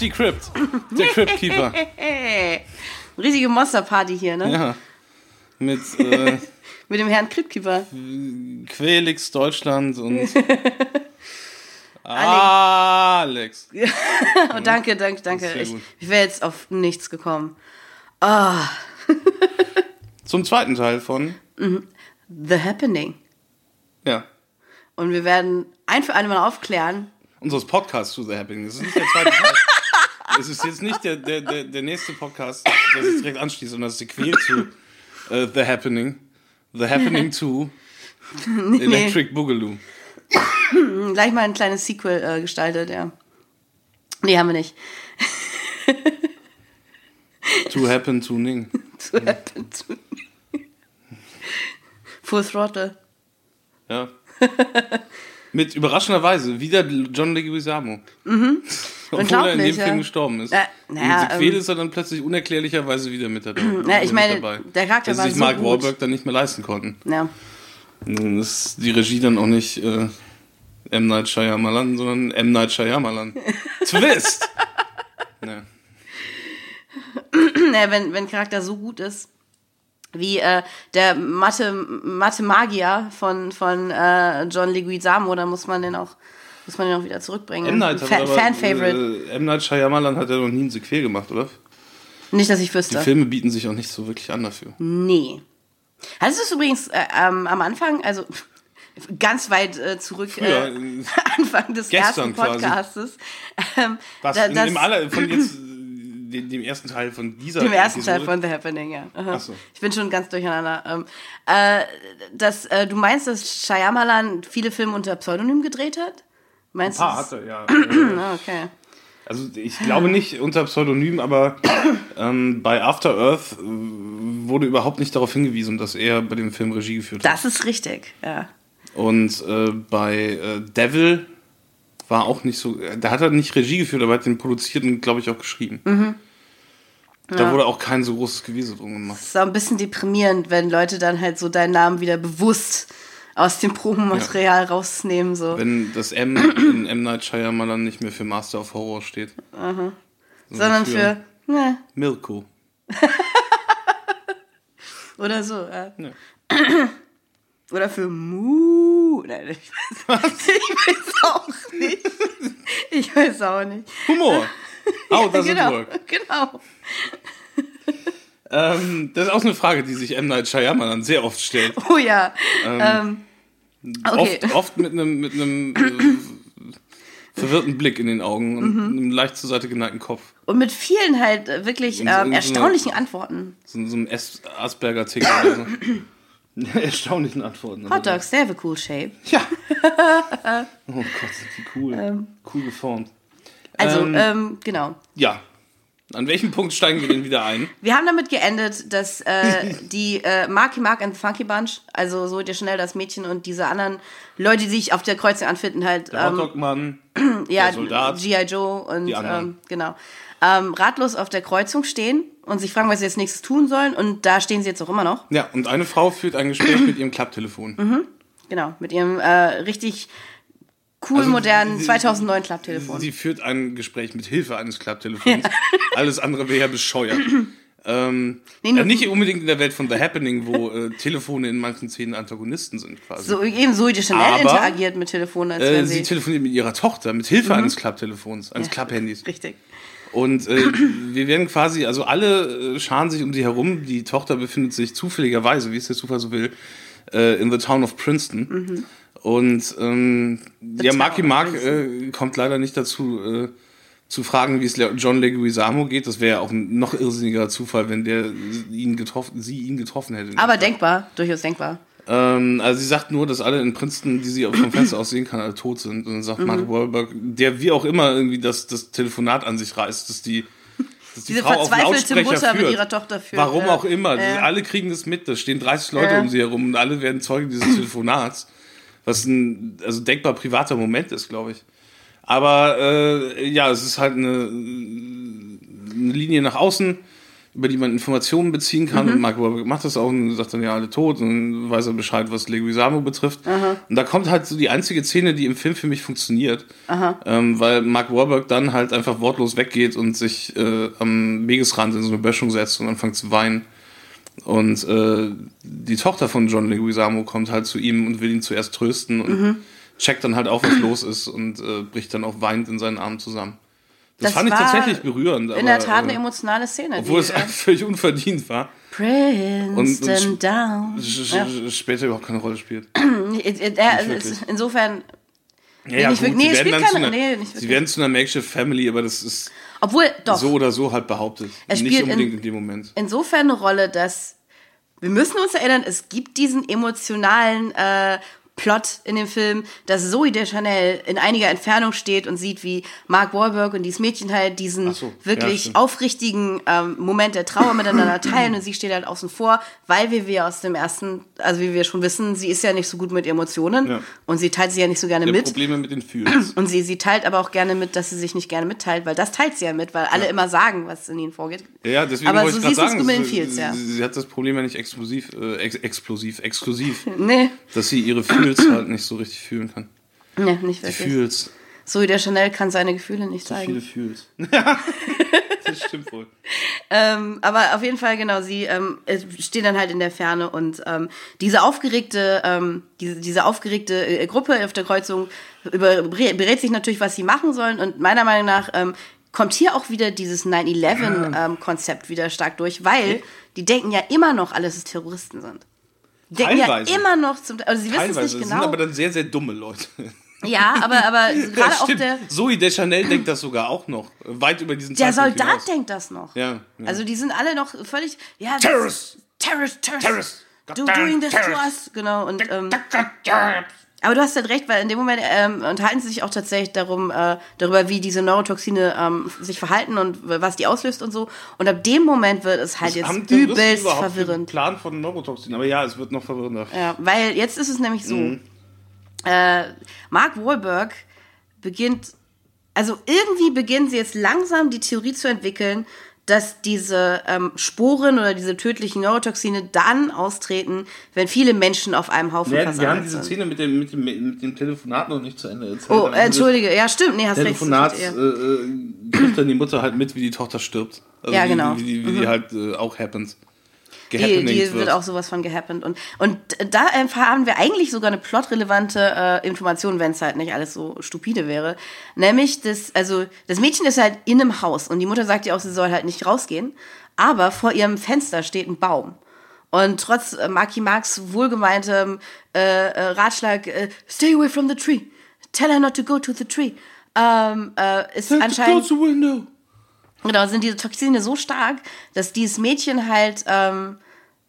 Crypty Crypt. Der Crypt Keeper. Riesige Monsterparty hier, ne? Ja. Mit äh, Mit dem Herrn Cryptkeeper. Quelix Deutschland und Alex. Oh, danke, danke, danke. Ich, ich wäre jetzt auf nichts gekommen. Zum zweiten Teil von, The Happening. ja, Und wir werden ein für alle Mal aufklären. unseres Podcasts to the Happening. Das ist nicht der zweite Teil. Es ist jetzt nicht der, der, der, der nächste Podcast, der sich direkt anschließt, sondern das Sequel zu äh, The Happening. The Happening 2. Electric Boogaloo. Gleich mal ein kleines Sequel äh, gestaltet, ja. Nee, haben wir nicht. To Happen to Ning. To happen to Full Throttle. Ja. Mit überraschenderweise wieder John Leguizamo. Mhm. Obwohl er in dem ja. Film gestorben ist. Ja, naja, in Sequel ähm, ist er dann plötzlich unerklärlicherweise wieder mit, dabei. Ja, ich meine, dabei. der Charakter war sich so Mark gut. Wahlberg dann nicht mehr leisten konnten. Ja. Ist die Regie dann auch nicht äh, M. Night Shyamalan, sondern M. Night Shyamalan. Twist! Ja. naja, wenn, wenn Charakter so gut ist, wie äh, der Mathe, Mathe Magier von, von äh, John Leguizamo, dann muss man den auch, muss man den auch wieder zurückbringen. M. Night Fa Fan-Favorite. Äh, M. Night Shyamalan hat ja noch nie ein Sequel gemacht, oder? Nicht, dass ich Die wüsste. Filme bieten sich auch nicht so wirklich an dafür. Nee. Hattest du es übrigens äh, ähm, am Anfang, also ganz weit äh, zurück, Früher, äh, Anfang des ersten. Podcastes, ähm, Was? da, das, Im aller, von jetzt, dem, dem ersten Teil von dieser dem ersten Episode? Teil von The Happening, ja. Aha. Ach so. Ich bin schon ganz durcheinander. Ähm, äh, dass, äh, du meinst, dass Shyamalan viele Filme unter Pseudonym gedreht hat? Meinst Ein paar du? hat er, ja. Ah, okay. Also ich glaube nicht unter Pseudonym, aber ähm, bei After Earth äh, wurde überhaupt nicht darauf hingewiesen, dass er bei dem Film Regie geführt hat. Das ist richtig, ja. Und äh, bei äh, Devil war auch nicht so, da hat er nicht Regie geführt, aber hat den produziert und glaube ich auch geschrieben. Mhm. Da wurde auch kein so großes Gewese drum gemacht. Es ist auch ein bisschen deprimierend, wenn Leute dann halt so deinen Namen wieder bewusst aus dem Probenmaterial rausnehmen. So. Wenn das M in M. Night Shyamalan nicht mehr für Master of Horror steht. sondern für, ne, Milko. oder so. Ja. Ja. Oder für Mu. Nein, ich weiß, ich weiß auch nicht. Ich weiß auch nicht. Humor. How does genau, it work? genau. Ähm, das ist auch eine Frage, die sich M. Night Shyamalan sehr oft stellt. Oh ja. Ähm, okay. Oft, oft mit einem, mit einem äh, verwirrten Blick in den Augen und Mhm. einem leicht zur Seite geneigten Kopf. Und mit vielen halt äh, wirklich Und so- ähm, und so erstaunlichen Antworten. So, so einem As- Asperger-Tick oder so. Erstaunlichen Antworten. Hot dogs, they have a cool shape. Ja. oh Gott, sind die cool. cool geformt. Also, Ähm, ähm, genau. Ja. An welchem Punkt steigen wir denn wieder ein? Wir haben damit geendet, dass äh, die äh, Marky Mark and the Funky Bunch, also so dir schnell das Mädchen und diese anderen Leute, die sich auf der Kreuzung anfinden, halt Der ähm, Hotdog-Mann, ja, der Soldat. G.I. Joe und Die anderen. ähm, genau. Ähm, ratlos auf der Kreuzung stehen und sich fragen, was sie jetzt nächstes tun sollen. Und da stehen sie jetzt auch immer noch. Ja, und eine Frau führt ein Gespräch mit ihrem Klapptelefon. Mhm. Genau, mit ihrem äh, richtig cool Also, modernen sie- 2009 Klapptelefon. Sie führt ein Gespräch mit Hilfe eines Klapptelefons. Alles andere wäre ja bescheuert. ähm, Nee, ja, nicht unbedingt in der Welt von The Happening, wo äh, Telefone in manchen Szenen Antagonisten sind quasi. So, eben so wie Chanel Aber, interagiert mit Telefonen, als äh, sie sie. Mhm. telefoniert mit ihrer Tochter mit Hilfe eines Klapptelefons, eines Klapphandys. Richtig. Und äh, wir werden quasi, also alle äh, scharen sich um sie herum. Die Tochter befindet sich zufälligerweise, wie es der Zufall so will, äh, in the town of Princeton. Und ähm, ja, Marky Mark äh, kommt leider nicht dazu, äh, zu fragen, wie es Le- John Leguizamo geht. Das wäre ja auch ein noch irrsinniger Zufall, wenn der ihn getroffen, sie ihn getroffen hätte. Aber denkbar, durchaus denkbar. Ähm, also sie sagt nur, dass alle in Princeton, die sie vom Fenster aus sehen kann, alle tot sind. Und dann Mhm. sagt Mark Wahlberg, der wie auch immer irgendwie das, das Telefonat an sich reißt, dass die, dass die Diese Frau auf verzweifelte Lautsprecher Mutter mit führt. ihrer Tochter führt. Warum ja. auch immer. Ja. Alle kriegen das mit. Da stehen 30 Leute Ja. um sie herum und alle werden Zeugen dieses Telefonats. was ein also denkbar privater Moment ist, glaube ich. Aber äh, ja, es ist halt eine, eine Linie nach außen, über die man Informationen beziehen kann. Mhm. Und Mark Wahlberg macht das auch und sagt dann ja alle tot und dann weiß er Bescheid, was Leguizamo betrifft. Und da kommt halt so die einzige Szene, die im Film für mich funktioniert, ähm, weil Mark Wahlberg dann halt einfach wortlos weggeht und sich äh, am Wegesrand in so eine Böschung setzt und anfängt zu weinen. Und äh, die Tochter von John Leguizamo kommt halt zu ihm und will ihn zuerst trösten und Mhm. checkt dann halt auch, was los ist und äh, bricht dann auch weinend in seinen Armen zusammen. Das, Das fand ich tatsächlich berührend. In der Tat eine äh, emotionale Szene. Obwohl es völlig unverdient war. Princeton und- down. später überhaupt keine Rolle spielt. Wirklich. ist insofern, Ja, gut. Nee, werden spielt keine- nee, nicht sie werden zu einer Makeshift Family, aber das ist obwohl, doch, so oder so halt behauptet. Es Nicht spielt in- unbedingt in, dem Moment. insofern eine Rolle, dass wir müssen uns erinnern, es gibt diesen emotionalen äh, Plot in dem Film, dass Zoe Deschanel in einiger Entfernung steht und sieht, wie Mark Wahlberg und dieses Mädchen halt diesen so, ja, wirklich stimmt. aufrichtigen ähm, Moment der Trauer miteinander teilen und sie steht halt außen vor, weil wir, wir aus dem ersten, also wie wir schon wissen, sie ist ja nicht so gut mit Emotionen Ja. und sie teilt sie ja nicht so gerne Der mit. Probleme mit den Fühls. Und sie, sie teilt aber auch gerne mit, dass sie sich nicht gerne mitteilt, weil das teilt sie ja mit, weil alle immer sagen, was in ihnen vorgeht. Ja, deswegen aber wollte so ich siehst du es nur mit den Fields, ja. sie, sie hat das Problem ja nicht explosiv, äh, ex explosiv, exklusiv, Nee, dass sie ihre Fühls halt nicht so richtig fühlen kann. nee, nicht Die wirklich. Fühls. Zoe der Chanel kann seine Gefühle nicht So viele zeigen. Fühls. Ja, das stimmt wohl. Ähm, aber auf jeden Fall, genau, sie ähm, es stehen dann halt in der Ferne und ähm, diese aufgeregte, ähm, diese, diese aufgeregte äh, Gruppe auf der Kreuzung über, berät sich natürlich, was sie machen sollen und meiner Meinung nach ähm, kommt hier auch wieder dieses 9-11-Konzept wieder stark durch, weil die denken ja immer noch, alles ist Terroristen sind. Denken Teilweise. ja immer noch zum, also sie wissen es nicht sind genau. aber dann sehr, sehr dumme Leute. ja, aber, aber gerade auch der, Zoe Deschanel denkt das sogar auch noch. Weit über diesen der Zeitpunkt Soldat hinaus. denkt das noch. Ja, ja. Also die sind alle noch völlig, ja, das- Terrorists! Terrorist, Terrorist. Terrorist. Do, doing this to us. Genau. Und, ähm, aber du hast halt recht, weil in dem Moment ähm, unterhalten sie sich auch tatsächlich darum, äh, darüber, wie diese Neurotoxine ähm, sich verhalten und was die auslöst und so. Und ab dem Moment wird es halt Haben jetzt übelst verwirrend. Plan von Neurotoxin. Aber ja, es wird noch verwirrender. Ja, weil jetzt ist es nämlich so, Mhm. äh, Mark Wahlberg beginnt, also irgendwie beginnen sie jetzt langsam die Theorie zu entwickeln, dass diese ähm, Sporen oder diese tödlichen Neurotoxine dann austreten, wenn viele Menschen auf einem Haufen Wir, wir haben diese sind. Szene mit dem, mit, dem, mit dem Telefonat noch nicht zu Ende erzählt. Oh, Am äh, entschuldige, ja stimmt, nee, hast des recht. Äh, äh, kriegt dann die Mutter halt mit, wie die Tochter stirbt. Also Ja, wie, genau. Wie, wie, wie die halt äh, auch happens. Die, die wird auch sowas von gehappened. Und, und da erfahren wir eigentlich sogar eine plotrelevante äh, Information, wenn es halt nicht alles so stupide wäre. Nämlich, das, also, das Mädchen ist halt in einem Haus und die Mutter sagt ihr auch, sie soll halt nicht rausgehen. Aber vor ihrem Fenster steht ein Baum. Und trotz äh, Marky Marks wohlgemeintem äh, äh, Ratschlag, äh, stay away from the tree, tell her not to go to the tree, ähm, äh, ist anscheinend Close the window. Genau, sind diese Toxine so stark, dass dieses Mädchen halt ähm,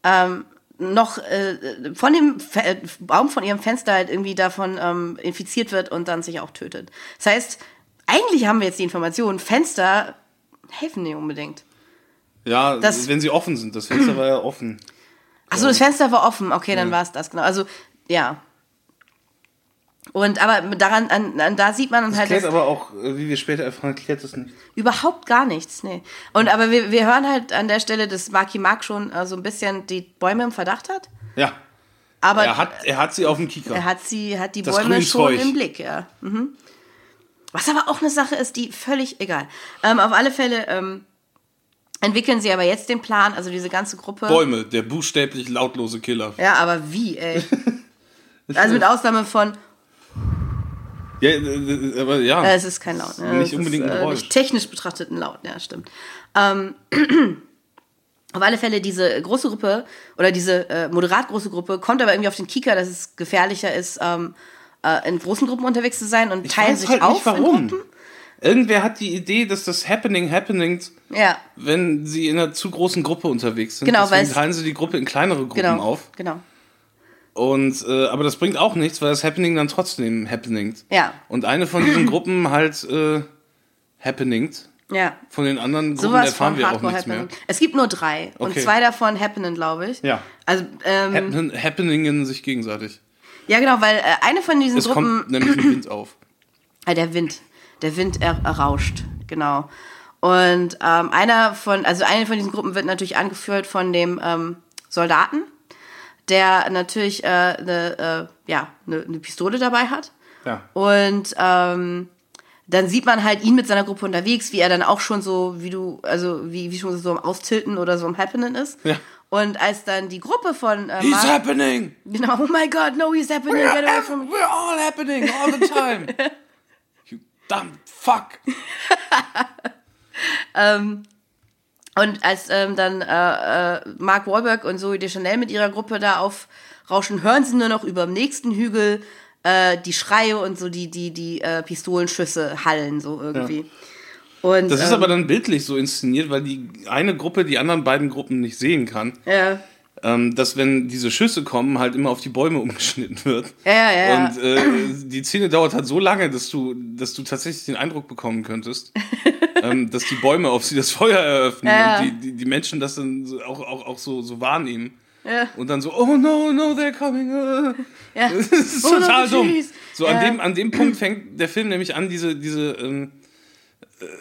ähm, noch äh, von dem Fe äh, Baum von ihrem Fenster halt irgendwie davon ähm, infiziert wird und dann sich auch tötet. Das heißt, eigentlich haben wir jetzt die Information, Fenster helfen nicht unbedingt. Ja, Das- wenn sie offen sind. Das Fenster war ja offen. Achso, das Fenster war offen, okay, dann war es das, genau. Also, ja. Und aber daran, an, an, da sieht man dann Das halt, klärt aber auch, äh, wie wir später erfahren, klärt das nicht. überhaupt gar nichts, nee. Und aber wir, wir hören halt an der Stelle, dass Marky Mark schon äh, so ein bisschen die Bäume im Verdacht hat. Ja, Aber er hat, er hat sie auf dem Kieker. Er hat sie, hat die Das Bäume schon im Blick, ja. Mhm. Was aber auch eine Sache ist, die völlig egal. Ähm, auf alle Fälle ähm, entwickeln sie aber jetzt den Plan, also diese ganze Gruppe. Bäume, der buchstäblich lautlose Killer. Ja, aber wie, ey? also mit Ausnahme von, Ja, äh, äh, aber ja. äh, es ist kein Laut. Ne? Nicht unbedingt ein ist, äh, Geräusch. nicht technisch betrachtet ein Laut, ja, stimmt. Ähm, auf alle Fälle diese große Gruppe oder diese äh, moderat große Gruppe kommt aber irgendwie auf den Kieker, dass es gefährlicher ist, ähm, äh, in großen Gruppen unterwegs zu sein und ich teilen sich halt auf nicht warum. in Gruppen. Irgendwer hat die Idee, dass das Happening happenings, Ja, wenn sie in einer zu großen Gruppe unterwegs sind. Genau, weil's- teilen sie die Gruppe in kleinere Gruppen genau. auf. Genau. Und äh, aber das bringt auch nichts, weil das Happening dann trotzdem happeningt. Ja. Und eine von diesen Gruppen halt äh, happeningt. Ja. Von den anderen Gruppen Sowas erfahren wir auch nichts mehr. Happening. Es gibt nur drei. Und Okay. zwei davon happenen, glaube ich. Ja. Also, ähm, Happen, happeningen sich gegenseitig. Ja, genau, weil äh, eine von diesen Es Gruppen, kommt nämlich ein Wind auf. Ah, der Wind. Der Wind er, errauscht, genau. Und ähm, einer von, also eine von diesen Gruppen wird natürlich angeführt von dem ähm, Soldaten, der natürlich äh, eine, äh, ja, eine, eine Pistole dabei hat. Ja. Und ähm, dann sieht man halt ihn mit seiner Gruppe unterwegs, wie er dann auch schon so, wie du, also wie, wie schon so am Austilten oder so am Happening ist. Ja. Und als dann die Gruppe von äh, He's Mark- happening! genau, oh my God, no, he's happening, We're, get away from we're all happening all the time! you dumb fuck! Und als ähm, dann äh, äh, Mark Wahlberg und Zoe Deschanel mit ihrer Gruppe da aufrauschen, hören sie nur noch über dem nächsten Hügel äh, die Schreie und so die, die, die äh, Pistolenschüsse hallen so irgendwie. Und, Das ist ähm, aber dann bildlich so inszeniert, weil die eine Gruppe die anderen beiden Gruppen nicht sehen kann. ja, Ähm, dass wenn diese Schüsse kommen, halt immer auf die Bäume umgeschnitten wird. Ja, ja, ja. Und äh, die Szene dauert halt so lange, dass du, dass du tatsächlich den Eindruck bekommen könntest, ähm, dass die Bäume auf sie das Feuer eröffnen Ja, ja. und die, die, die Menschen das dann auch, auch, auch so, so wahrnehmen. Ja. Und dann so, oh no, no, they're coming. Uh. ja. Das ist Oh no, total dumm. jeez. So an dem, an dem Punkt fängt der Film nämlich an, diese, diese ähm, äh,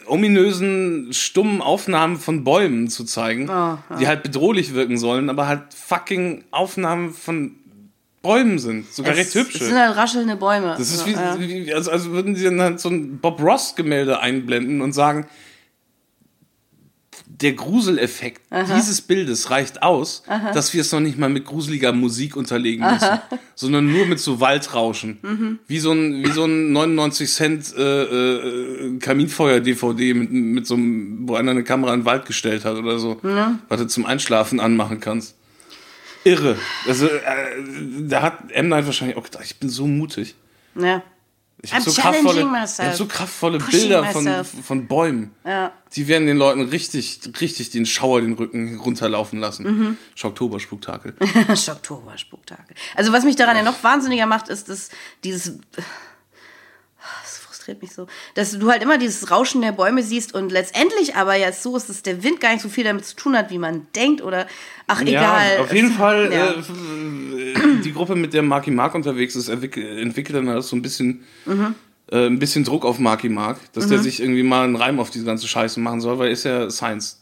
ominösen, stummen Aufnahmen von Bäumen zu zeigen, Oh, die halt bedrohlich wirken sollen, aber halt fucking Aufnahmen von Bäumen sind. Sogar recht Es, hübsche. es sind halt raschelnde Bäume. Das ist So, wie, ja. wie als, als würden sie dann halt so ein Bob Ross-Gemälde einblenden und sagen, der Gruseleffekt dieses Bildes reicht aus, dass wir es noch nicht mal mit gruseliger Musik unterlegen müssen, sondern nur mit so Waldrauschen. Mhm. Wie, so ein, wie so ein 99 Cent äh, äh, Kaminfeuer-DVD, mit, mit so einem, wo einer eine Kamera in den Wald gestellt hat oder so, was du zum Einschlafen anmachen kannst. Irre. Also, äh, da hat M. Night wahrscheinlich auch gedacht, ich bin so mutig. ja. Ich habe so kraftvolle, hab so kraftvolle Bilder von, myself. von Bäumen. Ja. Die werden den Leuten richtig, richtig den Schauer den Rücken runterlaufen lassen. Mhm. Schocktober-Spektakel. Schocktober, Spektakel. Also was mich daran ja noch wahnsinniger macht, ist, dass dieses frustriert mich so, dass du halt immer dieses Rauschen der Bäume siehst und letztendlich aber ja so ist, dass der Wind gar nicht so viel damit zu tun hat, wie man denkt oder ach egal. Ja, auf jeden Fall ja. äh, äh, die Gruppe, mit der Marky Mark unterwegs ist, entwickelt, dann halt so ein bisschen, Mhm. äh, ein bisschen Druck auf Marky Mark, dass der sich irgendwie mal einen Reim auf diese ganze Scheiße machen soll, weil er ist ja Science.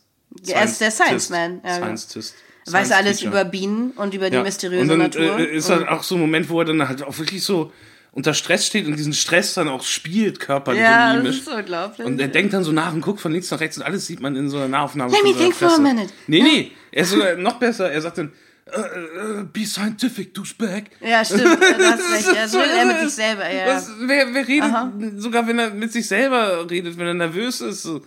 Er ist der Science Science-Tist. Man, ja, genau. Science-Tist. weiß alles über Bienen und über die Ja. mysteriöse und dann, Natur. Äh, ist halt auch so ein Moment, wo er dann halt auch wirklich so unter Stress steht und diesen Stress dann auch spielt, körperlich ja, und das mimisch. ist so unglaublich. Und er denkt dann so nach und guckt von links nach rechts und alles sieht man in so einer Nahaufnahme. Let me think for a minute. Nee, nee, er ist sogar noch besser. Er sagt dann, äh, be scientific, douchebag. ja, stimmt, du hast recht. Ja, so er mit ist sich selber. Ja. Was, wer, wer redet, sogar wenn er mit sich selber redet, wenn er nervös ist, so,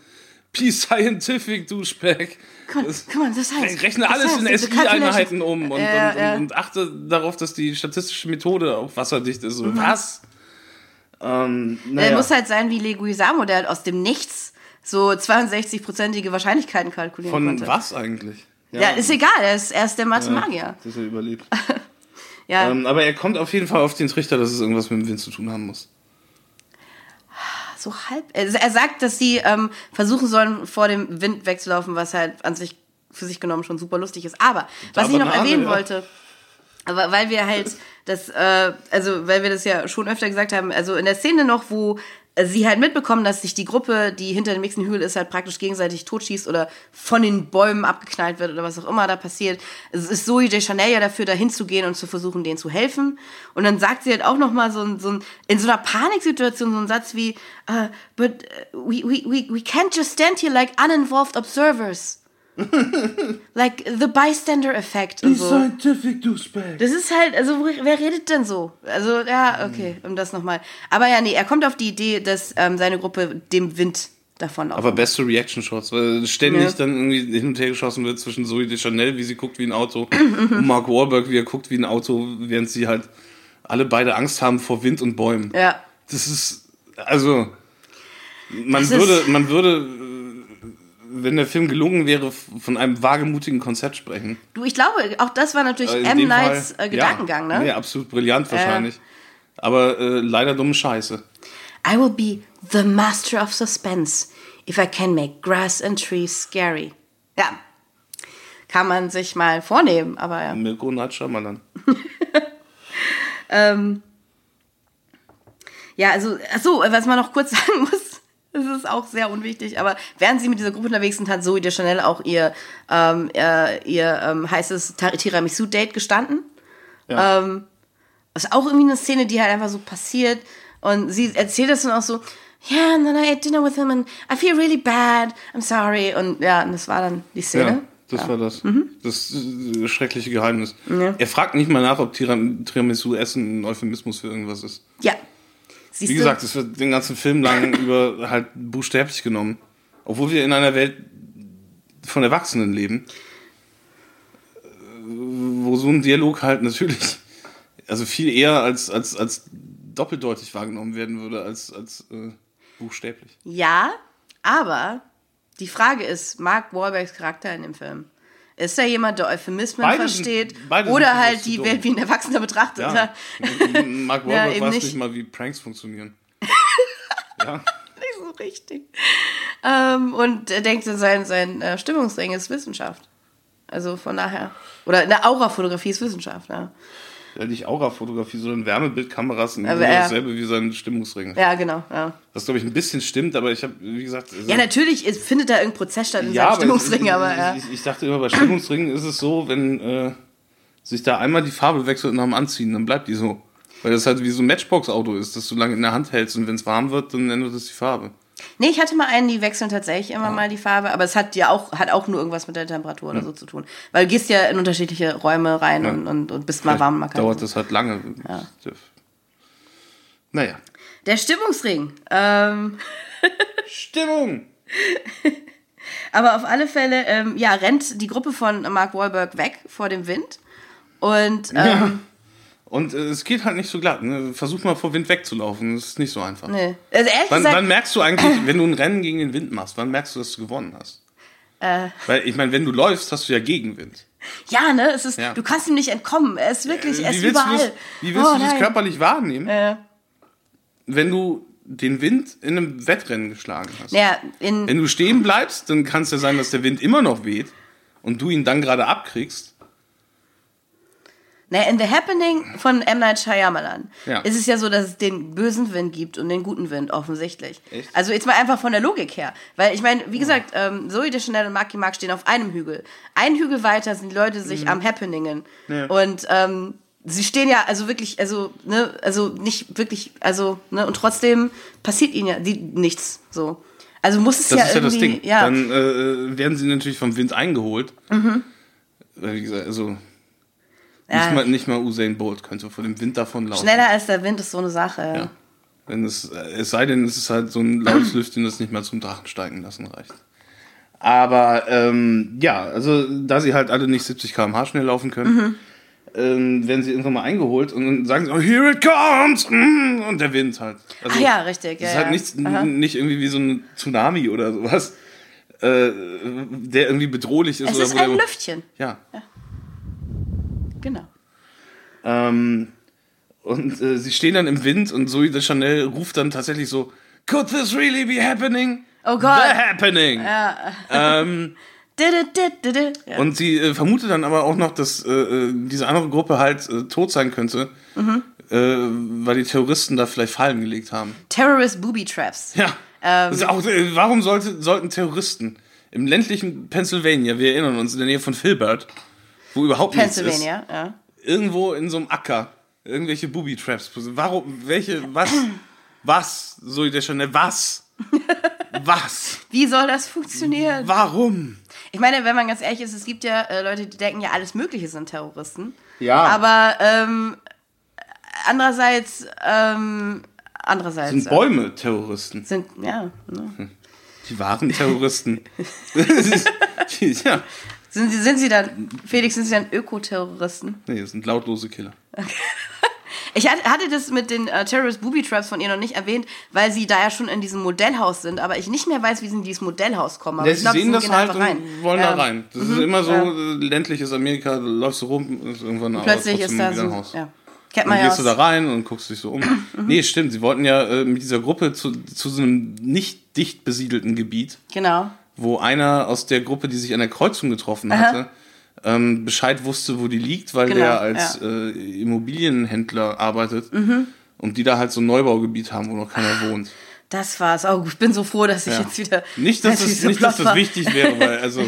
be scientific, douchebag. Come on, Das- heißt. Rechne alles in SI-Einheiten um und, Ja, und, ja. Und, achte darauf, dass die statistische Methode auch wasserdicht ist. So, Was? Ähm, Der naja. muss halt sein wie Leguizamo, der halt aus dem Nichts so 62-prozentige Wahrscheinlichkeiten kalkulieren Von konnte. was eigentlich? Ja, ist egal, er ist, er ist der Mathemagier. Dass er überlebt. Ja, ähm, aber er kommt auf jeden Fall auf den Trichter, dass es irgendwas mit dem Wind zu tun haben muss. So halb. Er, sagt, dass sie ähm, versuchen sollen, vor dem Wind wegzulaufen, was halt an sich für sich genommen schon super lustig ist. Aber, was ich noch erwähnen ja. wollte, aber weil wir halt das, äh, also weil wir das ja schon öfter gesagt haben, also in der Szene noch, wo sie halt mitbekommen, dass sich die Gruppe, die hinter dem nächsten Hügel ist, halt praktisch gegenseitig totschießt oder von den Bäumen abgeknallt wird oder was auch immer da passiert. Es ist Zoe de Chanel ja dafür, da hinzugehen und zu versuchen, denen zu helfen. Und dann sagt sie halt auch noch mal so, so ein, in so einer Paniksituation so einen Satz wie, uh, but uh, we, we, we, we can't just stand here like uninvolved observers. Like the bystander effect und so. Scientific, douchebag. Das ist halt, also wer redet denn so? Also ja, okay, um das nochmal. Aber ja, nee, er kommt auf die Idee, dass ähm, seine Gruppe dem Wind davonlaufen. Aber beste Reaction-Shots, weil ständig Ja. dann irgendwie hin und her geschossen wird zwischen Zoe de Chanel, wie sie guckt wie ein Auto, und Mark Wahlberg, wie er guckt wie ein Auto, während sie halt alle beide Angst haben vor Wind und Bäumen. ja, Das ist, also, man Das würde, man würde, wenn der Film gelungen wäre, von einem wagemutigen Konzept sprechen. du, ich glaube, auch das war natürlich Äh, M. Nights Fall- äh, Gedankengang, ja, ne? Ja, absolut brillant wahrscheinlich. Aber äh, leider dumme Scheiße. I will be the master of suspense if I can make grass and trees scary. Ja, kann man sich mal vornehmen, aber ja. Mirko Natscha, man dann. Ähm, ja, also, achso, was man noch kurz sagen muss, das ist auch sehr unwichtig, aber während sie mit dieser Gruppe unterwegs sind, hat Zoe de Chanel auch ihr, ähm, ihr, ihr ähm, heißes Tiramisu-Date gestanden. Ja. Ähm, das ist auch irgendwie eine Szene, die halt einfach so passiert. Und sie erzählt das dann auch so, yeah, and then I ate dinner with him and I feel really bad, I'm sorry. Und ja, und das war dann die Szene. Ja, das war das. Das äh, schreckliche Geheimnis. Er fragt nicht mal nach, ob Tiram Tiramisu Essen ein Euphemismus für irgendwas ist. Ja. Siehst Wie gesagt, es wird den ganzen Film lang über halt buchstäblich genommen. Obwohl wir in einer Welt von Erwachsenen leben, äh, wo so ein Dialog halt natürlich, also viel eher als, als, als doppeldeutig wahrgenommen werden würde, als, als äh, buchstäblich. Ja, aber die Frage ist, Mark Wahlbergs Charakter in dem Film, ist er jemand, der Euphemismen Beide sind- versteht sind oder halt die. Welt wie ein Erwachsener betrachtet? Ja. Mark Ja, Wahlberg eben weiß nicht. nicht mal, wie Pranks funktionieren. ja. Nicht so richtig. Ähm, und er denkt, sein, sein äh, Stimmungsring ist Wissenschaft. Also von daher. Oder eine Aurafotografie ist Wissenschaft, ja. Ja, nicht Aura-Fotografie, sondern Wärmebildkameras sind Aber genau er- dasselbe wie sein Stimmungsring. Ja, genau, ja. Was, glaube ich, ein bisschen stimmt, aber ich habe, wie gesagt... Also, Ja, natürlich es findet da irgendein Prozess statt in ja, seinem aber Stimmungsring, ich, aber ich, ja. ich, ich dachte immer, bei Stimmungsringen ist es so, wenn äh, sich da einmal die Farbe wechselt nach dem Anziehen, dann bleibt die so. Weil das halt wie so ein Matchbox-Auto ist, das du lange in der Hand hältst und wenn es warm wird, dann ändert es die Farbe. Nee, ich hatte mal einen, die wechseln tatsächlich immer mal die Farbe, aber es hat ja auch, hat auch nur irgendwas mit der Temperatur oder so zu tun. Weil du gehst ja in unterschiedliche Räume rein und, und, und bist mal warm, mal kalt. Dauert das halt lange. Naja. Der Stimmungsring. Ähm, Stimmung! aber auf alle Fälle, ähm, ja, rennt die Gruppe von Mark Wahlberg weg vor dem Wind. Und ähm, Und äh, es geht halt nicht so glatt. Ne? Versuch mal vor Wind wegzulaufen, das ist nicht so einfach. nee. Also ehrlich Wann, gesagt, wann merkst du eigentlich, wenn du ein Rennen gegen den Wind machst, wann merkst du, dass du gewonnen hast? Äh. Weil ich meine, wenn du läufst, hast du ja Gegenwind. ja, ne, es ist, Ja. du kannst ihm nicht entkommen. Er ist wirklich, er ist überall. wie willst oh, du das körperlich wahrnehmen, Äh, wenn du den Wind in einem Wettrennen geschlagen hast? naja, in, Wenn du stehen bleibst, dann kann es ja sein, dass der Wind immer noch weht und du ihn dann gerade abkriegst. Naja, in The Happening von M. Night Shyamalan Ja. ist es ja so, dass es den bösen Wind gibt und den guten Wind, offensichtlich. Echt? Also jetzt mal einfach von der Logik her. Weil ich meine, wie gesagt, ähm, Zoe Deschanel und Marky Mark stehen auf einem Hügel. Ein Hügel weiter sind die Leute sich am Happeningen. Mhm. Ja. Und ähm, sie stehen ja also wirklich, also, ne, also nicht wirklich, also, ne, und trotzdem passiert ihnen ja die, nichts so. Also muss es Das ja ist ja das irgendwie, Ding. ja. Dann äh, werden sie natürlich vom Wind eingeholt. Weil, Wie gesagt, also Mhm. Ja. nicht, mal, nicht mal Usain Bolt könnte vor dem Wind davonlaufen. Schneller als der Wind ist so eine Sache. Ja. Wenn es, es sei denn, es ist halt so ein lautes Lüftchen, das nicht mal zum Drachen steigen lassen reicht. Aber ähm, ja, also da sie halt alle nicht 70 km/h schnell laufen können, Mhm. ähm, werden sie irgendwann mal eingeholt und dann sagen sie, oh, here it comes! mm, Und der Wind halt. Also, Ah ja, richtig. Das ja, ist halt ja. nichts, Aha. nicht irgendwie wie so ein Tsunami oder sowas, äh, der irgendwie bedrohlich ist. Es ist ein Lüftchen. Ja. Genau. Ähm, und äh, sie stehen dann im Wind und Zoe de Chanel ruft dann tatsächlich so, Could this really be happening? Oh Gott. The happening! Ähm, did, did. Ja. und sie äh, vermutet dann aber auch noch, dass äh, äh, diese andere Gruppe halt äh, tot sein könnte, Mhm. äh, weil die Terroristen da vielleicht Fallen gelegt haben. Terrorist Booby Traps. Ja. Ähm. auch, äh, warum sollte, sollten Terroristen im ländlichen Pennsylvania, wir erinnern uns, in der Nähe von Filbert, wo überhaupt nichts ist, Pennsylvania, ja. irgendwo in so einem Acker irgendwelche Booby-Traps. Warum, welche, was, was, so der Chanel, was, was, Wie soll das funktionieren? warum? Ich meine, wenn man ganz ehrlich ist, es gibt ja äh, Leute, die denken ja, alles Mögliche sind Terroristen. Ja. Aber ähm, andererseits, ähm, andererseits. Sind äh, Bäume Terroristen? Sind, ja. Ne. Die wahren Terroristen. ja. Sind, sie, sind sie dann, Felix, sind sie dann Ökoterroristen? Nee, das sind lautlose Killer. Ich hatte, das mit den äh, Terrorist Booby Traps von ihr noch nicht erwähnt, weil sie da ja schon in diesem Modellhaus sind, aber ich nicht mehr weiß, wie sie in dieses Modellhaus kommen. Aber Ja, sie glaub, sehen das gehen halt einfach und wollen Ja. da rein. Das ist immer so äh, ländliches Amerika, da läufst du rum, ist irgendwann aber Plötzlich ist da so, ein Haus. ja. Kennt Dann man ja gehst du da aus, rein und guckst dich so um. nee, stimmt, sie wollten ja äh, mit dieser Gruppe zu, zu so einem nicht dicht besiedelten Gebiet, genau. Wo einer aus der Gruppe, die sich an der Kreuzung getroffen hatte, ähm, Bescheid wusste, wo die liegt, weil Genau, der als ja. Mhm. äh, Immobilienhändler arbeitet und die da halt so ein Neubaugebiet haben, wo noch keiner wohnt. Das war's. Oh, ich bin so froh, dass ich Ja. jetzt wieder. Nicht, dass das, nicht, dass das wichtig wäre, weil also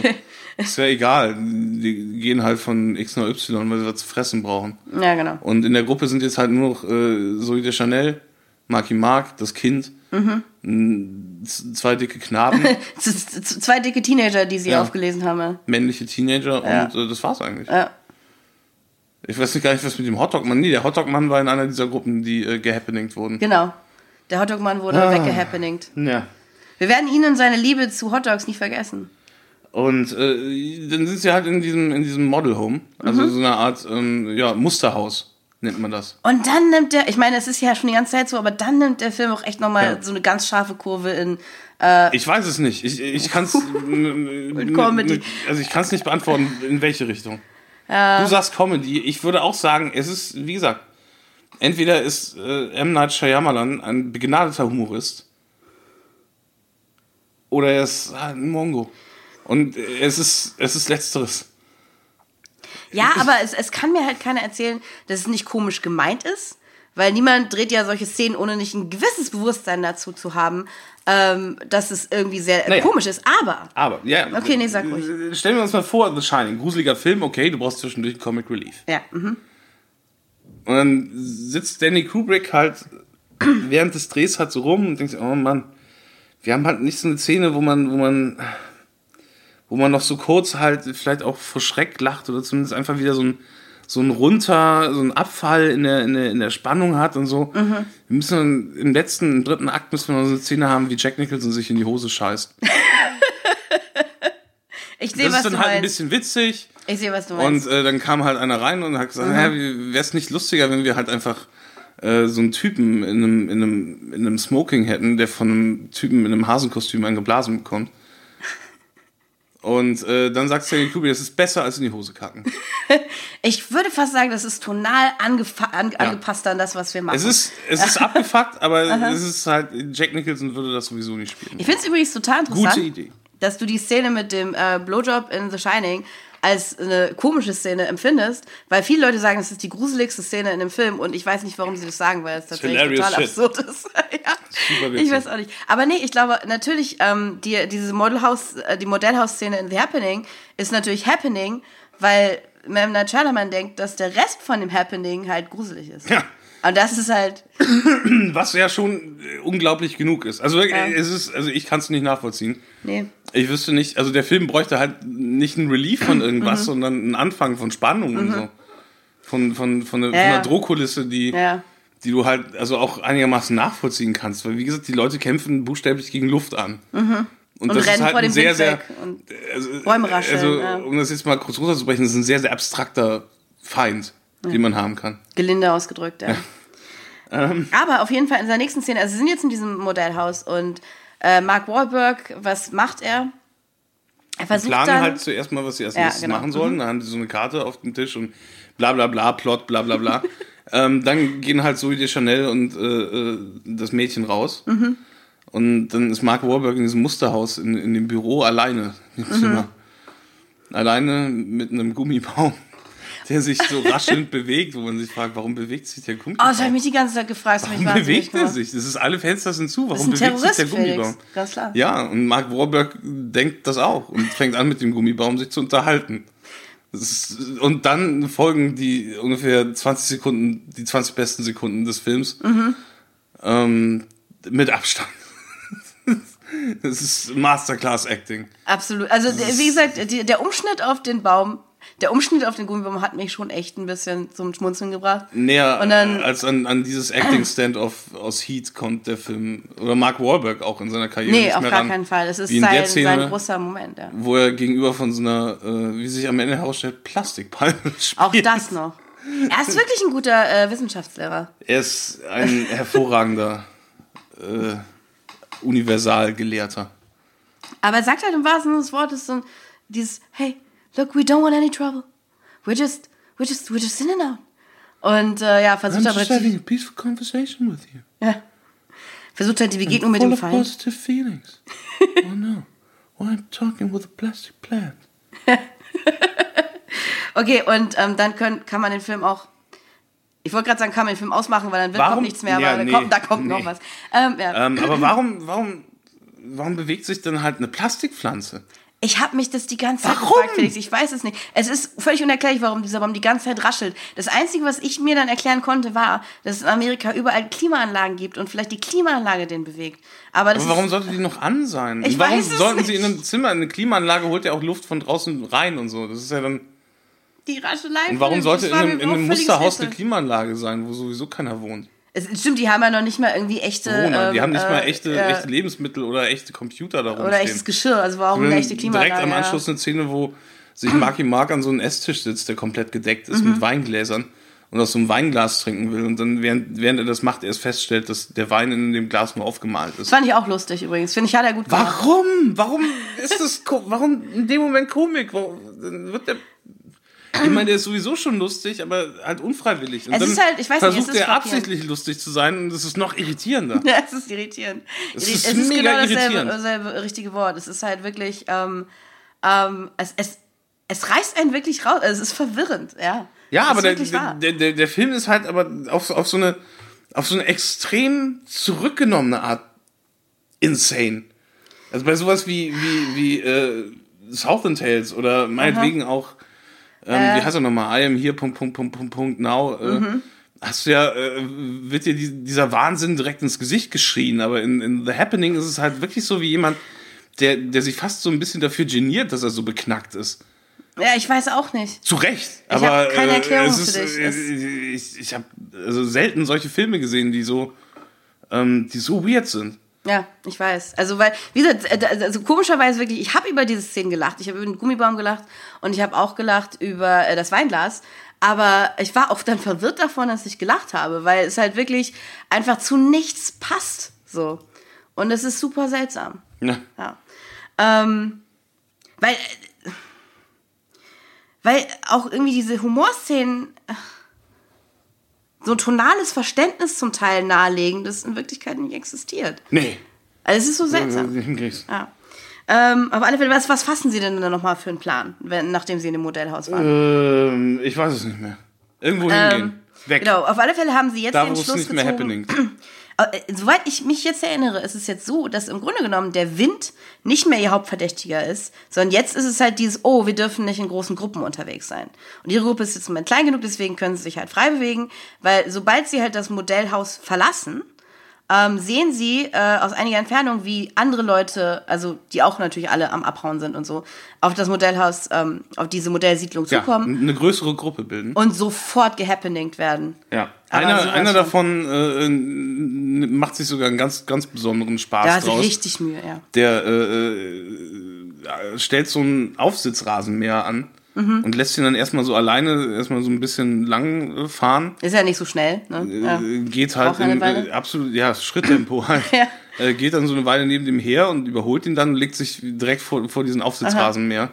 ist ja egal. Die gehen halt von X nach Y, weil sie was zu fressen brauchen. Ja, genau. Und in der Gruppe sind jetzt halt nur noch äh, Zoe de Chanel, Marky Mark, das Kind, Mhm. zwei dicke Knaben, Zwei dicke Teenager, die sie Ja. aufgelesen haben. ja. männliche Teenager Ja. und äh, das war's eigentlich. Ja. Ich weiß nicht gar nicht, was mit dem Hotdog-Mann. Nee, der Hotdog-Mann war in einer dieser Gruppen, die äh, gehappeningt wurden. Genau. Der Hotdog-Mann wurde Ah. weggehappeningt. Ja. Wir werden ihn und seine Liebe zu Hotdogs nie vergessen. Und äh, dann sind sie halt in diesem, in diesem Model Home, also Mhm. so eine Art ähm, ja, Musterhaus nennt man das. Und dann nimmt der, ich meine, es ist ja schon die ganze Zeit so, aber dann nimmt der Film auch echt nochmal Ja. so eine ganz scharfe Kurve in. Ich weiß es nicht. Ich, ich kann es. Comedy. Also ich kann es nicht beantworten, in welche Richtung. Du sagst Comedy. Ich würde auch sagen, es ist, wie gesagt, entweder ist äh, M. Night Shyamalan ein begnadeter Humorist oder er ist halt ein Mongo. Und äh, es ist, es ist Letzteres. Ja, aber es, es kann mir halt keiner erzählen, dass es nicht komisch gemeint ist, weil niemand dreht ja solche Szenen, ohne nicht ein gewisses Bewusstsein dazu zu haben, ähm, dass es irgendwie sehr Naja. komisch ist. Aber Aber, ja. Okay, nee, sag ruhig. Stellen wir uns mal vor, The Shining, gruseliger Film, okay, du brauchst zwischendurch Comic Relief. ja, mhm. Und dann sitzt Danny Kubrick halt während des Drehs halt so rum und denkt oh Mann, wir haben halt nicht so eine Szene, wo man, wo man, wo man noch so kurz halt vielleicht auch vor Schreck lacht oder zumindest einfach wieder so ein, so ein runter, so ein Abfall in der, in der, in der Spannung hat und so. Wir müssen im letzten, im dritten Akt müssen wir noch so eine Szene haben, wie Jack Nicholson sich in die Hose scheißt. ich sehe, Das was ist dann du halt ein meinst. bisschen witzig. Ich sehe, was du Und meinst. äh, dann kam halt einer rein und hat gesagt, wäre es nicht lustiger, wenn wir halt einfach äh, so einen Typen in einem, in, einem, in einem Smoking hätten, der von einem Typen in einem Hasenkostüm angeblasen bekommt. Und äh, dann sagt Stanley Kubrick, das ist besser als in die Hose kacken. Ich würde fast sagen, das ist tonal an, angepasst an das, was wir machen. Es ist, es ist abgefuckt, aber es ist halt, Jack Nicholson würde das sowieso nicht spielen. ich finde es übrigens total interessant, Gute Idee. dass du die Szene mit dem äh, Blowjob in The Shining als eine komische Szene empfindest, weil viele Leute sagen, es ist die gruseligste Szene in dem Film und ich weiß nicht, warum sie das sagen, weil es tatsächlich hilarious total shit. absurd ist. ja. Ich weiß auch nicht. Aber nee, ich glaube natürlich, ähm, die, diese Modelhaus, äh, die Modellhaus-Szene in The Happening ist natürlich Happening, weil M. Night Shyamalan denkt, dass der Rest von dem Happening halt gruselig ist. Ja. Und das ist halt, Was ja schon äh, unglaublich genug ist. Also, Ja. es ist, also ich kann es nicht nachvollziehen. nee. Ich wüsste nicht, also der Film bräuchte halt nicht einen Relief von irgendwas, Mhm. sondern einen Anfang von Spannung und so. Von, von, von, einer, Ja, von einer Drohkulisse, die, Ja. die du halt also auch einigermaßen nachvollziehen kannst. Weil, wie gesagt, die Leute kämpfen buchstäblich gegen Luft an. Und, Mhm. Und das rennen ist halt ein sehr, sehr. und Also, Bäume rascheln, also um das jetzt mal kurz runterzubrechen, das ist ein sehr, sehr abstrakter Feind, den man haben kann. Gelinde ausgedrückt, ja. Ähm. Aber auf jeden Fall in seiner nächsten Szene, also sie sind jetzt in diesem Modellhaus und äh, Mark Wahlberg, was macht er? Er versucht planen dann, halt zuerst mal, was sie als Ja, nächstes genau. machen sollen. Dann haben die so eine Karte auf dem Tisch und bla bla bla, Plot, bla bla bla. ähm, dann gehen halt Zoe de Chanel und äh, äh, das Mädchen raus. Mhm. Und dann ist Mark Wahlberg in diesem Musterhaus in, in dem Büro alleine im Mhm. Zimmer. Alleine mit einem Gummibaum, der sich so raschelnd bewegt, wo man sich fragt, warum bewegt sich der Oh, Gummibaum? das habe ich mich die ganze Zeit gefragt. Warum bewegt er sich? Das ist alle Fenster sind zu. Warum bewegt sich der Gummibaum? Felix. Ganz klar. Ja, und Mark Wahlberg denkt das auch und fängt an mit dem Gummibaum sich zu unterhalten. Ist, und dann folgen die ungefähr 20 Sekunden, die 20 besten Sekunden des Films Mhm. ähm, mit Abstand. Das ist Masterclass Acting. Absolut. Also, wie gesagt, der Umschnitt auf den Baum, der Umschnitt auf den Gummibaum hat mich schon echt ein bisschen zum Schmunzeln gebracht. Näher Und dann- als an, an dieses Acting Stand-off aus Heat kommt der Film. Oder Mark Wahlberg auch in seiner Karriere. Nee, auf gar ran. keinen Fall. Es ist sein, Szene, sein großer Moment, ja. wo er gegenüber von so einer, äh, wie sich am Ende herausstellt, Plastikpalme spielt. Auch das noch. Er ist wirklich ein guter äh, Wissenschaftslehrer. Er ist ein hervorragender äh, Universalgelehrter. Aber er sagt halt im wahrsten Sinne des Wortes so dieses, hey, look, we don't want any trouble. We're just, we're just, we're just in and out. Und äh, ja, versucht I'm aber just having a peaceful conversation with you. ja, versucht halt die Begegnung mit dem Feind. positive feelings. oh no. Why I'm talking with a plastic plant. Okay, und ähm, dann können, kann man den Film auch. Ich wollte gerade sagen, kann man den Film ausmachen, weil dann wird Warum? kommt nichts mehr, Ja, aber nee, da kommt, da kommt noch nee. was. Ähm, ja. Ähm, aber warum, warum, warum bewegt sich dann halt eine Plastikpflanze? Ich habe mich das die ganze Zeit Warum? gefragt, Felix. Ich weiß es nicht. Es ist völlig unerklärlich, warum dieser Baum die ganze Zeit raschelt. Das Einzige, was ich mir dann erklären konnte, war, dass es in Amerika überall Klimaanlagen gibt und vielleicht die Klimaanlage den bewegt. Aber das Aber warum ist, sollte die noch an sein? Ich Und warum weiß es sollten sie nicht. in einem Zimmer, eine Klimaanlage holt ja auch Luft von draußen rein und so. Das ist ja dann. die Raschelei. Und warum sollte in einem, in einem Musterhaus eine. Klimaanlage sein, wo sowieso keiner wohnt? Es, stimmt, die haben ja noch nicht mal irgendwie echte. Corona. die ähm, haben nicht mal äh, echte, äh, echte Lebensmittel oder echte Computer da Oder echtes Geschirr, also warum eine echte Klimaanlage? Direkt am. Anschluss eine Szene, wo sich Marky Mark an so einem Esstisch sitzt, der komplett gedeckt ist Mhm. mit Weingläsern und aus so einem Weinglas trinken will und dann, während, während er das macht, erst feststellt, dass der Wein in dem Glas nur aufgemalt ist. Das fand ich auch lustig übrigens. Finde ich, hat er gut gemacht. Warum? Warum ist das, warum in dem Moment Komik? Warum dann wird der, ich meine, der ist sowieso schon lustig, aber halt unfreiwillig. Und Es ist halt- ich weiß nicht, es versucht ist er absichtlich lustig zu sein und das ist noch irritierender. Ja, es ist irritierend. Es Irri- ist es ist genau dasselbe, dasselbe richtige Wort. Es ist halt wirklich, ähm, ähm, es, es, es reißt einen wirklich raus. Also es ist verwirrend, ja. Ja, Das aber der, der, der, der, Film ist halt aber auf, auf so eine auf so eine extrem zurückgenommene Art insane. Also bei sowas wie wie wie äh, Southern Tales oder meinetwegen auch ähm, Äh. wie heißt er nochmal I am here Punkt Punkt Punkt Punkt Punkt now äh, Mhm. hast du ja äh, wird dir die, dieser Wahnsinn direkt ins Gesicht geschrien, aber in, in The Happening ist es halt wirklich so wie jemand der, der sich fast so ein bisschen dafür geniert, dass er so beknackt ist. Ja, ich weiß auch nicht. Zu Recht. Ich aber keine äh, Erklärung es ist, für dich. äh, ich ich habe also selten solche Filme gesehen, die so, ähm, die so weird sind. Ja, ich weiß. Also, weil, wie gesagt, äh, also komischerweise wirklich, ich habe über diese Szenen gelacht. Ich habe über den Gummibaum gelacht und ich habe auch gelacht über äh, das Weinglas. Aber ich war auch dann verwirrt davon, dass ich gelacht habe, weil es halt wirklich einfach zu nichts passt. So. Und es ist super seltsam. Ja. Ja. Ähm, weil, äh, weil auch irgendwie diese Humorszenen äh, so ein tonales Verständnis zum Teil nahelegen, das in Wirklichkeit nicht existiert. Nee. Also es ist so seltsam. Ja. Ähm, auf alle Fälle, was, was fassen Sie denn dann nochmal für einen Plan, wenn, nachdem Sie in dem Modellhaus waren? Ähm, ich weiß es nicht mehr. Irgendwo hingehen. Weg. Genau, auf alle Fälle haben Sie jetzt Da, den wo es Schluss nicht mehr gezogen. happening. Äh, Soweit ich mich jetzt erinnere, ist es jetzt so, dass im Grunde genommen der Wind nicht mehr ihr Hauptverdächtiger ist, sondern jetzt ist es halt dieses, oh, wir dürfen nicht in großen Gruppen unterwegs sein. Und ihre Gruppe ist jetzt im Moment klein genug, deswegen können sie sich halt frei bewegen, weil sobald sie halt das Modellhaus verlassen, ähm, sehen sie äh, aus einiger Entfernung, wie andere Leute, also die auch natürlich alle am Abhauen sind und so, auf das Modellhaus, ähm, auf diese Modellsiedlung Ja, zukommen eine größere Gruppe bilden. und sofort gehappeningt werden. Ja. Aber Einer, sowas einer von- davon äh, macht sich sogar einen ganz, ganz besonderen Spaß Da draus. richtig Mühe, ja. Der äh, äh, stellt so einen Aufsitzrasenmäher an Mhm. und lässt ihn dann erstmal so alleine, erstmal so ein bisschen lang äh, fahren. Ist ja nicht so schnell. Ne? Ja. Äh, geht halt in äh, absolut, ja, Schritttempo halt. Ja. äh, geht dann so eine Weile neben dem her und überholt ihn dann und legt sich direkt vor, vor diesen Aufsitzrasenmäher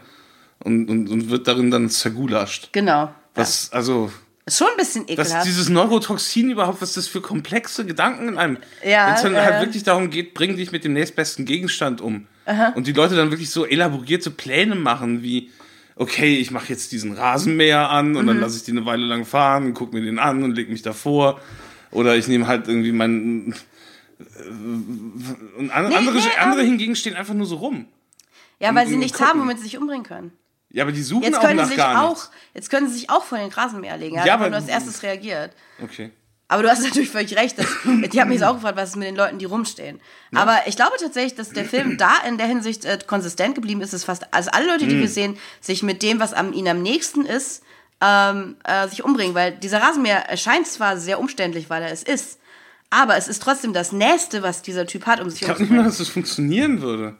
und, und, und wird darin dann zergulascht. Genau. Was, also, Ist schon ein bisschen dass ekelhaft. dieses Neurotoxin überhaupt, was das für komplexe Gedanken in einem. Ja, Wenn es dann äh. halt wirklich darum geht, bring dich mit dem nächstbesten Gegenstand um. Und die Leute dann wirklich so elaborierte Pläne machen, wie, okay, ich mache jetzt diesen Rasenmäher an und dann Mhm. lasse ich den eine Weile lang fahren und guck mir den an und leg mich davor. Oder ich nehme halt irgendwie meinen. Und an, andere, nee, andere ähm. hingegen stehen einfach nur so rum. ja, weil sie und nichts gucken. haben, womit sie sich umbringen können. Ja, aber die suchen Jetzt auch können, nach sie sich gar auch, nichts. jetzt können sie sich auch vor den Rasenmäher legen. Ja, Ja, aber aber- nur als erstes reagiert. Okay. Aber du hast natürlich völlig recht. Dass, ich habe mich jetzt auch gefragt, was ist mit den Leuten, die rumstehen. Aber ich glaube tatsächlich, dass der Film da in der Hinsicht äh, konsistent geblieben ist, dass fast also alle Leute, die Mhm. wir sehen, sich mit dem, was am, ihnen am nächsten ist, ähm, äh, sich umbringen. Weil dieser Rasenmäher erscheint zwar sehr umständlich, weil er es ist, aber es ist trotzdem das Nächste, was dieser Typ hat, um sich Ich glaube nicht mal, umzubringen. dass das funktionieren würde.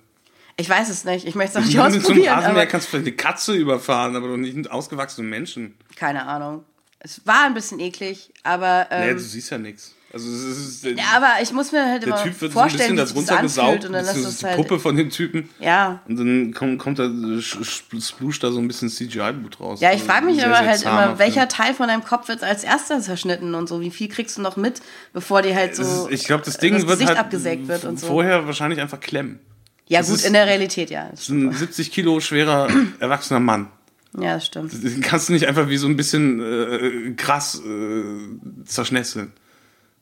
Ich weiß es nicht. Ich möchte es auch nicht Mit so einem ausprobieren. Rasenmäher kannst du vielleicht eine Katze überfahren, aber doch nicht einen ausgewachsenen Menschen. keine Ahnung. Es war ein bisschen eklig, aber Nee, ähm, du siehst ja nichts. Also es ist, der, ja, aber ich muss mir halt der immer Typ wird so ein vorstellen, bisschen das anfühlt gesaugt, und dann das ist es die halt Puppe von dem Typen. ja. Und dann kommt, kommt da, sch- sch- spluscht da so ein bisschen CGI-Blut raus. Ja, ich frage mich Sehr, aber sehr halt immer, welcher. Teil von deinem Kopf wird als erster zerschnitten und so? Wie viel kriegst du noch mit, bevor dir halt so ist, ich glaube, das Ding das wird Gesicht halt abgesägt wird und so? vorher wahrscheinlich einfach klemmen. ja das gut, ist- in der Realität, ja. Das ist ein 70 Kilo schwerer erwachsener Mann. Ja, das stimmt. Den kannst du nicht einfach wie so ein bisschen äh, Gras äh, zerschnetzeln.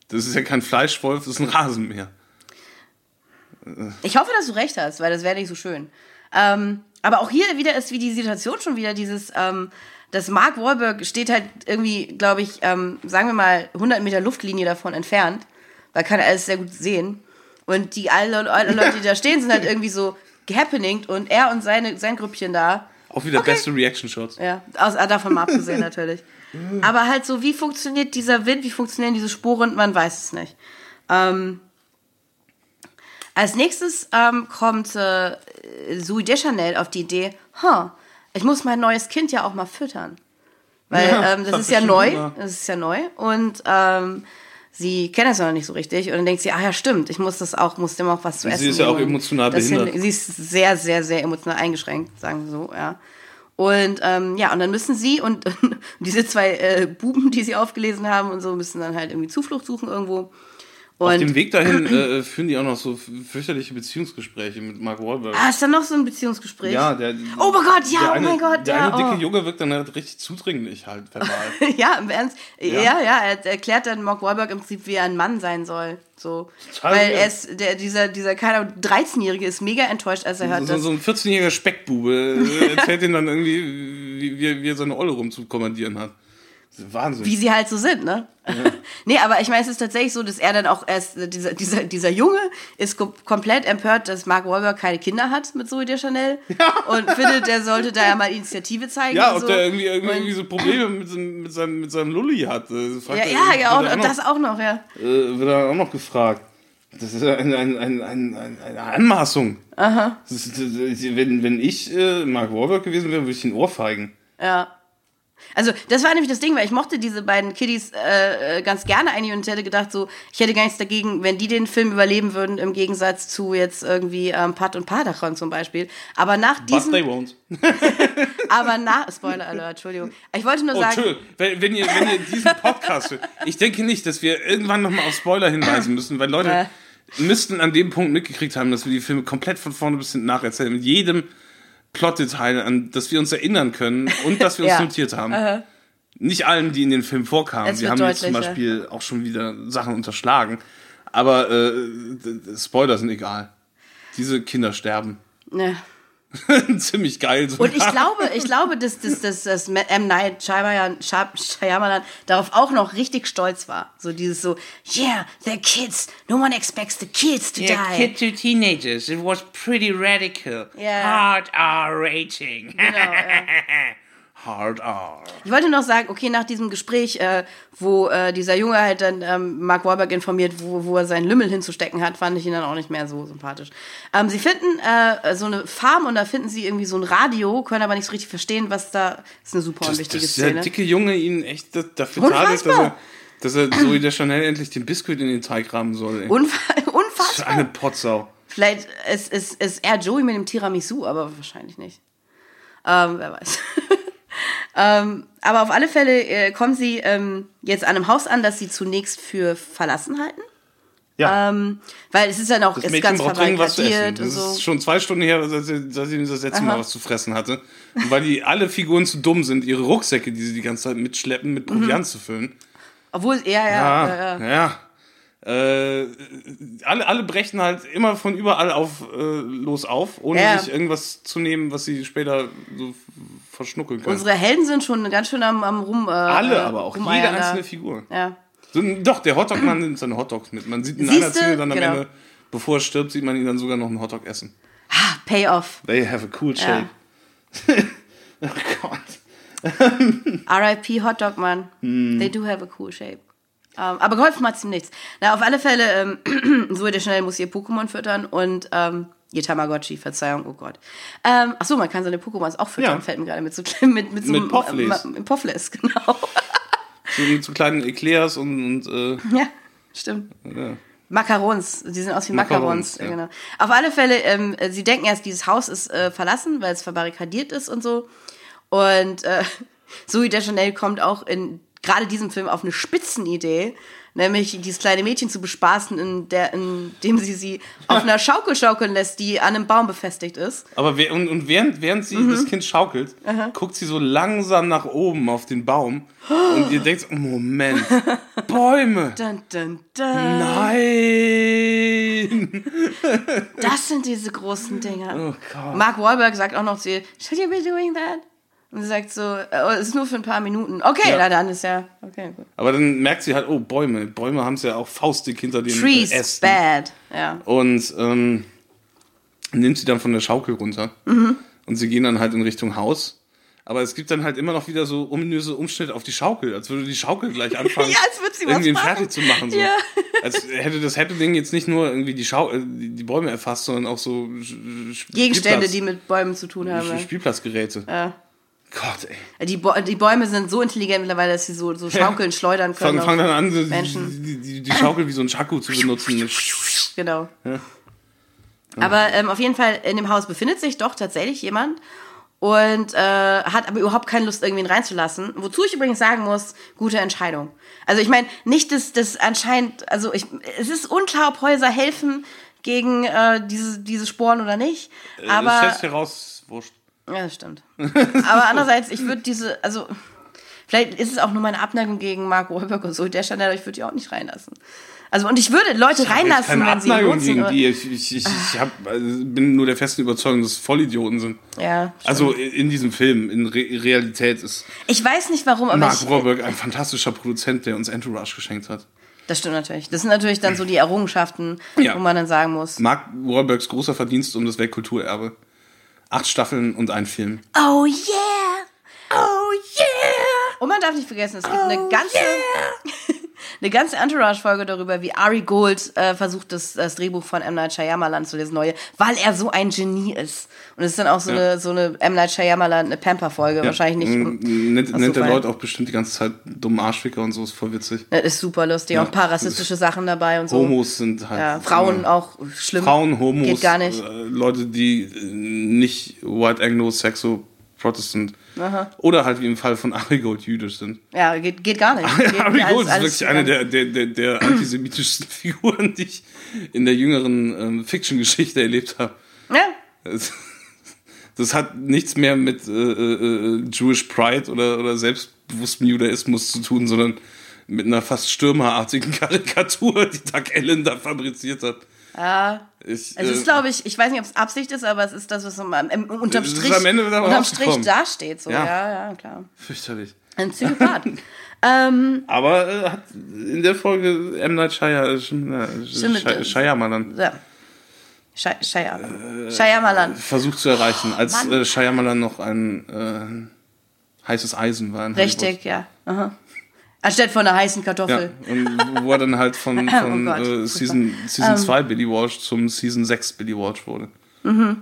Das ist ja kein Fleischwolf, das ist ein Rasenmäher. Ich hoffe, dass du recht hast, weil das wäre nicht so schön. Ähm, aber auch hier wieder ist wie die Situation schon wieder dieses, ähm, dass Mark Wahlberg steht halt irgendwie, glaube ich, ähm, sagen wir mal 100 Meter Luftlinie davon entfernt, weil kann er alles sehr gut sehen. Und die alle, alle Leute, die da stehen, sind halt irgendwie so gehappening und er und seine, sein Grüppchen da. Auch wieder Okay. beste Reaction-Shots. Ja, aus, ah, davon mal abgesehen natürlich. Aber halt so, wie funktioniert dieser Wind, wie funktionieren diese Spuren, man weiß es nicht. Ähm, als nächstes ähm, kommt äh, Zoe Deschanel auf die Idee, huh, ich muss mein neues Kind ja auch mal füttern. Weil Ja, ähm, das hat ist ja neu, Hunger. das ist ja neu und ähm, sie kennt das noch nicht so richtig und dann denkt sie, ah ja stimmt, ich muss das auch, muss dem auch was zu Sie essen ist ja auch emotional behindert. hin- Sie ist sehr, sehr, sehr emotional eingeschränkt, sagen wir so, ja. Und ähm, ja, und dann müssen sie und, und diese zwei äh, Buben, die sie aufgelesen haben und so, müssen dann halt irgendwie Zuflucht suchen irgendwo. Auf Und dem Weg dahin äh, führen die auch noch so fürchterliche Beziehungsgespräche mit Mark Wahlberg. ah, ist dann noch so ein Beziehungsgespräch? Ja, der. Oh mein Gott, ja, der oh eine, mein Gott, Der ja, eine dicke oh. Junge wirkt dann halt richtig zudringlich halt verbal. ja, im Ernst. Ja, Ja. ja, er erklärt dann Mark Wahlberg im Prinzip, wie er ein Mann sein soll. So. Total Weil er ist, der, dieser, dieser, keine Ahnung, 13-Jährige ist mega enttäuscht, als er hört, so, so ein 14-jähriger Speckbube äh, erzählt ihm dann irgendwie, wie, wie, wie er seine Olle rumzukommandieren hat. Wahnsinn. wie sie halt so sind, ne? nee, aber ich meine, es ist tatsächlich so, dass er dann auch erst, dieser, dieser, dieser Junge ist kom komplett empört, dass Mark Wahlberg keine Kinder hat mit Zoe Deschanel und findet, der sollte da ja mal Initiative zeigen. ja, und ob so. der irgendwie, irgendwie, Und- irgendwie so Probleme mit, seinem- mit, seinem, mit seinem Lulli hat. äh, Ja, er- ja, ja, er auch, und noch- das auch noch, ja. äh, wird er auch noch gefragt. Das ist ein, ein, ein, ein, ein, eine Anmaßung. Aha. Ist, wenn, wenn ich äh, Mark Wahlberg gewesen wäre, würde ich ihn ohrfeigen. Ja. Also, das war nämlich das Ding, weil ich mochte diese beiden Kiddies äh, äh, ganz gerne eigentlich und hätte gedacht, so, ich hätte gar nichts dagegen, wenn die den Film überleben würden, im Gegensatz zu jetzt irgendwie ähm, Pat und Padachon zum Beispiel. Aber nach But diesem, they won't. aber nach, Spoiler Alert, Entschuldigung. Ich wollte nur Oh, sagen, wenn, wenn, ihr, wenn ihr diesen Podcast ich denke nicht, dass wir irgendwann nochmal auf Spoiler hinweisen müssen, weil Leute Ja. müssten an dem Punkt mitgekriegt haben, dass wir die Filme komplett von vorne bis hinten nacherzählen, mit jedem Plotdetail, an das wir uns erinnern können und das wir uns Ja. notiert haben. Nicht allen, die in den Film vorkamen. Es Wir haben jetzt zum. Beispiel auch schon wieder Sachen unterschlagen. Aber äh, Spoiler sind egal. Diese Kinder sterben. ne. Ziemlich geil. sogar. Und ich glaube, ich glaube, dass, dass, dass, dass M. Night Shyamalan, Shyam- Shyamalan darauf auch noch richtig stolz war. So dieses so, yeah, they're kids. No one expects the kids to Yeah, die. kid to teenagers. It was pretty radical. Yeah. Hard R rating. Genau, ja. Hard R. Ich wollte noch sagen, okay, nach diesem Gespräch, äh, wo äh, dieser Junge halt dann ähm, Mark Wahlberg informiert, wo, wo er seinen Lümmel hinzustecken hat, fand ich ihn dann auch nicht mehr so sympathisch. Ähm, sie finden äh, so eine Farm und da finden sie irgendwie so ein Radio, können aber nicht so richtig verstehen, was da. Das ist eine super dass, unwichtige der Szene. dicke Junge ihn echt da- dafür tadelt, dass er, dass er Zoe der Chanel endlich den Biskuit in den Teig rahmen soll. Ey. Das ist unfassbar. eine Potsau. Vielleicht ist, ist, ist er Joey mit dem Tiramisu, aber wahrscheinlich nicht. Ähm, wer weiß. ähm, aber auf alle Fälle äh, kommen sie ähm, jetzt an einem Haus an, das sie zunächst für verlassen halten. Ja, Ähm, weil es ist ja noch das ist Mädchen ganz braucht dringend was zu essen. Das so. ist schon zwei Stunden her, dass sie, dass sie das letzte Mal Aha. was zu fressen hatte. Und weil die alle Figuren zu dumm sind, ihre Rucksäcke, die sie die ganze Zeit mitschleppen, mit Proviant zu füllen. Obwohl, ja, ja, ja, ja. ja. Äh, alle, alle brechen halt immer von überall auf äh, los auf, ohne Ja. sich irgendwas zu nehmen, was sie später so verschnuckeln können. Unsere Helden sind schon ganz schön am, am rum. Äh, alle äh, aber auch, jede einzelne Figur. Ja. So, doch, der Hotdog-Mann nimmt seine Hotdogs mit. Man sieht in Siehste? einer Szene dann am Genau. Ende, bevor er stirbt, sieht man ihn dann sogar noch einen Hotdog essen. Ah, Payoff. They have a cool shape. oh Gott. RIP Hotdog Mann. Hm. They do have a cool shape. Ähm, aber geholfen hat's ihm nichts. Na, auf alle Fälle, ähm, Zoe schnell muss ihr Pokémon füttern und ähm, ihr Tamagotchi, Verzeihung, oh Gott. Ähm, ach so, man kann seine Pokémons auch füttern, Ja. fällt mir gerade mit so mit, mit so Mit einem- Poffles. äh, Poffles, genau. So mit so kleinen Eclairs und, und äh, ja, stimmt. ja. Macarons, die sehen aus wie Macarons, Macarons. ja. Genau. Auf alle Fälle, ähm, äh, sie denken erst, dieses Haus ist äh, verlassen, weil es verbarrikadiert ist und so. Und äh, Zoe Deschanel kommt auch in gerade diesem Film auf eine Spitzenidee, nämlich dieses kleine Mädchen zu bespaßen, in der, indem sie sie auf einer Schaukel schaukeln lässt, die an einem Baum befestigt ist. Aber wer, und, und während, während sie Mhm. das Kind schaukelt, guckt sie so langsam nach oben auf den Baum und ihr denkt, Moment, Bäume. Dun, dun, dun. Nein! Das sind diese großen Dinger. Oh. Mark Wahlberg sagt auch noch zu ihr, should you be doing that? Und sie sagt so, oh, es ist nur für ein paar Minuten. Okay, Ja. na dann ist ja, okay, gut. Aber dann merkt sie halt, oh, Bäume. Bäume haben es ja auch faustdick hinter den Trees, äh, Ästen. bad. Ja. Und ähm, nimmt sie dann von der Schaukel runter. Mhm. Und sie gehen dann halt in Richtung Haus. Aber es gibt dann halt immer noch wieder so ominöse Umschnitte auf die Schaukel, als würde die Schaukel gleich anfangen, Ja, als würde sie was irgendwie fertig zu machen. So. Ja. Als hätte das Happening jetzt nicht nur irgendwie die, Schau die Bäume erfasst, sondern auch so Gegenstände, Spielplatz- die mit Bäumen zu tun haben. Spielplatzgeräte. Ja. Gott, ey. Die, Bä- die Bäume sind so intelligent mittlerweile, dass sie so, so schaukeln, schleudern können. Fang, fang dann an, so Menschen. die, die, die Schaukel wie so ein Chaku zu benutzen. Genau. Aber ähm, auf jeden Fall, in dem Haus befindet sich doch tatsächlich jemand und äh, hat aber überhaupt keine Lust, irgendwen reinzulassen. Wozu ich übrigens sagen muss, gute Entscheidung. Also ich meine, nicht, dass das anscheinend, also ich, es ist unklar, ob Häuser helfen gegen äh, diese, diese Sporen oder nicht. Aber Aber Äh, stellst dir raus, wurscht. Ja, das stimmt. Aber andererseits, ich würde diese, also vielleicht ist es auch nur meine Abneigung gegen Mark Wahlberg und so, der stand da, ich würde die auch nicht reinlassen. Also und ich würde Leute Ich reinlassen, keine wenn sie Abneigung sind. gegen aber- die. Ich, ich, ich, ich hab, also bin nur der festen Überzeugung, dass es Vollidioten sind. Ja, stimmt. Also in diesem Film, in Re Realität ist Ich weiß nicht warum, aber Mark Wahlberg ein fantastischer Produzent, der uns Entourage geschenkt hat. das stimmt natürlich. Das sind natürlich dann so die Errungenschaften, Ja. wo man dann sagen muss, Mark Wahlbergs großer Verdienst um das Weltkulturerbe. Acht Staffeln und ein Film. oh yeah, oh yeah. Und man darf nicht vergessen, es gibt Oh eine ganze, eine ganze Entourage-Folge darüber, wie Ari Gold äh, versucht, das, das Drehbuch von M. Night Shyamalan zu lesen, neue, weil er so ein Genie ist. Und es ist dann auch so Ja. eine, so eine M. Night Shyamalan, eine Pamper-Folge, wahrscheinlich nicht. um- Nennt, nennt der. Leute auch bestimmt die ganze Zeit dummen Arschficker und so, ist voll witzig. Das ist super lustig, Ja. auch ein paar rassistische Sachen dabei und so. Homos sind halt. Ja, Frauen auch schlimm. Frauen, Homos, Geht gar nicht. Äh, Leute, die äh, nicht White Anglo, Saxo, Protestant oder halt wie im Fall von Ari Gold jüdisch sind. Ja, geht, geht gar nicht. Geht Ari alles- Gold ist wirklich eine der, der, der, der antisemitischsten Figuren, die ich in der jüngeren ähm, Fiction-Geschichte erlebt habe. Ja, Das, das hat nichts mehr mit äh, äh, Jewish Pride oder, oder selbstbewusstem Judaismus zu tun, sondern mit einer fast stürmerartigen Karikatur, die Doug Allen da fabriziert hat. Ja. Ich, Es äh, ist, glaube ich, ich weiß nicht, ob es Absicht ist, aber es ist das, was am, im, unterm Strich, am Ende unterm Strich dasteht. So. Ja. Ja. ja, klar. fürchterlich. Ein Psychopath. ähm, Aber äh, hat in der Folge M. Night Shia, äh, Stimmt, Shy- äh, Shyamalan ja. Shy- Shyamalan. Versucht zu erreichen, als Mann. äh, Shyamalan noch ein äh, heißes Eisen war. in Richtig, ja. Aha. Anstatt von einer heißen. Kartoffel. Ja, und wo er dann halt von, von Oh Gott, äh, Season, Season 2 Billy Walsh zum Season 6 Billy Walsh wurde. Ja,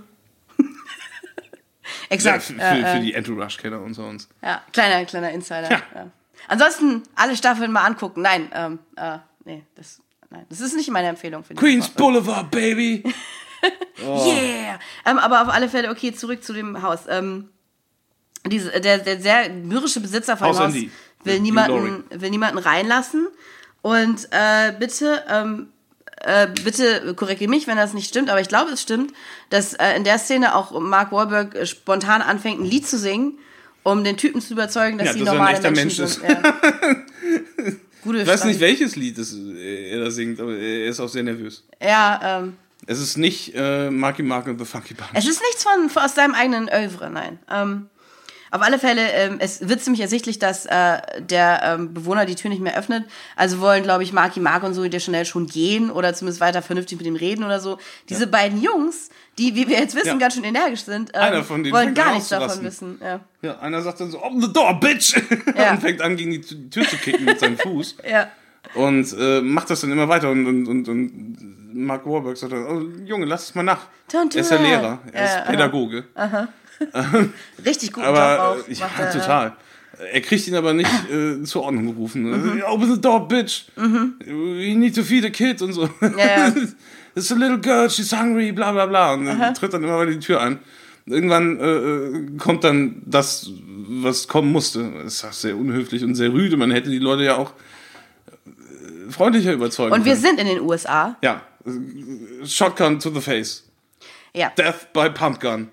Exakt. für, ja, für, ja. für die Entourage-Kenner unter uns. Ja, kleiner, kleiner Insider. Ja. Ja. Ansonsten alle Staffeln mal angucken. Nein, ähm, äh, nee, das, nein, das ist nicht meine Empfehlung für die Queens. Boulevard, baby! Yeah! Ähm, aber auf alle Fälle, okay, zurück zu dem Haus. Ähm, diese, der, der sehr mürrische Besitzer von Haus Haus Andy. Will niemanden, will niemanden reinlassen. Und äh, bitte, ähm, äh, bitte korrigiere mich, wenn das nicht stimmt, aber ich glaube, es stimmt, dass äh, in der Szene auch Mark Wahlberg spontan anfängt, ein Lied zu singen, um den Typen zu überzeugen, dass Ja, sie dass er ein normale echter Menschen Mensch sind. Ja. Gute Ich weiß nicht, welches Lied es, äh, er da singt, aber er ist auch sehr nervös. Ja, ähm, Es ist nicht äh, Marky Mark und the Funky Bunch. Es ist nichts von, von aus seinem eigenen Oeuvre, nein. Ähm, auf alle Fälle, ähm, es wird ziemlich ersichtlich, dass äh, der ähm, Bewohner die Tür nicht mehr öffnet. Also wollen, glaube ich, Marky Mark und so der schnell schon gehen oder zumindest weiter vernünftig mit ihm reden oder so. Diese beiden Jungs, die, wie wir jetzt wissen, Ja. ganz schön energisch sind, ähm, wollen gar nichts davon wissen. Ja. Ja, einer sagt dann so, open the door, bitch! Ja. und fängt an, gegen die Tü- Tür zu kicken mit seinem Fuß. ja. Und äh, macht das dann immer weiter. Und, und, und, und Mark Warburg sagt dann, oh, Junge, lass es mal nach. Don't do er ist ja. Lehrer, er Ja, ist aha. Pädagoge. Richtig guten Job Aber auch. äh, ja, er, total. Er kriegt ihn aber nicht äh, zur Ordnung gerufen. Mhm. Open the door, bitch! We need to feed a kid und so. ja. It's a little girl, she's hungry, bla bla bla. Und dann tritt dann immer wieder die Tür ein. Irgendwann äh, äh, kommt dann das, was kommen musste. Das ist auch sehr unhöflich und sehr rüde. Man hätte die Leute ja auch äh, freundlicher überzeugen Und wir können. sind in den USA. Ja, Shotgun to the face. Ja. Death by Pumpgun.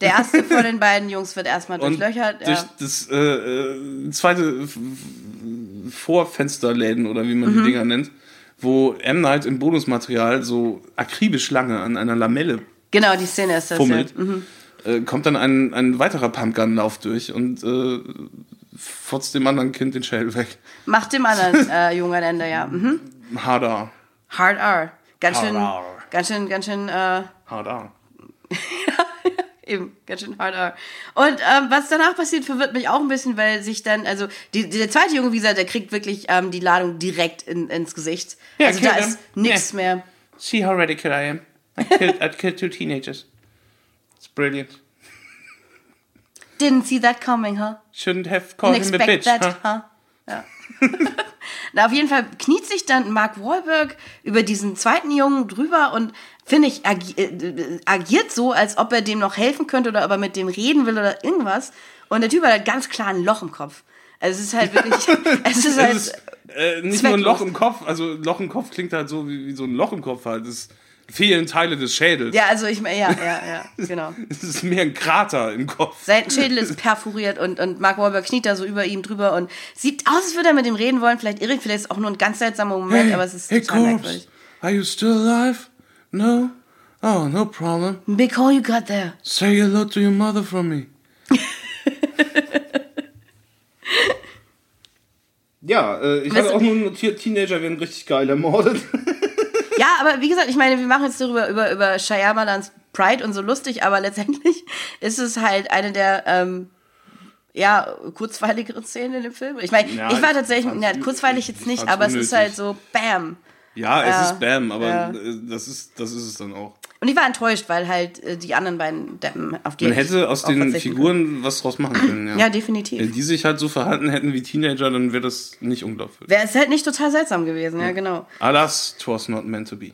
Der erste von den beiden Jungs wird erstmal Und durchlöchert. durch Ja. das äh, äh, zweite Vorfensterläden oder wie man Mhm. die Dinger nennt, wo M. Night im Bonusmaterial so akribisch lange an einer Lamelle Genau, die Szene ist das. fummelt, Ja. Mhm. äh, kommt dann ein, ein weiterer Pumpgun-Lauf durch und äh, fotzt dem anderen Kind den Schädel weg. Macht dem anderen äh, jungen Ende, ja. Mhm. Hard R. Hard R. Ganz Hard schön, R. ganz schön, ganz schön, äh, Hard R. eben, ganz schön hard R. Und ähm, was danach passiert, verwirrt mich auch ein bisschen, weil sich dann, also die, der zweite Junge, wie gesagt, der kriegt wirklich ähm, die Ladung direkt in, ins Gesicht. Ja, also da them. ist nichts Ja. mehr. See how radical I am. I killed, I killed two teenagers. It's brilliant. Didn't see that coming, huh? Shouldn't have called Didn't him a bitch, that, huh? huh? Ja. Na, auf jeden Fall kniet sich dann Mark Wahlberg über diesen zweiten Jungen drüber und finde ich, agi äh, äh, agiert so, als ob er dem noch helfen könnte oder ob er mit dem reden will oder irgendwas. Und der Typ hat halt ganz klar ein Loch im Kopf. Also es ist halt wirklich, es ist halt, Es ist äh, nicht nur ein. Loch im Kopf, also Loch im Kopf klingt halt so wie, wie so ein Loch im Kopf halt. Es fehlen Teile des Schädels. ja, also ich meine, ja, ja, ja, genau. Es ist mehr ein Krater im Kopf. Sein Schädel ist perforiert und, und Mark Wahlberg kniet da so über ihm drüber und sieht aus, als würde er mit ihm reden wollen. Vielleicht irre ich, vielleicht ist es auch nur ein ganz seltsamer Moment, aber es ist hey, total Corpse, merkwürdig. are you still alive? No? Oh, no problem. Big hole you got there. Say hello to your mother from me. ja, äh, ich Weißt hatte du- auch nur notiert, Teenager werden richtig geil ermordet. Ja, aber wie gesagt, ich meine, wir machen jetzt darüber über, über Shyamalans Pride und so lustig, aber letztendlich ist es halt eine der ähm, ja, kurzweiligeren Szenen in dem Film. Ich meine, Ja, ich war ich tatsächlich, ü- kurzweilig jetzt nicht, aber es ist unnötig. halt so BAM. Ja, es Ja, ist Bam, aber ja. äh, das, ist, das ist es dann auch. Und ich war enttäuscht, weil halt äh, die anderen beiden Deppen auf die Man hätte aus den Figuren was draus machen können. Ja. können. Ja, definitiv. Wenn die sich halt so verhalten hätten wie Teenager, dann wäre das nicht unglaubwürdig. Wäre es halt nicht total seltsam gewesen, ja, genau. Alas, twas not meant to be.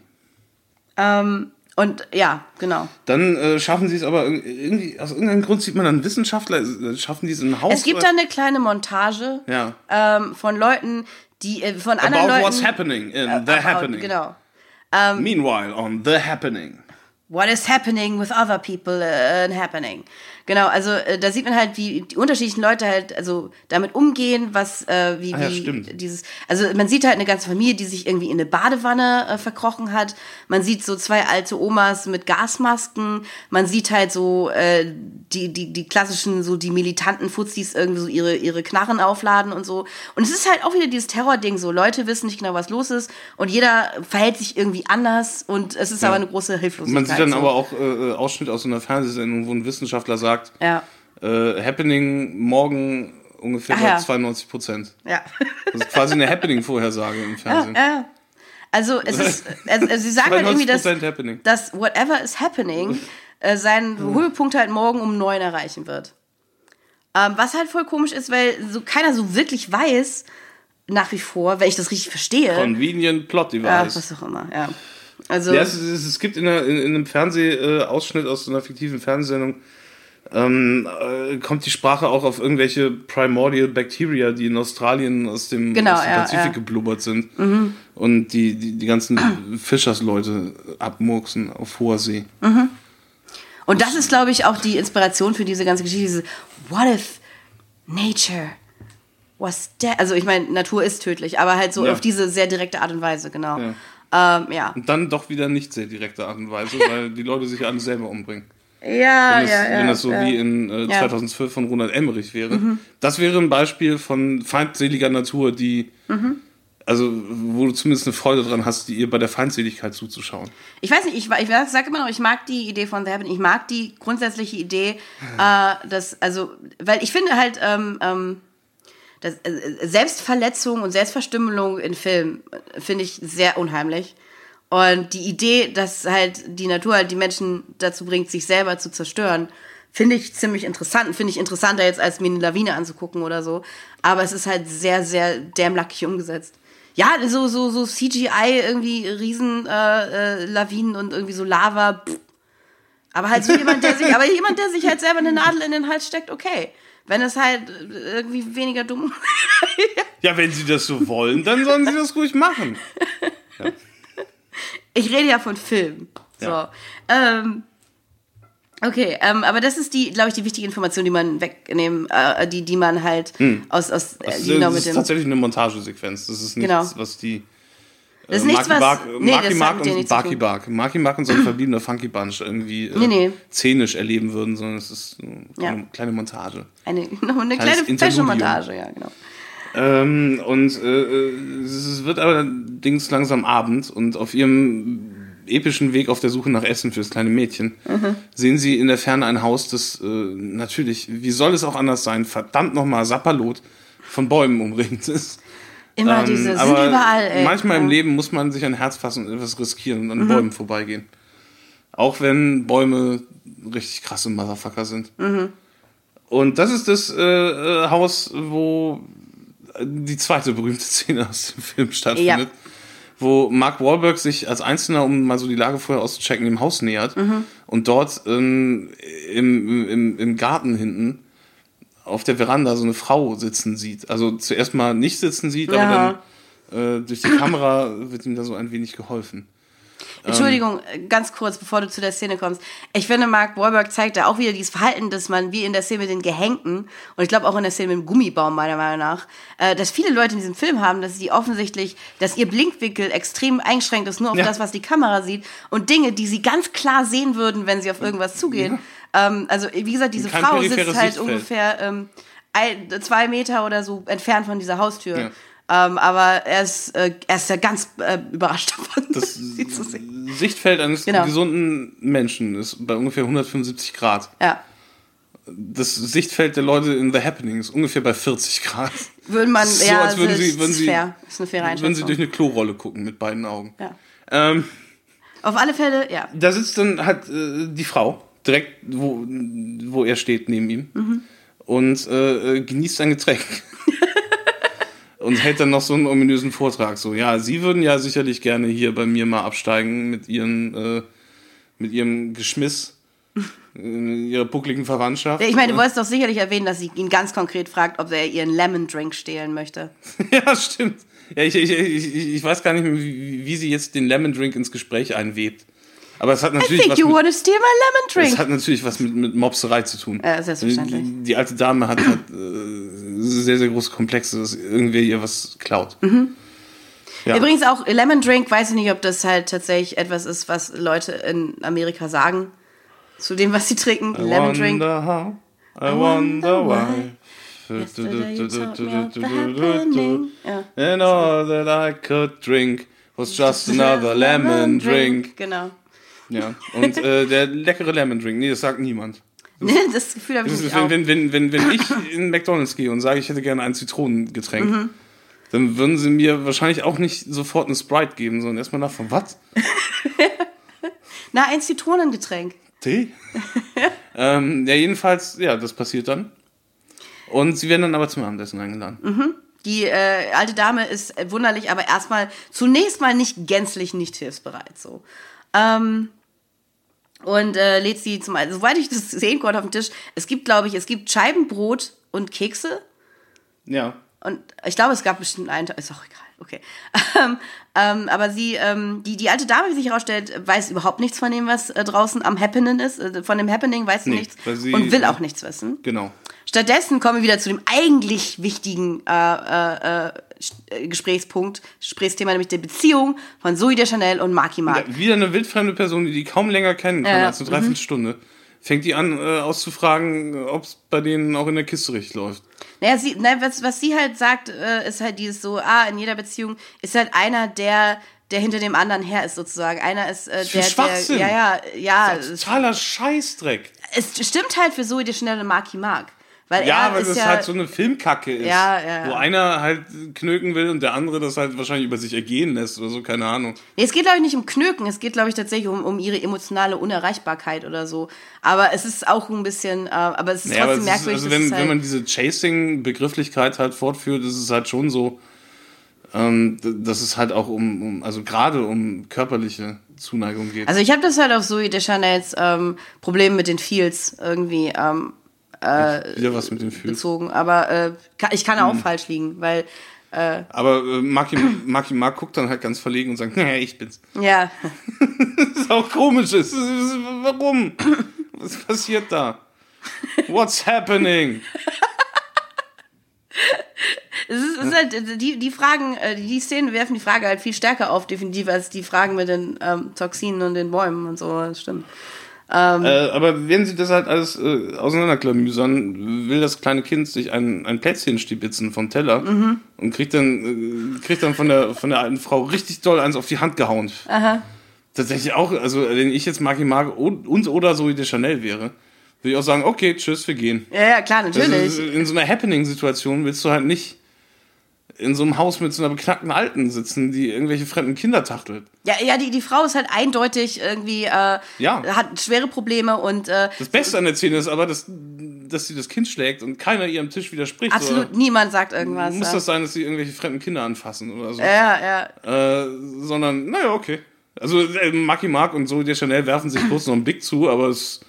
Ähm, und ja, genau. Dann äh, schaffen sie es aber irg- irgendwie, aus irgendeinem Grund sieht man dann Wissenschaftler, äh, schaffen die es in ein Haus. Es gibt dann eine kleine Montage Ja. ähm, von Leuten, die äh, von anderen About Leuten. what's happening in The About- Happening. Genau. Meanwhile on The Happening. What is happening with other people uh, happening? Genau, also äh, da sieht man halt, wie die unterschiedlichen Leute halt also damit umgehen, was äh, wie, Ah ja, wie stimmt. dieses also man sieht halt eine ganze Familie, die sich irgendwie in eine Badewanne äh, verkrochen hat. Man sieht so zwei alte Omas mit Gasmasken. Man sieht halt so äh, die die die klassischen so die militanten Fuzis irgendwie so ihre ihre Knarren aufladen und so. Und es ist halt auch wieder dieses Terrording so Leute wissen nicht genau was los ist und jeder verhält sich irgendwie anders und es ist aber eine große Hilflosigkeit. Man sieht dann so. aber auch äh, äh, Ausschnitt aus so einer Fernsehsendung, wo ein Wissenschaftler sagt, ja äh, Happening morgen ungefähr Ach bei ja. 92 Prozent. ja. Das ist quasi eine Happening-Vorhersage im Fernsehen. Ja. Also es ist, also, also sie sagen halt irgendwie, dass, 92% Happening. dass whatever is happening äh, seinen Höhepunkt halt morgen um neun erreichen wird. Ähm, was halt voll komisch ist, weil so keiner so wirklich weiß, nach wie vor, wenn ich das richtig verstehe. Convenient Plot Device. was auch immer, ja. Also, Ja, es, es, es gibt in, einer, in, in einem Fernsehausschnitt aus so einer fiktiven Fernsehsendung, ähm, äh, kommt die Sprache auch auf irgendwelche Primordial Bacteria, die in Australien aus dem, Genau, aus dem ja, Pazifik ja. Mhm. geblubbert sind und die, die, die ganzen Fischersleute abmurksen auf hoher See. und das ist, glaube ich, auch die Inspiration für diese ganze Geschichte. Diese, what if nature was dead? Also ich meine, Natur ist tödlich, aber halt so Ja. auf diese sehr direkte Art und Weise, genau. Ja. Ähm, ja. Und dann doch wieder nicht sehr direkte Art und Weise, weil die Leute sich alle selber umbringen. Ja, Wenn das, ja, ja. wenn das so ja. wie in äh, Ja. Mhm. 2012 von Ronald Emmerich wäre. Das wäre ein Beispiel von feindseliger Natur, die, Mhm. also wo du zumindest eine Freude dran hast, die ihr bei der Feindseligkeit zuzuschauen. Ich weiß nicht, ich, ich sage immer noch, ich mag die Idee von The ich mag die grundsätzliche Idee, äh, dass, also, weil ich finde halt, ähm, ähm, das, äh, Selbstverletzung und Selbstverstümmelung in Filmen äh, finde ich sehr unheimlich. Und die Idee, dass halt die Natur halt die Menschen dazu bringt, sich selber zu zerstören, finde ich ziemlich interessant. Finde ich interessanter jetzt, als mir eine Lawine anzugucken oder so. Aber es ist halt sehr, sehr dämlackig umgesetzt. Ja, so, so, so CGI, irgendwie riesen äh, äh, Lawinen und irgendwie so Lava. Pff. Aber halt so jemand, der sich, aber jemand, der sich halt selber eine Nadel in den Hals steckt, okay. Wenn es halt irgendwie weniger dumm. Ja, wenn sie das so wollen, dann sollen sie das ruhig machen. Ich rede ja von Film. So. Ja. Ähm, okay, ähm, aber das ist die, glaube ich, die wichtige Information, die man wegnehmen, äh, die, die man halt aus, aus äh, Das, genau das mit ist dem. tatsächlich eine Montagesequenz. Das ist nichts, Genau. was die. Das ist äh, nichts, Marky was- Bark, nee, Marky Mark und Barky. Bark. Marky Mark und so ein verbliebener Funky Bunch irgendwie äh, Nee, nee. szenisch erleben würden, sondern es ist eine Ja. kleine, Montage. Eine, noch eine kleine. Fashion-Montage, ja, genau. Ähm, und äh, äh, es wird allerdings langsam Abend und auf ihrem epischen Weg auf der Suche nach Essen fürs kleine Mädchen Mhm. sehen sie in der Ferne ein Haus, das äh, natürlich, wie soll es auch anders sein, verdammt nochmal Sapperlot von Bäumen umringt ist. Immer Ähm, diese, sind aber überall, ey. Manchmal im. Leben muss man sich ein Herz fassen und etwas riskieren und an Mhm. Bäumen vorbeigehen. Auch wenn Bäume richtig krasse Motherfucker sind. Mhm. Und das ist das äh, äh, Haus, wo die zweite berühmte Szene aus dem Film stattfindet. Wo Mark Wahlberg sich als Einzelner, um mal so die Lage vorher auszuchecken, dem Haus nähert Mhm. und dort ähm, im, im, im Garten hinten auf der Veranda so eine Frau sitzen sieht. Also zuerst mal nicht sitzen sieht, Ja. aber dann äh, durch die Kamera wird ihm da so ein wenig geholfen. Entschuldigung, äh, ganz kurz, bevor du zu der Szene kommst. Ich finde, Mark Wahlberg zeigt da auch wieder dieses Verhalten, dass man wie in der Szene mit den Gehängten und ich glaube auch in der Szene mit dem Gummibaum meiner Meinung nach, äh, dass viele Leute in diesem Film haben, dass sie offensichtlich, dass ihr Blinkwinkel extrem eingeschränkt ist, nur auf Ja. das, was die Kamera sieht und Dinge, die sie ganz klar sehen würden, wenn sie auf irgendwas zugehen. Ähm, also wie gesagt, diese Frau sitzt halt Sichtfeld. ungefähr ähm, ein, zwei Meter oder so entfernt von dieser Haustür. Ja. Ähm, aber er ist, äh, er ist ja ganz äh, überrascht davon, Das sie zu sehen. Sichtfeld eines Genau. gesunden Menschen ist bei ungefähr 175 Grad. Ja. Das Sichtfeld der Leute in The Happening ist ungefähr bei 40 Grad. Würde man, So, ja, als würden sie, würden sie, fair. Ist eine faire würden sie Einschätzung. durch eine Klorolle gucken mit beiden Augen. ja. Ähm, Auf alle Fälle, ja. da sitzt dann halt äh, die Frau direkt, wo, wo er steht, neben ihm Mhm. und äh, äh, genießt ein Getränk. und hält dann noch so einen ominösen Vortrag. So, ja, Sie würden ja sicherlich gerne hier bei mir mal absteigen mit Ihren, äh, mit Ihrem Geschmiss, Ihrer buckligen Verwandtschaft. Ich meine, du wolltest doch sicherlich erwähnen, dass sie ihn ganz konkret fragt, ob er ihren Lemon Drink stehlen möchte. Ja, stimmt. Ja, ich, ich, ich, ich weiß gar nicht, mehr, wie, wie sie jetzt den Lemon Drink ins Gespräch einwebt. Aber es hat I natürlich think was you mit, wanna steal my lemon es drink. hat natürlich was mit, mit Mopserei zu tun. Ja, selbstverständlich. Die, die alte Dame hat halt äh, sehr, sehr große Komplexe, dass irgendwer ihr was klaut. Mhm. Ja. Übrigens auch Lemon Drink, weiß ich nicht, ob das halt tatsächlich etwas ist, was Leute in Amerika sagen. Zu dem, was sie trinken. I Lemon Drink. how, I wonder why. Ja. And all that I could drink was just another lemon drink. Genau. Ja, und äh, der leckere Lemon Drink, nee, das sagt niemand. Das Gefühl habe ich Das nicht auch. wenn, wenn, wenn, wenn, wenn ich in McDonalds gehe und sage, ich hätte gerne ein Zitronengetränk, Mhm. dann würden sie mir wahrscheinlich auch nicht sofort eine Sprite geben, sondern erstmal nach von was? Na, ein Zitronengetränk. Tee? ähm, ja, jedenfalls, ja, das passiert dann. Und sie werden dann aber zum Abendessen eingeladen. Die äh, alte Dame ist wunderlich, aber erstmal zunächst mal nicht gänzlich nicht hilfsbereit. So. Ähm, und äh, lädt sie zum also, Soweit ich das sehen konnte auf dem Tisch, es gibt, glaube ich, es gibt Scheibenbrot und Kekse. Ja. Und ich glaube, es gab bestimmt einen ist auch egal, okay. Ähm, ähm, aber sie, ähm, die, die alte Dame, wie sich herausstellt, weiß überhaupt nichts von dem, was äh, draußen am Happening ist. Äh, von dem Happening weiß sie Nee, nichts und will auch nichts wissen. Genau. Stattdessen kommen wir wieder zu dem eigentlich wichtigen äh, äh, äh, äh, Gesprächspunkt, Gesprächsthema, nämlich der Beziehung von Zoe Deschanel und Marky Mark. Ja, wieder eine wildfremde Person, die die kaum länger kennen kann Ja, Mhm. als eine Dreiviertelstunde. Fängt die an, äh, auszufragen, ob es bei denen auch in der Kiste richtig läuft. Naja, sie, na, was, was sie halt sagt, äh, ist halt dieses so, ah, in jeder Beziehung ist halt einer, der, der hinter dem anderen her ist, sozusagen. Einer ist äh, der, der, ja, ja, ja, es, Totaler Scheißdreck. es stimmt halt für Zoe Deschanel und Marky Mark. Weil Ja, weil das ja, halt so eine Filmkacke ist. Ja, ja. Wo einer halt knöken will und der andere das halt wahrscheinlich über sich ergehen lässt oder so, keine Ahnung. Nee, es geht, glaube ich, nicht um Knöken, es geht, glaube ich, tatsächlich um, um ihre emotionale Unerreichbarkeit oder so. Aber es ist auch ein bisschen, äh, aber es ist Ja, aber trotzdem es ist, merkwürdig. also wenn, halt, wenn man diese Chasing-Begrifflichkeit halt fortführt, ist es halt schon so, ähm, dass es halt auch um, um also gerade um körperliche Zuneigung geht. also ich habe das halt auf Zoe Deschanels ähm, Problem mit den Feels irgendwie ähm, Wieder was mit dem Füßen. bezogen. Aber äh, ich kann auch falsch liegen, weil, Aber äh, Marky, Marky Mark guckt dann halt ganz verlegen und sagt, naja, ich bin's. ja, Das ist auch komisch. Ist, warum? Was passiert da? What's happening? es ist, es ist halt, die, die Fragen, äh, die Szenen werfen die Frage halt viel stärker auf, definitiv, als die Fragen mit den ähm, Toxinen und den Bäumen und so, das stimmt. Äh, aber wenn sie das halt alles äh, auseinanderklamüsern, will das kleine Kind sich ein, ein Plätzchen stibitzen vom Teller und kriegt dann, äh, kriegt dann von der, von der alten Frau richtig doll eins auf die Hand gehauen. Tatsächlich auch, also wenn ich jetzt Marky Mark und oder Zoe de Chanel wäre, würde ich auch sagen, okay, tschüss, wir gehen. Ja, ja, klar, natürlich. ist, in so einer Happening-Situation willst du halt nicht in so einem Haus mit so einer beknackten Alten sitzen, die irgendwelche fremden Kinder tachtelt. Ja, ja, die, die Frau ist halt eindeutig irgendwie, äh, Ja. hat schwere Probleme und äh, Das Beste an der Szene ist aber, dass, dass sie das Kind schlägt und keiner ihr am Tisch widerspricht. absolut niemand sagt irgendwas. muss ja. das sein, dass sie irgendwelche fremden Kinder anfassen oder so. ja, ja. Äh, sondern, naja, okay. Also äh, Marky Mark und so, der Chanel werfen sich kurz noch einen Blick zu, aber es,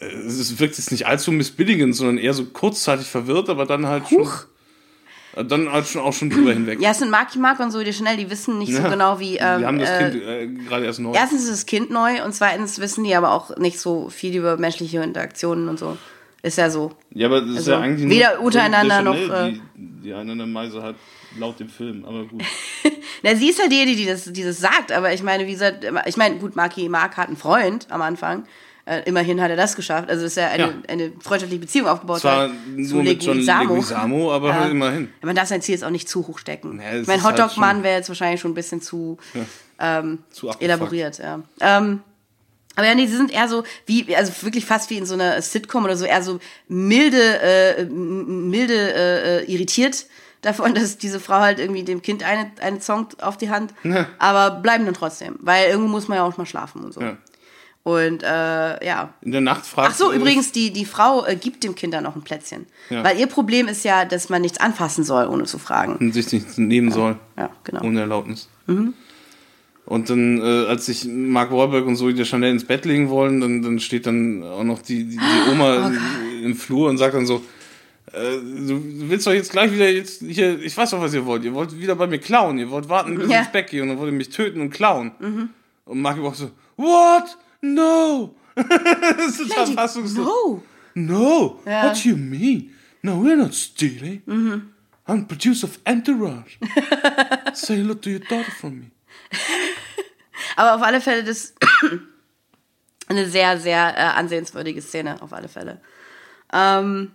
äh, es wirkt jetzt nicht allzu missbilligend, sondern eher so kurzzeitig verwirrt, aber dann halt schon, äh, dann halt schon auch schon drüber hinweg. Ja, es sind Marky Mark und so, die schnell, die wissen nicht so Ja. genau wie. Ähm, Wir haben das äh, Kind äh, gerade erst neu. Erstens ist das Kind neu und zweitens wissen die aber auch nicht so viel über menschliche Interaktionen und so. Ist ja so. Ja, aber das ist Also, ja eigentlich weder untereinander noch, äh, die, die einander Meise hat, laut dem Film, aber gut. Na, sie ist halt die, die das, die das sagt, aber ich meine, wie gesagt, ich meine, gut, Marky Mark hat einen Freund am Anfang. Äh, immerhin hat er das geschafft. Also ist ja eine, Ja. eine freundschaftliche Beziehung aufgebaut. Zwar nur mit John Leguizamo. Aber halt immerhin. Man darf sein Ziel jetzt auch nicht zu hoch stecken. Ja, ist halt Hotdog-Mann schon- wäre jetzt wahrscheinlich schon ein bisschen zu, ähm, Zu elaboriert, ja. Ähm, aber ja, nee, sie sind eher so wie, also wirklich fast wie in so einer Sitcom oder so, eher so milde, äh, milde, äh, irritiert davon, dass diese Frau halt irgendwie dem Kind eine, eine zongt auf die Hand. Aber bleiben dann trotzdem, weil irgendwo muss man ja auch mal schlafen und so. Ja. Und äh, ja. In der Nacht fragt Ach so, übrigens, die, die Frau äh, gibt dem Kind dann noch ein Plätzchen. Ja. Weil ihr Problem ist ja, dass man nichts anfassen soll, ohne zu fragen. und sich nicht nehmen soll. Ja, genau. Ohne Erlaubnis. Und dann, äh, als sich Mark Wahlberg und Zoe de Chanel ins Bett legen wollen, dann, dann steht dann auch noch die, die, die Oma Oh im Flur und sagt dann so, äh, du willst doch jetzt gleich wieder jetzt hier, ich weiß doch, was ihr wollt. Ihr wollt wieder bei mir klauen. Ihr wollt warten, bis ich Ja. Mhm. ins Bett gehe und dann wollt ihr mich töten und klauen. Und Mark auch so, what? No! das ist total fassungslos. Oh, No, Ja. what do you mean? No, we're not stealing. I'm producer of Entourage. Say hello to your daughter from me. Aber auf alle Fälle, das eine sehr, sehr äh, ansehenswürdige Szene, auf alle Fälle. Ähm,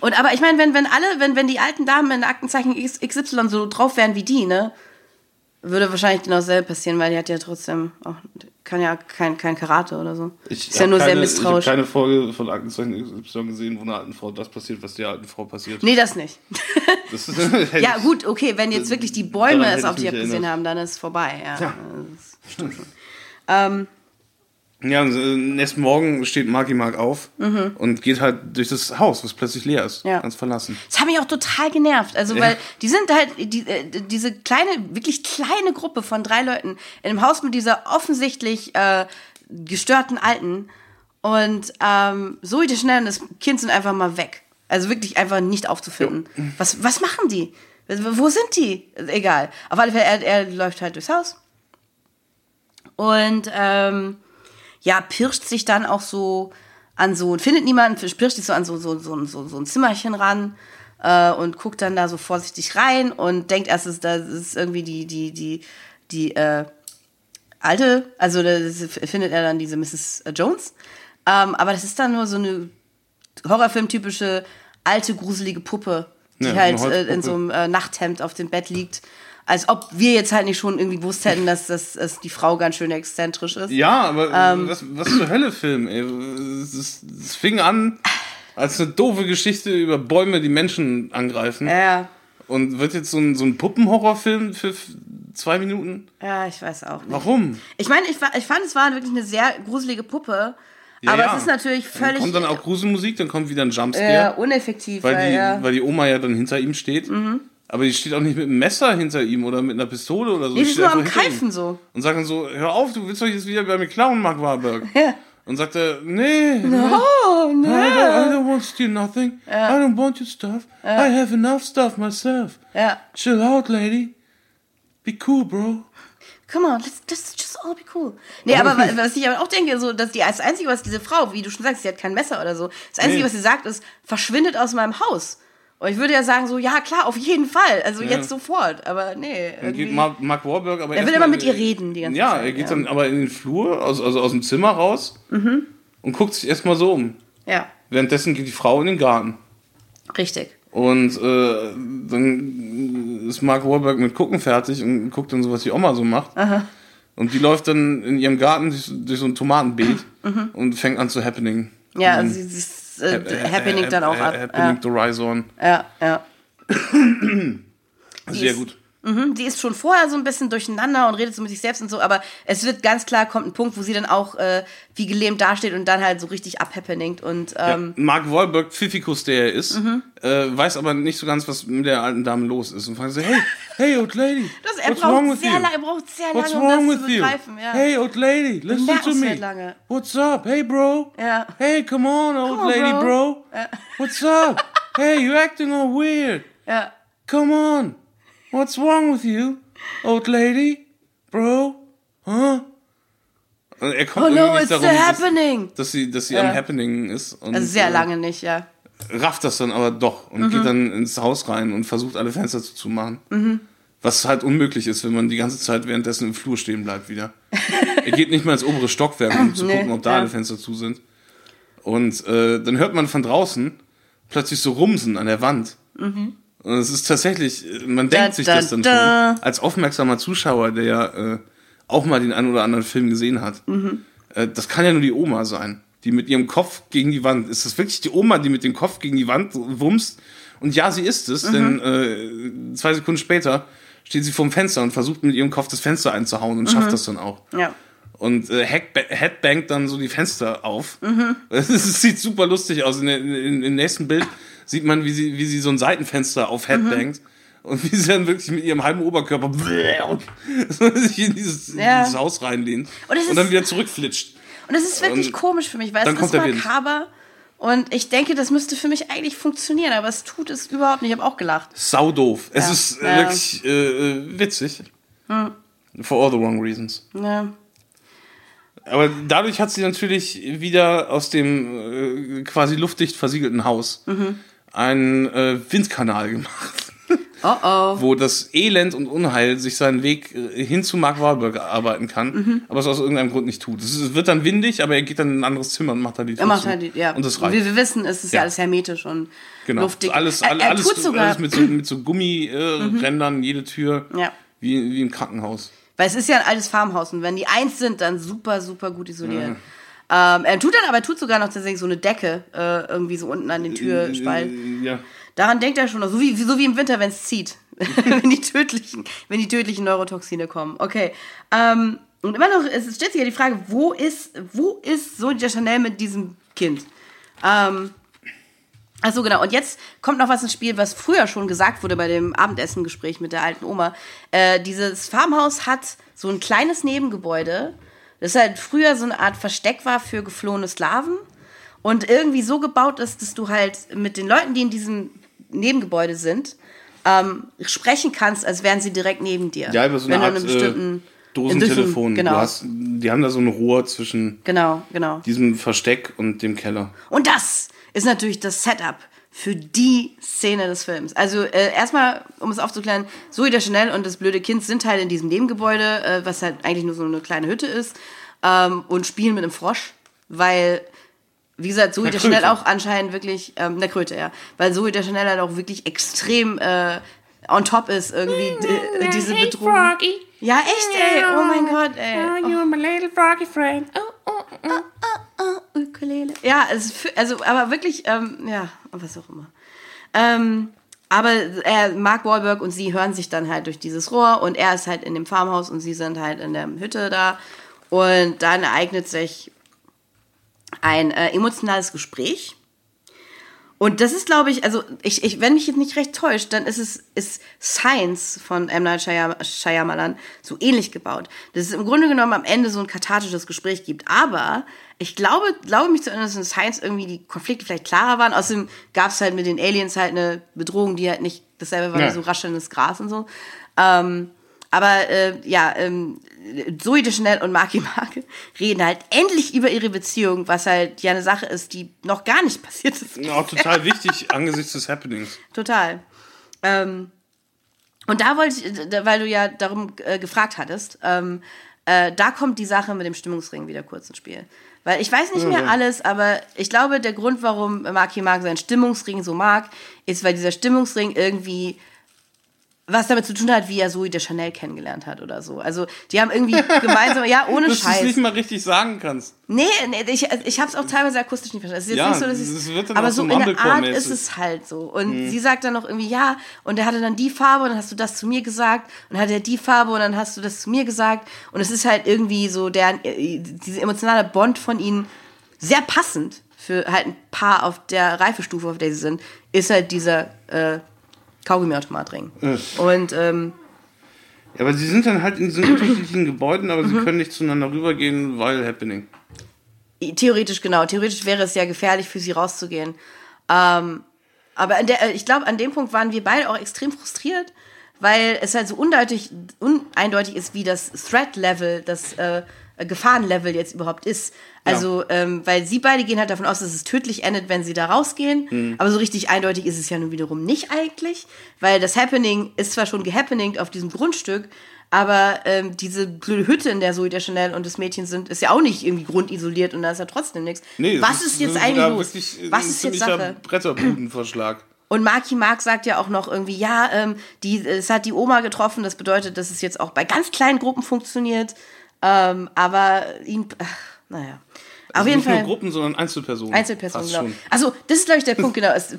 und aber ich meine, wenn, wenn alle, wenn, wenn die alten Damen in Aktenzeichen XY so drauf wären wie die, ne, würde wahrscheinlich genau dasselbe passieren, weil die hat ja trotzdem auch, kann ja kein, kein Karate oder so. ist ja nur sehr keine, misstrauisch. Ich habe keine Folge von Aktenzeichen XY gesehen, wo einer alten Frau das passiert, was der alten Frau passiert. Nee, das nicht. Das ist, ja, gut, okay, wenn jetzt wirklich die Bäume es auf ich die mich abgesehen haben, dann ist es vorbei. Ja. Ja. Das stimmt schon. Ähm, Ja, und, äh, nächsten Morgen steht Marky Mark auf und geht halt durch das Haus, was plötzlich leer ist. Mhm. Ja. Ganz verlassen. Das hat mich auch total genervt. Also, Ja. weil die sind halt, die, äh, diese kleine, wirklich kleine Gruppe von drei Leuten in einem Haus mit dieser offensichtlich äh, gestörten Alten und ähm, Zoe de Schnell und das Kind sind einfach mal weg. Also wirklich einfach nicht aufzufinden. Was, was machen die? Wo sind die? Egal. Auf alle Fälle, er, er läuft halt durchs Haus. Und ähm, ja, pirscht sich dann auch so an so, findet niemanden, pirscht sich so an so, so, so, so, so ein Zimmerchen ran äh, und guckt dann da so vorsichtig rein und denkt erst, es- das ist irgendwie die, die, die, die äh, alte, also das findet er dann diese Mrs. Jones. Ähm, aber das ist dann nur so eine Horrorfilm-typische alte, gruselige Puppe, die Ja, halt äh, in so einem äh, Nachthemd auf dem Bett liegt. Als ob wir jetzt halt nicht schon irgendwie gewusst hätten, dass, dass, dass die Frau ganz schön exzentrisch ist. Ja, aber Ähm. was, was zur Hölle Film, ey. Es, fing an als eine doofe Geschichte über Bäume, die Menschen angreifen. Ja, Und wird jetzt so ein, so ein Puppenhorrorfilm für zwei Minuten? ja, ich weiß auch nicht. Warum? Ich meine, ich, ich fand, es war wirklich eine sehr gruselige Puppe. aber ja. es ist natürlich Dann völlig kommt dann auch Gruselmusik, dann kommt wieder ein Jumpscare, äh, uneffektiv. weil, die, ja. Mhm. weil die Oma ja dann hinter ihm steht. Aber die steht auch nicht mit einem Messer hinter ihm oder mit einer Pistole oder so. Die ist steht nur am Keifen so. Und sagt dann so, hör auf, du willst doch jetzt wieder bei mir klauen, Mark Warburg. Ja. Und sagt er, nee, Oh, I, don't, I don't want to steal nothing. I don't want your stuff. I have enough stuff myself. Ja. Chill out, lady. Be cool, bro. Come on, let's just, just all be cool. Nee, aber wa- was ich aber auch denke, so, dass die, das Einzige, was diese Frau, wie du schon sagst, sie hat kein Messer oder so, das Einzige, Nee. was sie sagt, ist, verschwindet aus meinem Haus. Und ich würde ja sagen, so, ja, klar, auf jeden Fall. Also jetzt sofort. Aber nee. Geht Mark, Mark Wahlberg aber Er will immer mit ihr reden die ganze ja, Zeit, er geht ja. Mhm. dann aber in den Flur, aus, also aus dem Zimmer raus und guckt sich erstmal so um. Ja, Währenddessen geht die Frau in den Garten. richtig. Und äh, dann ist Mark Wahlberg mit Gucken fertig und guckt dann so, was die Oma so macht. Und die läuft dann in ihrem Garten durch, durch so ein Tomatenbeet und fängt an zu happening. Mhm. Ja, also sie, sie äh, happening dann auch ab. Happening to Rise on. Ja, ja. Sehr gut. Mhm, die ist schon vorher so ein bisschen durcheinander und redet so mit sich selbst und so, aber es wird ganz klar, kommt ein Punkt, wo sie dann auch äh, wie gelähmt dasteht und dann halt so richtig abhappening und ähm, ja, Mark Wahlberg, Pfiffikus, der er ist, äh, weiß aber nicht so ganz, was mit der alten Dame los ist. Und fragt so, hey, hey, old lady, das, er, what's wrong braucht with sehr you? lange, er braucht sehr What's lange, um wrong das with zu begreifen. Ja. Hey, old lady, listen to me. lange. What's up? Hey, bro. Ja. Hey, come on, old on, lady, bro. bro. What's up? hey, you acting all weird. ja. Come on. What's wrong with you, old lady, bro? Huh? Und er kommt Oh no, it's nicht the darum, dass, happening. dass sie, dass sie Ja. am Happening ist. Und, Also sehr äh, lange nicht, ja. rafft das dann aber doch und geht dann ins Haus rein und versucht alle Fenster zuzumachen. Was halt unmöglich ist, wenn man die ganze Zeit währenddessen im Flur stehen bleibt wieder. er geht nicht mal ins obere Stockwerk, um zu Nee, gucken, ob da ja. alle Fenster zu sind. Und äh, dann hört man von draußen plötzlich so Rumsen an der Wand. Und es ist tatsächlich, man denkt Da, sich da, das dann da. schon, als aufmerksamer Zuschauer, der ja äh, auch mal den einen oder anderen Film gesehen hat. Äh, das kann ja nur die Oma sein, die mit ihrem Kopf gegen die Wand. Ist das wirklich die Oma, die mit dem Kopf gegen die Wand wumst? Und ja, sie ist es, denn äh, zwei Sekunden später steht sie vorm Fenster und versucht mit ihrem Kopf das Fenster einzuhauen und schafft das dann auch. Ja. Und äh, Headba- Headbangt dann so die Fenster auf. Es sieht super lustig aus. In, der, in, Im nächsten Bild sieht man, wie sie, wie sie so ein Seitenfenster auf Headbangt. Und wie sie dann wirklich mit ihrem halben Oberkörper sich in dieses, Ja. dieses Haus reinlehnt. Und es Und dann wieder zurückflitscht. Und es ist wirklich Und komisch für mich, weil dann es kommt ist makaber. Und ich denke, das müsste für mich eigentlich funktionieren, aber es tut es überhaupt nicht. Ich habe auch gelacht. Sau doof. Es Ja. ist äh, Ja. wirklich äh, äh, witzig. For all the wrong reasons. Ja. Aber dadurch hat sie natürlich wieder aus dem äh, quasi luftdicht versiegelten Haus Mhm. Einen äh, Windkanal gemacht, Oh oh. wo das Elend und Unheil sich seinen Weg äh, hin zu Mark Wahlberg arbeiten kann, Mhm. aber es aus irgendeinem Grund nicht tut. Es wird dann windig, aber er geht dann in ein anderes Zimmer und macht da die Tür Er macht zu. halt, die- ja. Und das Wie reicht. wir wissen, es ist ja, Ja. alles hermetisch und Genau. luftig. Alles, er, alles, er alles, Mhm. mit so, mit so Gummirändern, äh, jede Tür, Ja. wie, wie im Krankenhaus. weil es ist ja ein altes Farmhaus und wenn die eins sind, dann super, super gut isoliert. Ähm, er tut dann aber, er tut sogar noch tatsächlich so eine Decke äh, irgendwie so unten an den Türspalt. Äh, Ja. Daran denkt er schon noch, so wie, so wie im Winter, wenn es zieht. wenn, die tödlichen, wenn die tödlichen Neurotoxine kommen. Okay. Ähm, und immer noch, es stellt sich ja die Frage, wo ist, wo ist so der Chanel mit diesem Kind? Ähm, Achso, genau. Und jetzt kommt noch was ins Spiel, was früher schon gesagt wurde bei dem Abendessengespräch mit der alten Oma. Äh, dieses Farmhaus hat so ein kleines Nebengebäude, das halt früher so eine Art Versteck war für geflohene Sklaven und irgendwie so gebaut ist, dass du halt mit den Leuten, die in diesem Nebengebäude sind, ähm, sprechen kannst, als wären sie direkt neben dir. Ja, über so eine Art äh, Dosentelefon. Genau, hast, die haben da so ein Rohr zwischen genau, genau. diesem Versteck und dem Keller. Und das ist natürlich das Setup für die Szene des Films. Also äh, erstmal, um es aufzuklären, Zoe de Chanel und das blöde Kind sind halt in diesem Nebengebäude, äh, was halt eigentlich nur so eine kleine Hütte ist, ähm, und spielen mit einem Frosch, weil, wie gesagt, Zoe Einer de Chanel auch anscheinend wirklich, ähm, der Kröte, ja, weil Zoe de Chanel halt auch wirklich extrem äh, on top ist, irgendwie d- diese hey, Bedrohung. Froggy. Ja, echt, ey, oh mein Gott, ey. Oh, you're my little froggy friend. Oh, oh, oh. Ukulele. Ja, es, ist für- also, aber wirklich, ähm, ja, was auch immer. Ähm, aber er, Mark Wahlberg und sie hören sich dann halt durch dieses Rohr und er ist halt in dem Farmhaus und sie sind halt in der Hütte da. Und dann ereignet sich ein äh, emotionales Gespräch. Und das ist, glaube ich, also ich, ich, wenn mich jetzt nicht recht täuscht, dann ist es ist Science von M. Night Shyam- Shyamalan so ähnlich gebaut. Dass es im Grunde genommen am Ende so ein kathartisches Gespräch gibt. Aber ich glaube, glaube mich zu erinnern, dass in Science irgendwie die Konflikte vielleicht klarer waren. Außerdem gab es halt mit den Aliens halt eine Bedrohung, die halt nicht dasselbe war Ja. wie so raschelndes Gras und so. Ähm, aber äh, ja, ähm, Zoe Deschanel und Marky Mark reden halt endlich über ihre Beziehung, was halt ja eine Sache ist, die noch gar nicht passiert ist. Auch total wichtig angesichts des Happenings. Total. Ähm, und da wollte ich, da- weil du ja darum äh, gefragt hattest, ähm, äh, da kommt die Sache mit dem Stimmungsring wieder kurz ins Spiel. Weil ich weiß nicht mehr alles, aber ich glaube, der Grund, warum Marky Mark seinen Stimmungsring so mag, ist, weil dieser Stimmungsring irgendwie was damit zu tun hat, wie er Zoe de Chanel kennengelernt hat oder so. Also die haben irgendwie gemeinsam, ja, ohne Dass du es Scheiß. nicht mal richtig sagen kannst. Nee, nee ich, ich habe es auch teilweise akustisch nicht verstanden. Es ist jetzt Ja, nicht so, dass ich das aber so in der Art ist es halt so. Und sie sagt dann noch irgendwie ja und er hatte dann die Farbe und dann hast du das zu mir gesagt und dann hat er die Farbe und dann hast du das zu mir gesagt und es ist halt irgendwie so der diese emotionale Bond von ihnen sehr passend für halt ein Paar auf der Reifestufe, auf der sie sind, ist halt dieser äh, Kaugummiautomatring. Und ähm, Ja, aber sie sind dann halt in diesen unterschiedlichen Gebäuden, aber Mhm. sie können nicht zueinander rübergehen, weil Happening. Theoretisch, genau. Theoretisch wäre es ja gefährlich für sie rauszugehen. Ähm, aber der, äh, ich glaube, an dem Punkt waren wir beide auch extrem frustriert, weil es halt so undeutig, uneindeutig ist, wie das Threat-Level, das äh, Gefahrenlevel jetzt überhaupt ist. Also, ähm, weil sie beide gehen halt davon aus, dass es tödlich endet, wenn sie da rausgehen. Aber so richtig eindeutig ist es ja nun wiederum nicht eigentlich, weil das Happening ist zwar schon gehappeningt auf diesem Grundstück, aber ähm, diese blöde Hütte, in der Zoe der Chanel und das Mädchen sind, ist ja auch nicht irgendwie grundisoliert und da ist ja trotzdem nichts. Nee, Was das ist jetzt eigentlich los? wirklich Was ist jetzt Sache? Bretterbudenverschlag. Und Marky Mark sagt ja auch noch irgendwie, ja, ähm, die, es hat die Oma getroffen, das bedeutet, dass es jetzt auch bei ganz kleinen Gruppen funktioniert. Ähm, aber ihn, ach, naja. Auf Also jeden nicht Fall. nur Gruppen, sondern Einzelpersonen. Einzelpersonen, genau. Also, das ist, glaube ich, der Punkt, genau. Es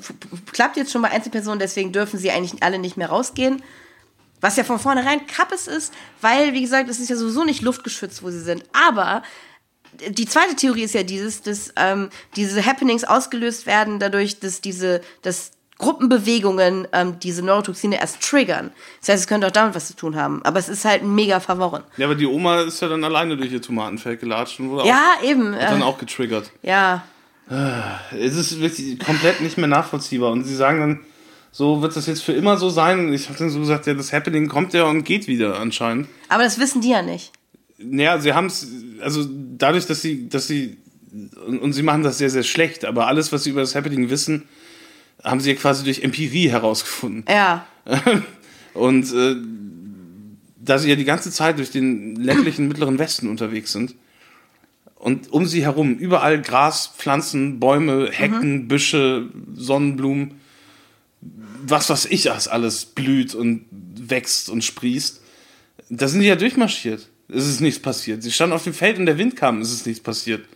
klappt jetzt schon bei Einzelpersonen, deswegen dürfen sie eigentlich alle nicht mehr rausgehen. Was ja von vornherein Kappes ist, weil, wie gesagt, es ist ja sowieso nicht luftgeschützt, wo sie sind. Aber die zweite Theorie ist ja dieses, dass ähm, diese Happenings ausgelöst werden dadurch, dass diese, dass Gruppenbewegungen ähm, diese Neurotoxine erst triggern. Das heißt, es könnte auch damit was zu tun haben. Aber es ist halt mega verworren. Ja, aber die Oma ist ja dann alleine durch ihr Tomatenfeld gelatscht und wurde Ja, eben. auch, dann Äh, auch getriggert. ja. Es ist wirklich komplett nicht mehr nachvollziehbar. Und sie sagen dann, so wird das jetzt für immer so sein. Und ich habe dann so gesagt, ja, das Happening kommt ja und geht wieder anscheinend. Aber das wissen die ja nicht. Naja, sie haben es, also dadurch, dass sie, dass sie, und, und sie machen das sehr, sehr schlecht, aber alles, was sie über das Happening wissen, haben sie quasi durch Empirie herausgefunden. Ja. Und äh, da sie ja die ganze Zeit durch den ländlichen Mittleren Westen unterwegs sind und um sie herum überall Gras, Pflanzen, Bäume, Hecken, Büsche, Sonnenblumen, was weiß ich, was alles blüht und wächst und sprießt, da sind die ja durchmarschiert. Es ist nichts passiert. Sie standen auf dem Feld und der Wind kam, es ist nichts passiert.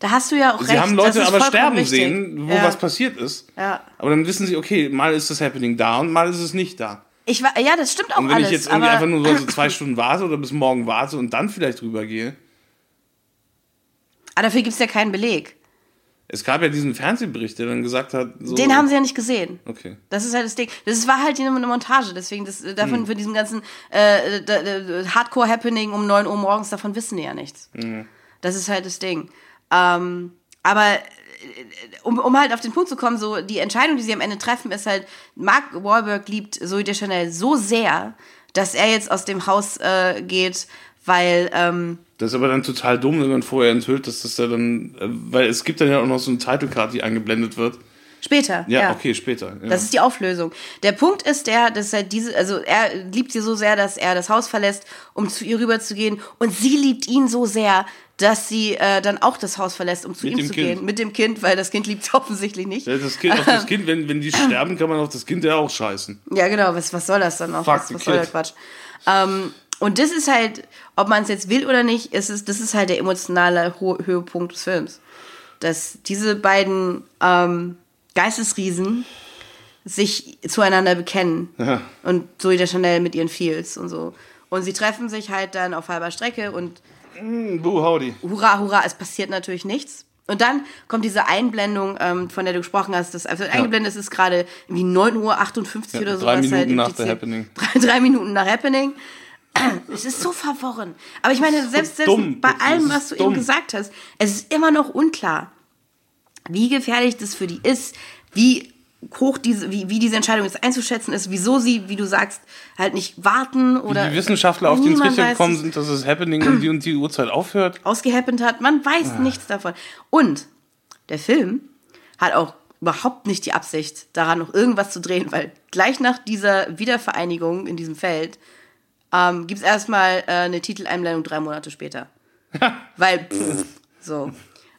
Da hast du ja auch Sie recht. haben das Leute aber sterben richtig. sehen, wo ja. was passiert ist. Ja. Aber dann wissen sie, okay, mal ist das Happening da und mal ist es nicht da. Ich war, ja, das stimmt auch Und wenn alles. ich jetzt irgendwie einfach nur so zwei Stunden warte oder bis morgen warte und dann vielleicht rübergehe. aber dafür gibt es ja keinen Beleg. Es gab ja diesen Fernsehbericht, der dann gesagt hat, so, Den haben sie ja nicht gesehen. Okay. Das ist halt das Ding. Das war halt eine Montage, deswegen das, Hm. davon für diesen ganzen äh, d- Hardcore-Happening um 9 Uhr morgens, davon wissen die ja nichts. Hm. Das ist halt das Ding. Ähm, aber äh, um, um halt auf den Punkt zu kommen, so die Entscheidung, die sie am Ende treffen, ist halt, Mark Wahlberg liebt Zoe Deschanel so sehr, dass er jetzt aus dem Haus äh, geht, weil ähm, Das ist aber dann total dumm, wenn man vorher enthüllt, dass das da dann, äh, weil es gibt dann ja auch noch so eine Titlecard, die eingeblendet wird. Später. Ja, okay, später. Ja. Das ist die Auflösung. Der Punkt ist der, dass er diese, also er liebt sie so sehr, dass er das Haus verlässt, um zu ihr rüberzugehen. Und sie liebt ihn so sehr, dass sie äh, dann auch das Haus verlässt, um zu Mit ihm zu Kind. gehen. Mit dem Kind, weil das Kind liebt sie offensichtlich nicht. Ja, das kind, auf das kind wenn, wenn die sterben, kann man auf das Kind ja auch scheißen. Ja, genau, was, was soll das dann auch? Fuck Was, was soll der. Quatsch? Ähm, und das ist halt, ob man es jetzt will oder nicht, ist es, das ist halt der emotionale Ho Höhepunkt des Films. Dass diese beiden ähm, Geistesriesen sich zueinander bekennen. Ja. Und Zoe de Chanel mit ihren Feels und so. Und sie treffen sich halt dann auf halber Strecke und Hm, Boo, howdy. hurra, hurra, es passiert natürlich nichts. Und dann kommt diese Einblendung, ähm, von der du gesprochen hast. Das, also eingeblendet ist gerade irgendwie 9.58 Uhr Ja, oder so. drei was Minuten halt nach The Happening. Drei, drei Minuten nach Happening. Es ist so verworren. Aber ich meine, selbst, selbst bei allem, was du dumm. eben gesagt hast, es ist immer noch unklar, wie gefährlich das für die ist, wie hoch diese, wie, wie diese Entscheidung jetzt einzuschätzen ist, wieso sie, wie du sagst, halt nicht warten oder. Die Wissenschaftler auf den Trichter gekommen sind, dass das Happening um die und die Uhrzeit aufhört. ausgehappent hat. Man weiß Ah. nichts davon. Und der Film hat auch überhaupt nicht die Absicht, daran noch irgendwas zu drehen, weil gleich nach dieser Wiedervereinigung in diesem Feld ähm, gibt es erstmal äh, eine Titeleinblendung drei Monate später. weil, pff, so.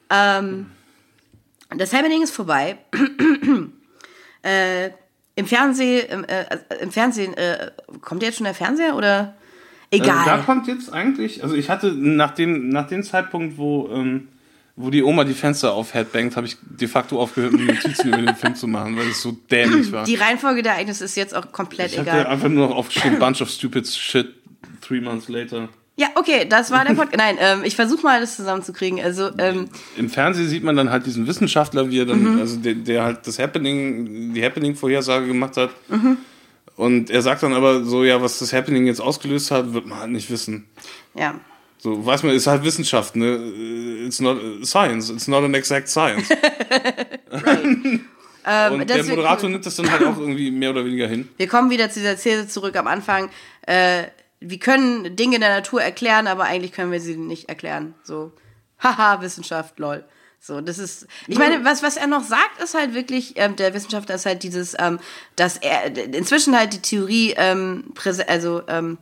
Ähm, das Happening ist vorbei. äh, Im Fernsehen, im, äh, im Fernsehen, äh, kommt jetzt schon der Fernseher oder? Egal. Also da kommt jetzt eigentlich, also ich hatte nach dem, nach dem Zeitpunkt, wo, ähm, wo die Oma die Fenster auf Headbangt, habe ich de facto aufgehört, mir Notizen über den Film zu machen, weil es so dämlich war. Die Reihenfolge der Ereignisse ist jetzt auch komplett ich hatte egal. einfach nur noch aufgeschrieben, Bunch of stupid shit, three months later. Ja, okay, das war der Podcast. Nein, ähm, ich versuche mal, das zusammenzukriegen. Also, ähm, Im Fernsehen sieht man dann halt diesen Wissenschaftler, wie er dann, Mhm. also der, der halt das Happening, die Happening-Vorhersage gemacht hat. Mhm. Und er sagt dann aber so, ja, was das Happening jetzt ausgelöst hat, wird man halt nicht wissen. ja. So, weiß man, ist halt Wissenschaft, ne? It's not science, it's not an exact science. Ähm, Und der Moderator nimmt das dann halt auch irgendwie mehr oder weniger hin. Wir kommen wieder zu dieser These zurück am Anfang. Äh, wir können Dinge in der Natur erklären, aber eigentlich können wir sie nicht erklären. So, haha, Wissenschaft, lol. So, das ist, ich meine, was, was er noch sagt, ist halt wirklich, ähm, der Wissenschaftler ist halt dieses, ähm, dass er inzwischen halt die Theorie, ähm, also ähm,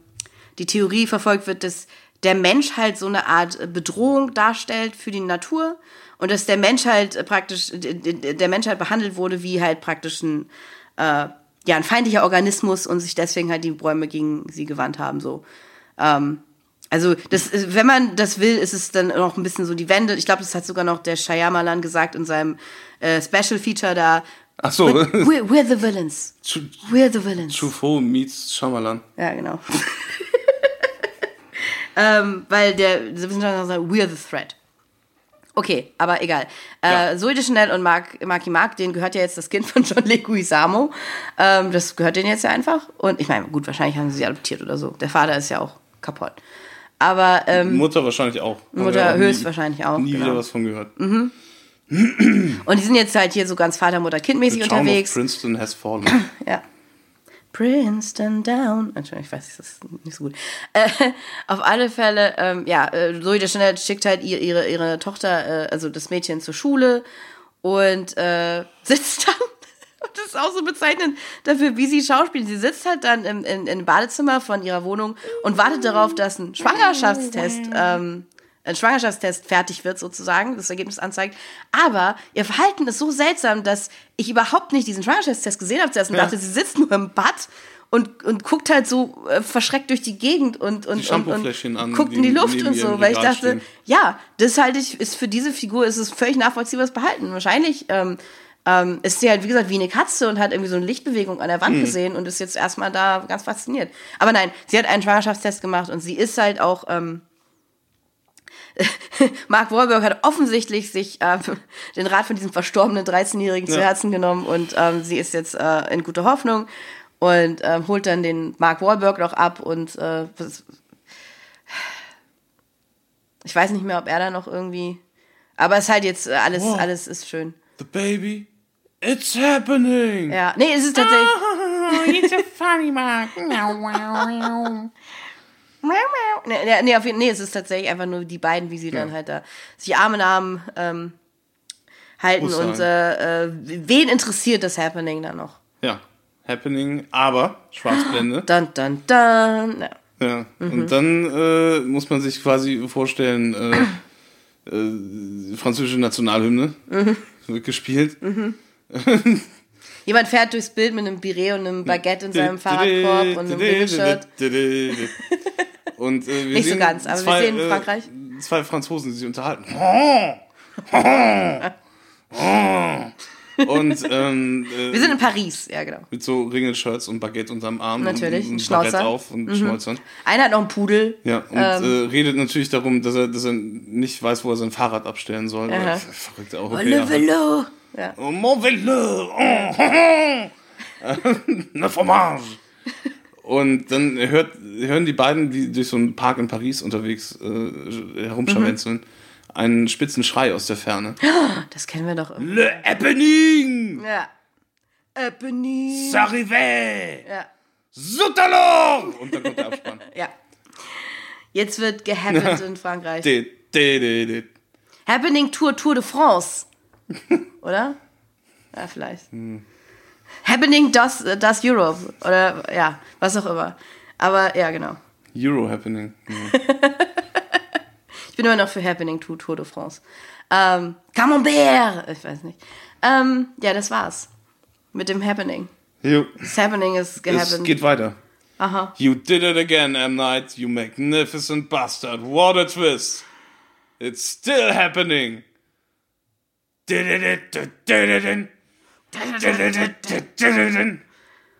die Theorie verfolgt wird, dass der Mensch halt so eine Art Bedrohung darstellt für die Natur und dass der Mensch halt äh, praktisch, der Mensch halt behandelt wurde wie halt praktisch ein, äh, ja, ein feindlicher Organismus und sich deswegen halt die Bäume gegen sie gewandt haben, so. Ähm, also, das, wenn man das will, ist es dann noch ein bisschen so die Wende. Ich glaube, das hat sogar noch der Shyamalan gesagt in seinem äh, Special Feature da. Ach so. We're, we're the villains. We're the villains. Truffaut meets Shyamalan. Ja, genau. ähm, weil der, der Wissenschaftler sagt, we're the threat. Okay, aber egal. Ja. Äh, Zoe de Chanel und Mark, Marky Mark, denen gehört ja jetzt das Kind von John Leguizamo. Ähm, das gehört denen jetzt ja einfach. Und ich meine, gut, wahrscheinlich haben sie sie adoptiert oder so. Der Vater ist ja auch kaputt. Aber ähm, Mutter wahrscheinlich auch. Mutter höchstwahrscheinlich auch, Nie genau. wieder was von gehört. und die sind jetzt halt hier so ganz Vater, Mutter, Kindmäßig The Charm unterwegs. of Princeton has fallen. Ja. Princeton down. Entschuldigung, ich weiß, das ist nicht so gut. Äh, auf alle Fälle, ähm, ja, äh, Zoe de Chanel schickt halt ihr, ihre, ihre Tochter, äh, also das Mädchen zur Schule und äh, sitzt dann, das ist auch so bezeichnend dafür, wie sie schauspielt. Sie sitzt halt dann im, in, im Badezimmer von ihrer Wohnung und wartet darauf, dass ein Schwangerschaftstest ähm, ein Schwangerschaftstest fertig wird, sozusagen, das Ergebnis anzeigt. Aber ihr Verhalten ist so seltsam, dass ich überhaupt nicht diesen Schwangerschaftstest gesehen habe zuerst und Ja. dachte, sie sitzt nur im Bad und, und guckt halt so äh, verschreckt durch die Gegend und, und, und, und an, guckt in die Luft und so, weil ich dachte, stehen. ja, das halte ich, ist für diese Figur ist es völlig nachvollziehbares Verhalten. Wahrscheinlich ähm, ähm, ist sie halt, wie gesagt, wie eine Katze und hat irgendwie so eine Lichtbewegung an der. Wand gesehen und ist jetzt erstmal da ganz fasziniert. Aber nein, sie hat einen Schwangerschaftstest gemacht und sie ist halt auch, ähm, Mark Wahlberg hat offensichtlich sich ähm, den Rat von diesem verstorbenen 13-Jährigen zu Ja. Herzen genommen und ähm, sie ist jetzt äh, in guter Hoffnung und ähm, holt dann den Mark Wahlberg noch ab und äh, ich weiß nicht mehr, ob er da noch irgendwie, aber es ist halt jetzt äh, alles, Wow. alles ist schön. The baby, it's happening! Ja, nee, es ist tatsächlich. Oh, it's a funny Mark. Nee, nee, nee, auf jeden, nee, es ist tatsächlich einfach nur die beiden, wie sie dann Ja. halt da sich Arm in Arm ähm, halten Muss und äh, äh, wen interessiert das Happening dann noch? Ja, happening, aber Schwarzblende. Dun, dun, dun. Ja. Ja, Mhm. und dann äh, muss man sich quasi vorstellen, äh, äh, französische Nationalhymne Mhm. wird gespielt. Jemand fährt durchs Bild mit einem Biré und einem Baguette in seinem Fahrradkorb und einem Ringelshirt. Und äh, wir Nicht so ganz, aber wir zwei, sehen äh, Frankreich. Zwei Franzosen, die sich unterhalten. Und ähm, äh, Wir sind in Paris, ja genau. mit so Ringelshirts und Baguette unterm Arm. Natürlich, und, und Schnauzer. Auf und Schnäuzern. Einer hat noch einen Pudel. Ja, und Ähm. äh, redet natürlich darum, dass er, dass er nicht weiß, wo er sein Fahrrad abstellen soll. Aha. Äh, Verrückt auch. Oh, le ja. Velo. Ja. Oh, mon vélo. Oh, ne fromage. Und dann hört, hören die beiden, die durch so einen Park in Paris unterwegs äh, herumscharwenzeln, Mhm. einen spitzen Schrei aus der Ferne. Das kennen wir doch. irgendwie. Le happening! Ja. Ebony. S'arrivé! Ja. Alors! Und dann kommt der Abspann. ja. Jetzt wird gehappend in Frankreich. De, de, de, de. Happening Tour Tour de France. Oder? Ja, vielleicht. Happening Does, Does Europe. Oder ja, was auch immer. Aber ja, genau. Euro happening. Ja. Ich bin immer noch für Happening Tour Tour de France. Ähm, Camembert! Ich weiß nicht. Ähm, ja, das war's. Mit dem Happening. Jo, Das Happening ist es gehappened. geht weiter. Aha. You did it again, M. Night, you magnificent bastard. What a twist. It's still happening.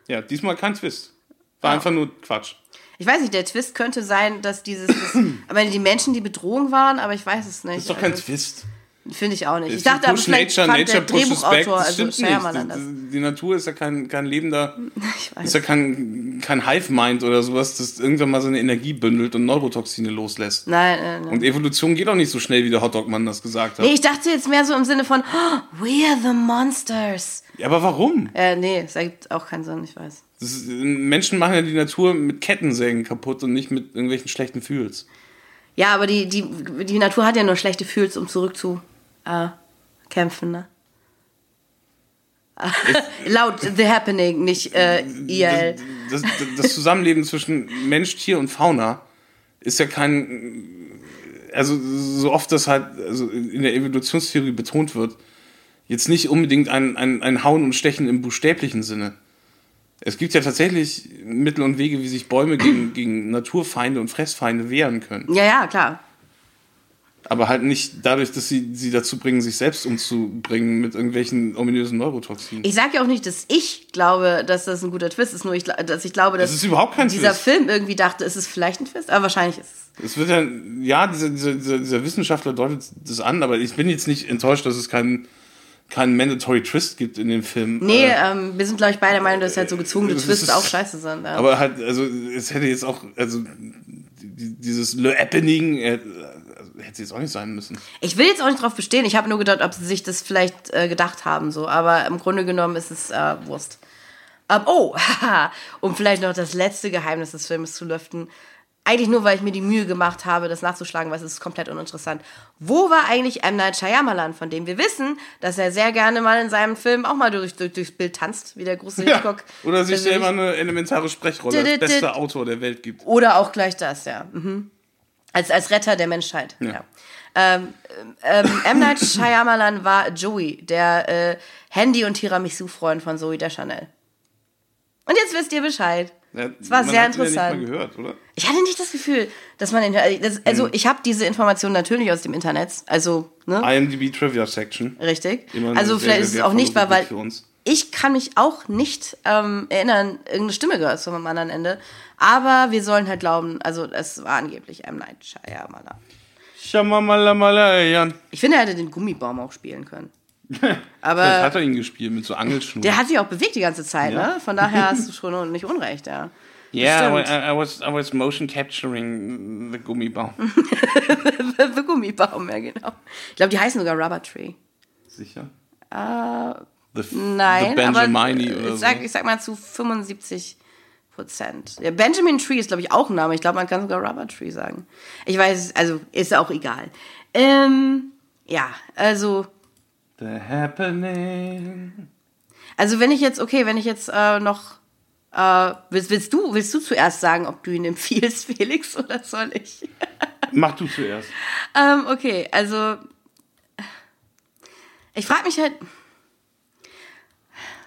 Ja, diesmal kein Twist. War einfach nur Quatsch. Ich weiß nicht, der Twist könnte sein, dass dieses, das, aber die Menschen die Bedrohung waren, aber ich weiß es nicht. Das ist doch kein Also, Twist. Finde ich auch nicht. Ich dachte aber vielleicht nature, fand nature der. Drehbuchautor, also Shyamalan nicht. das. Die, die Natur ist ja kein, kein lebender, Ich weiß. ist ja kein, kein Hive-Mind oder sowas, das irgendwann mal seine Energie bündelt und Neurotoxine loslässt. Nein, nein, nein. Und Evolution geht auch nicht so schnell, wie der Hotdog-Mann das gesagt hat. Nee, ich dachte jetzt mehr so im Sinne von, oh, we are the monsters. Ja, aber warum? Äh, nee, das ergibt auch keinen Sinn, ich weiß. Ist, Menschen machen ja die Natur mit Kettensägen kaputt und nicht mit irgendwelchen schlechten Fühls. Ja, aber die, die, die Natur hat ja nur schlechte Fühls, um zurück zu äh, kämpfen, ne? Laut The Happening, nicht äh, IL. Das, das, das Zusammenleben zwischen Mensch, Tier und Fauna ist ja kein. Also, so oft das halt also in der Evolutionstheorie betont wird, jetzt nicht unbedingt ein, ein, ein Hauen und Stechen im buchstäblichen Sinne. Es gibt ja tatsächlich Mittel und Wege, wie sich Bäume gegen, gegen Naturfeinde und Fressfeinde wehren können. Ja, ja, klar. Aber halt nicht dadurch, dass sie sie dazu bringen, sich selbst umzubringen mit irgendwelchen ominösen Neurotoxinen. Ich sage ja auch nicht, dass ich glaube, dass das ein guter Twist ist, nur ich, dass ich glaube, dass Das ist überhaupt kein dieser Twist. Film irgendwie dachte, es ist vielleicht ein Twist, aber wahrscheinlich ist es. Es wird ja, ja, dieser, dieser, dieser, Wissenschaftler deutet das an, aber ich bin jetzt nicht enttäuscht, dass es keinen keinen Mandatory Twist gibt in dem Film. Nee, Äh, ähm, wir sind, glaube ich, beide der Meinung, dass halt so gezwungene das Twists ist- auch scheiße sind. Ja. aber halt, also es hätte jetzt auch, also die- dieses Le Happening äh, hätte es jetzt auch nicht sein müssen. Ich will jetzt auch nicht drauf bestehen. Ich habe nur gedacht, ob sie sich das vielleicht äh, gedacht haben, so. Aber im Grunde genommen ist es äh, Wurst. Ähm, oh, haha, um vielleicht noch das letzte Geheimnis des Films zu lüften. Eigentlich nur, weil ich mir die Mühe gemacht habe, das nachzuschlagen, weil es ist komplett uninteressant. Wo war eigentlich M. Night Shyamalan, von dem wir wissen, dass er sehr gerne mal in seinem Film auch mal durch, durch, durchs Bild tanzt, wie der große Hitchcock. Oder sich selber eine elementare Sprechrolle als bester. Autor der Welt gibt. Oder auch gleich das, ja. Mhm. Als, als Retter der Menschheit. Ja. Ähm, ähm, M. Night Shyamalan war Joey, der äh, Handy- und Tiramisu-Freund von Zoe Deschanel. Und jetzt wisst ihr Bescheid. Ja, Es war sehr Ja interessant. gehört, oder? Ich hatte nicht das Gefühl, dass man den. Das, also, Mhm. ich habe diese Informationen natürlich aus dem Internet. Also, ne? IMDb Trivia Section. Richtig. Also, vielleicht ist es auch nicht wahr, weil für uns. Ich kann mich auch nicht ähm, erinnern, irgendeine Stimme gehört zu am anderen Ende. Aber wir sollen halt glauben, also, es war angeblich M. Night Shyamalan. Shamamalamalayan. Ich finde, er hätte den Gummibaum auch spielen können. Aber hat er ihn gespielt mit so Angelschnur. der hat sich auch bewegt die ganze Zeit, Ja. ne? Von daher hast du schon nicht unrecht, ja. Yeah, I. I, was, I was motion capturing the Gummibaum. Der Gummibaum, ja, genau. Ich glaube, die heißen sogar Rubber Tree. Sicher? Äh, The, nein, the aber Benjamini äh, oder ich sag, so. ich sag mal zu 75 Prozent. Der Benjamin Tree ist, glaube ich, auch ein Name. Ich glaube, man kann sogar Rubber Tree sagen. Ich weiß, also ist auch egal. Ähm, ja, also The Happening. Also wenn ich jetzt, okay, wenn ich jetzt äh, noch, äh, willst, willst, du, willst du zuerst sagen, ob du ihn empfiehlst, Felix, oder soll ich? Mach du zuerst. ähm, okay, also ich frage mich halt,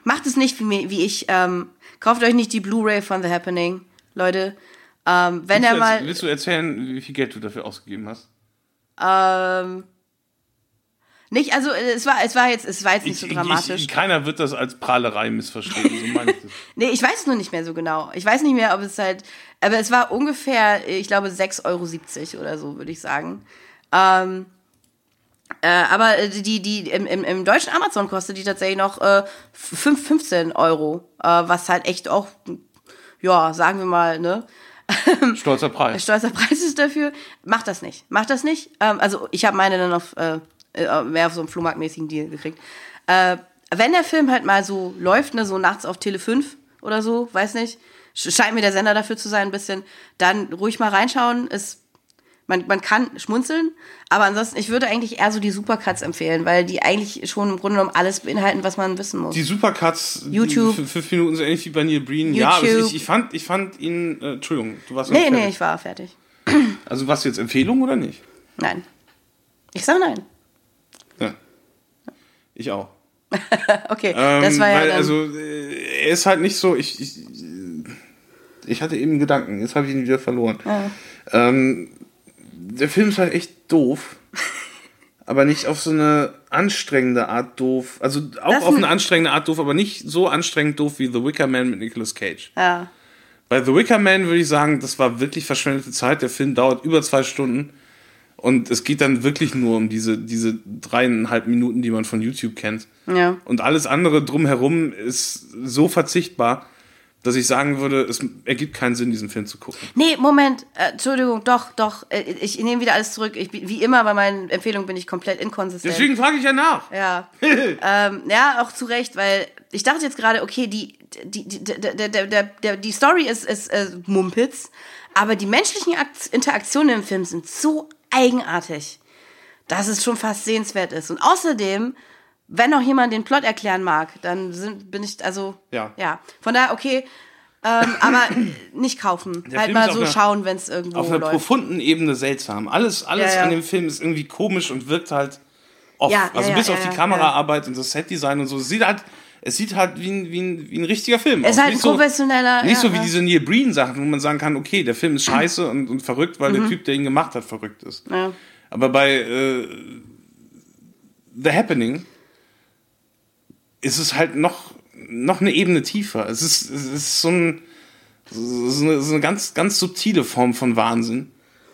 macht es nicht wie, wie ich, ähm, kauft euch nicht die Blu-ray von The Happening, Leute. Ähm, wenn Willst er du, mal, willst du erzählen, wie viel Geld du dafür ausgegeben hast? ähm, Nicht, also es war, es war jetzt, es war jetzt nicht so Ich- dramatisch. Ich, keiner wird das als Prahlerei missverstehen. So meine ich das. Nee, ich weiß es nur nicht mehr so genau. Ich weiß nicht mehr, ob es halt. Aber es war ungefähr, ich glaube, 6,70 Euro oder so, würde ich sagen. Ähm, äh, aber äh, die, die im, im, im deutschen Amazon kostet die tatsächlich noch äh, 5, 15 Euro. Äh, was halt echt auch, ja, sagen wir mal, ne? Stolzer Preis. stolzer Preis ist dafür. Macht das nicht. Macht das nicht. Ähm, also ich habe meine dann auf äh, äh, mehr auf so einen Flohmarktmäßigen Deal gekriegt. Äh, wenn der Film halt mal so läuft, ne, so nachts auf Tele 5 oder so, weiß nicht, sch- scheint mir der Sender dafür zu sein ein bisschen, dann ruhig mal reinschauen. Ist man, man kann schmunzeln, aber ansonsten, ich würde eigentlich eher so die Supercuts empfehlen, weil die eigentlich schon im Grunde genommen alles beinhalten, was man wissen muss. Die Supercuts, YouTube. die fünf Minuten so ähnlich wie bei Neil Breen. Ja, aber YouTube. ich, ich, fand, ich fand ihn, äh, Entschuldigung, du warst nee, nee, ich war fertig. Also was jetzt Empfehlung oder nicht? Nein. Ich sag nein. Ja. Ich auch. Okay, Ähm, das war ja weil, also äh, er ist halt nicht so. Ich, ich, ich hatte eben Gedanken, jetzt habe ich ihn wieder verloren. Ähm, der Film ist halt echt doof, aber nicht auf so eine anstrengende Art doof. Also auch Das auf eine ein- anstrengende Art doof, aber nicht so anstrengend doof wie The Wicker Man mit Nicolas Cage. ja. Bei The Wicker Man würde ich sagen, das war wirklich verschwendete Zeit. Der Film dauert über zwei Stunden. Und es geht dann wirklich nur um diese, diese dreieinhalb Minuten, die man von YouTube kennt. Ja. Und alles andere drumherum ist so verzichtbar, dass ich sagen würde, es ergibt keinen Sinn, diesen Film zu gucken. Nee, Moment, äh, Entschuldigung, doch, doch, äh, ich nehme wieder alles zurück. Ich, bin- wie immer bei meinen Empfehlungen bin ich komplett inkonsistent. Deswegen frage ich ja nach. Ja. ähm, ja, auch zu Recht, weil ich dachte jetzt gerade, okay, die, die, die, der, der, der, die Story ist, ist äh, Mumpitz, aber die menschlichen Akt Interaktionen im Film sind so eigenartig, dass es schon fast sehenswert ist. Und außerdem, wenn noch jemand den Plot erklären mag, dann sind, bin ich, also, Ja. ja. Von daher, okay, ähm, aber nicht kaufen. Der halt Film mal so einer- schauen, wenn es irgendwo Auf einer läuft. profunden Ebene seltsam. Alles, alles Ja, ja. an dem Film ist irgendwie komisch und wirkt halt off. Ja, ja, also bis auf die Kameraarbeit und das Setdesign und so. Es sieht halt, es sieht halt wie ein, wie ein, wie ein richtiger Film Es ist aus. halt Nicht ein professioneller. Nicht ja, so wie diese Neil Breen-Sachen, wo man sagen kann, okay, der Film ist scheiße und, und verrückt, weil der Typ, der ihn gemacht hat, verrückt ist. Mhm. Aber bei äh, The Happening ist es halt noch, noch eine Ebene tiefer. Es ist, es ist so, ein, so, eine, so eine ganz, ganz subtile Form von Wahnsinn,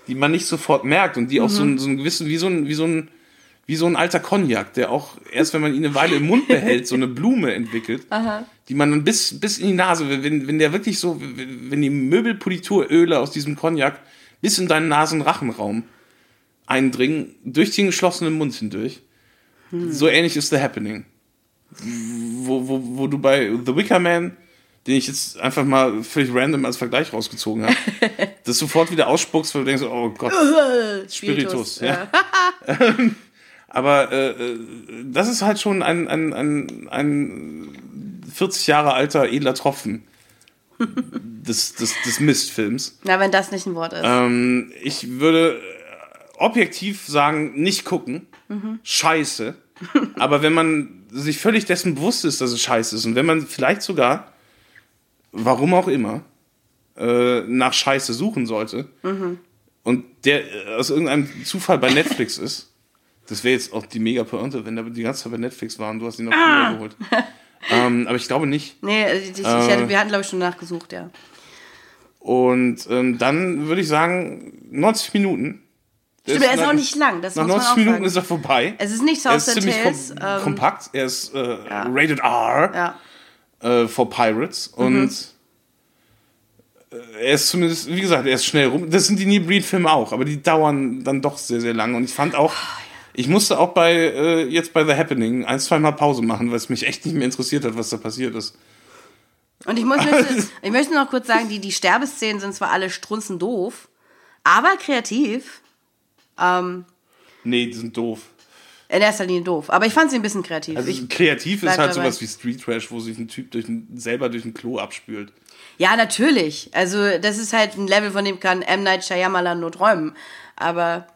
die man nicht sofort merkt und die auch so, ein, so einen gewissen, wie so ein, wie so ein, wie so ein alter Cognac, der auch erst, wenn man ihn eine Weile im Mund behält, so eine Blume entwickelt, die man dann bis, bis in die Nase, wenn, wenn der wirklich so, wenn die Möbelpolituröle aus diesem Cognac bis in deinen Nasenrachenraum eindringen, durch den geschlossenen Mund hindurch. So ähnlich ist The Happening. Wo, wo, wo du bei The Wicker Man, den ich jetzt einfach mal völlig random als Vergleich rausgezogen habe, das sofort wieder ausspuckst, weil du denkst, oh Gott, Spiritus. Ja. Aber äh, äh, das ist halt schon ein, ein, ein, ein 40 Jahre alter edler Tropfen des, des, des Mistfilms. Na, wenn das nicht ein Wort ist. Ähm, ich würde objektiv sagen, nicht gucken. Scheiße. Aber wenn man sich völlig dessen bewusst ist, dass es scheiße ist und wenn man vielleicht sogar, warum auch immer, äh, nach Scheiße suchen sollte und der äh, aus irgendeinem Zufall bei Netflix ist, das wäre jetzt auch die mega Pointe, wenn der die ganze Zeit bei Netflix war und du hast ihn noch früher geholt. ähm, aber ich glaube nicht. nee, also ich, ich Äh. hätte, wir hatten, glaube ich, schon nachgesucht, ja. Und ähm, dann würde ich sagen, 90 Minuten. Stimmt, er ist nach- auch nicht lang, das Nach muss man 90 auch Minuten sagen. ist er vorbei. Es ist nicht er ist ziemlich Tales. kom ähm, kompakt. Er ist äh, rated R ja. äh, for Pirates. Und äh, er ist zumindest, wie gesagt, er ist schnell rum. Das sind die Neil Breed-Filme auch, aber die dauern dann doch sehr, sehr lange. Und ich fand auch, ich musste auch bei, äh, jetzt bei The Happening ein, zwei Mal Pause machen, weil es mich echt nicht mehr interessiert hat, was da passiert ist. Und ich, muss, möchte, ich möchte noch kurz sagen, die, die Sterbeszenen sind zwar alle strunzen doof, aber kreativ. Ähm, Nee, die sind doof. in erster Linie doof. Aber ich fand sie ein bisschen kreativ. Also ich, kreativ ist halt dabei. sowas wie Street Trash, wo sich ein Typ durch ein, selber durch ein Klo abspült. ja, natürlich. Also, das ist halt ein Level, von dem kann M. Night Shyamalan nur träumen. Aber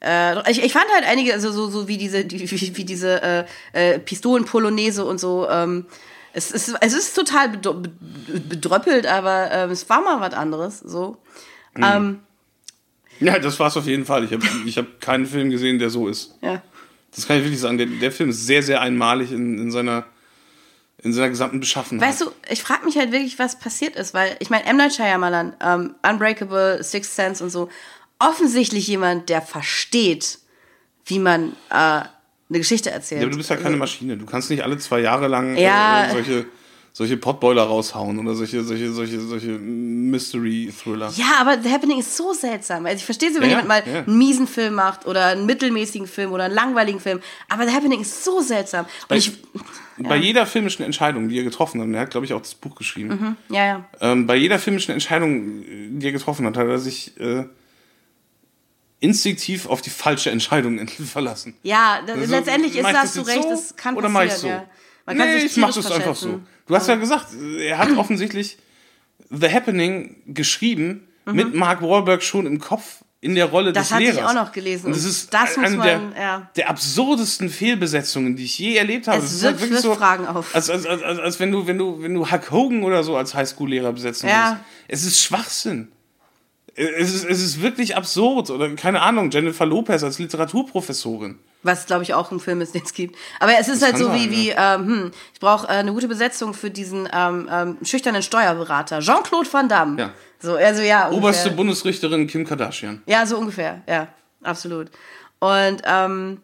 äh, ich, ich fand halt einige, also so, so wie diese, die, wie, wie diese äh, äh, Pistolen-Polonaise und so. Ähm, es, ist, es ist total bedröppelt, aber ähm, es war mal was anderes. So. Ähm, Ja, das war's auf jeden Fall. Ich habe ich hab keinen Film gesehen, der so ist. ja. Das kann ich wirklich sagen. Der, der Film ist sehr, sehr einmalig in, in seiner in seiner gesamten Beschaffenheit. Weißt du, ich frage mich halt wirklich, was passiert ist, weil ich meine, M. Night Shyamalan, ähm, Unbreakable, Sixth Sense und so, offensichtlich jemand, der versteht, wie man äh, eine Geschichte erzählt. Ja, aber du bist ja keine Maschine. Du kannst nicht alle zwei Jahre lang Ja. äh, solche, solche Potboiler raushauen oder solche, solche, solche, solche Mystery-Thriller. Ja, aber The Happening ist so seltsam. Also ich verstehe so, wenn Ja, jemand mal ja. einen miesen Film macht oder einen mittelmäßigen Film oder einen langweiligen Film. Aber The Happening ist so seltsam. Und ich, Bei jeder filmischen Entscheidung, die er getroffen hat, und er hat, glaube ich, auch das Buch geschrieben, ja, ja. ähm, bei jeder filmischen Entscheidung, äh, die er getroffen hat, hat er sich äh, instinktiv auf die falsche Entscheidung verlassen. Ja, das, Also, letztendlich ist, du jetzt recht, so das kann oder mach ich passieren. so? Ja. Man kann nee, sich ich mach das einfach so. Du hast ja gesagt, er hat offensichtlich The Happening geschrieben mit Mark Wahlberg schon im Kopf in der Rolle Mhm. Das des hatte ich Lehrers. auch noch gelesen. Und das ist das muss eine man, der, ja. der absurdesten Fehlbesetzungen, die ich je erlebt habe. Es Das ist wirft- halt wirklich wirft Fragen auf. Als, als, als, als, wenn du, wenn du, wenn du Huck Hogan oder so als Highschool-Lehrer besetzen Ja. würdest. Es ist Schwachsinn. Es ist, es ist wirklich absurd. Oder keine Ahnung, Jennifer Lopez als Literaturprofessorin. Was, glaube ich, auch ein Film ist, den es gibt. Aber es ist halt kann so sein, wie, wie ähm, hm, ich brauche äh, eine gute Besetzung für diesen ähm, ähm, schüchternen Steuerberater. Jean-Claude Van Damme. Ja. So, also ja. Oberste. Bundesrichterin Kim Kardashian. Ja, so ungefähr. Ja, absolut. Und, ähm,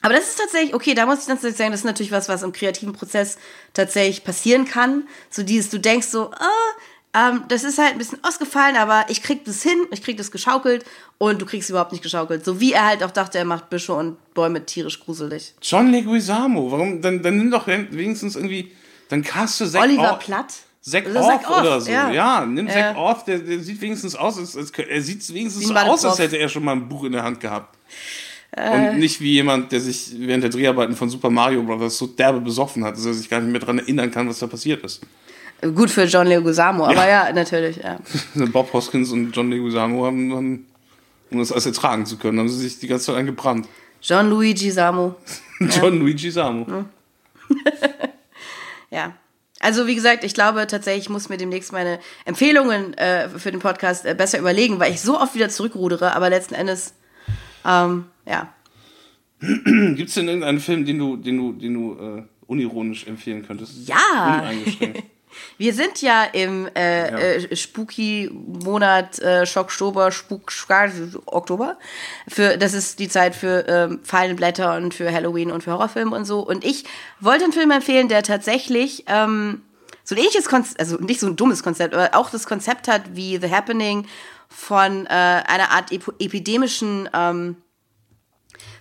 aber das ist tatsächlich, okay, da muss ich tatsächlich sagen, das ist natürlich was, was im kreativen Prozess tatsächlich passieren kann. So dieses, du denkst so, ah, ähm, das ist halt ein bisschen ausgefallen, aber ich krieg das hin, ich krieg das geschaukelt und du kriegst überhaupt nicht geschaukelt. So wie er halt auch dachte, er macht Büsche und Bäume tierisch gruselig. John Leguizamo, warum? Dann, dann nimm doch wenigstens irgendwie, dann caste Zack Oliver Platt? Zack Also Orth, oder so. Ja, ja. nimm Ja. Zack Orth, der, der sieht wenigstens aus, als, als, er sieht wenigstens so aus, als hätte er schon mal ein Buch in der Hand gehabt. Äh. Und nicht wie jemand, der sich während der Dreharbeiten von Super Mario Bros. so derbe besoffen hat, dass er sich gar nicht mehr daran erinnern kann, was da passiert ist. Gut für John Leguizamo, aber ja, natürlich, ja. Bob Hoskins und John Leguizamo haben, haben um das alles ertragen zu können, haben sie sich die ganze Zeit angebrannt. John Luigi Samo. John Luigi Samo. Ja. Also wie gesagt, ich glaube tatsächlich, ich muss mir demnächst meine Empfehlungen äh, für den Podcast äh, besser überlegen, weil ich so oft wieder zurückrudere, aber letzten Endes, ähm, ja. Gibt es denn irgendeinen Film, den du, den du, den du äh, unironisch empfehlen könntest? Ja. Uneingeschränkt. Wir sind ja im äh, Ja. äh, Spooky-Monat äh, Schocktober, Spuk, Oktober. Für, das ist die Zeit für ähm, fallende Blätter und für Halloween und für Horrorfilme und so. Und ich wollte einen Film empfehlen, der tatsächlich ähm, so ein ähnliches Konzept, also nicht so ein dummes Konzept, aber auch das Konzept hat wie The Happening von äh, einer Art epo epidemischen ähm,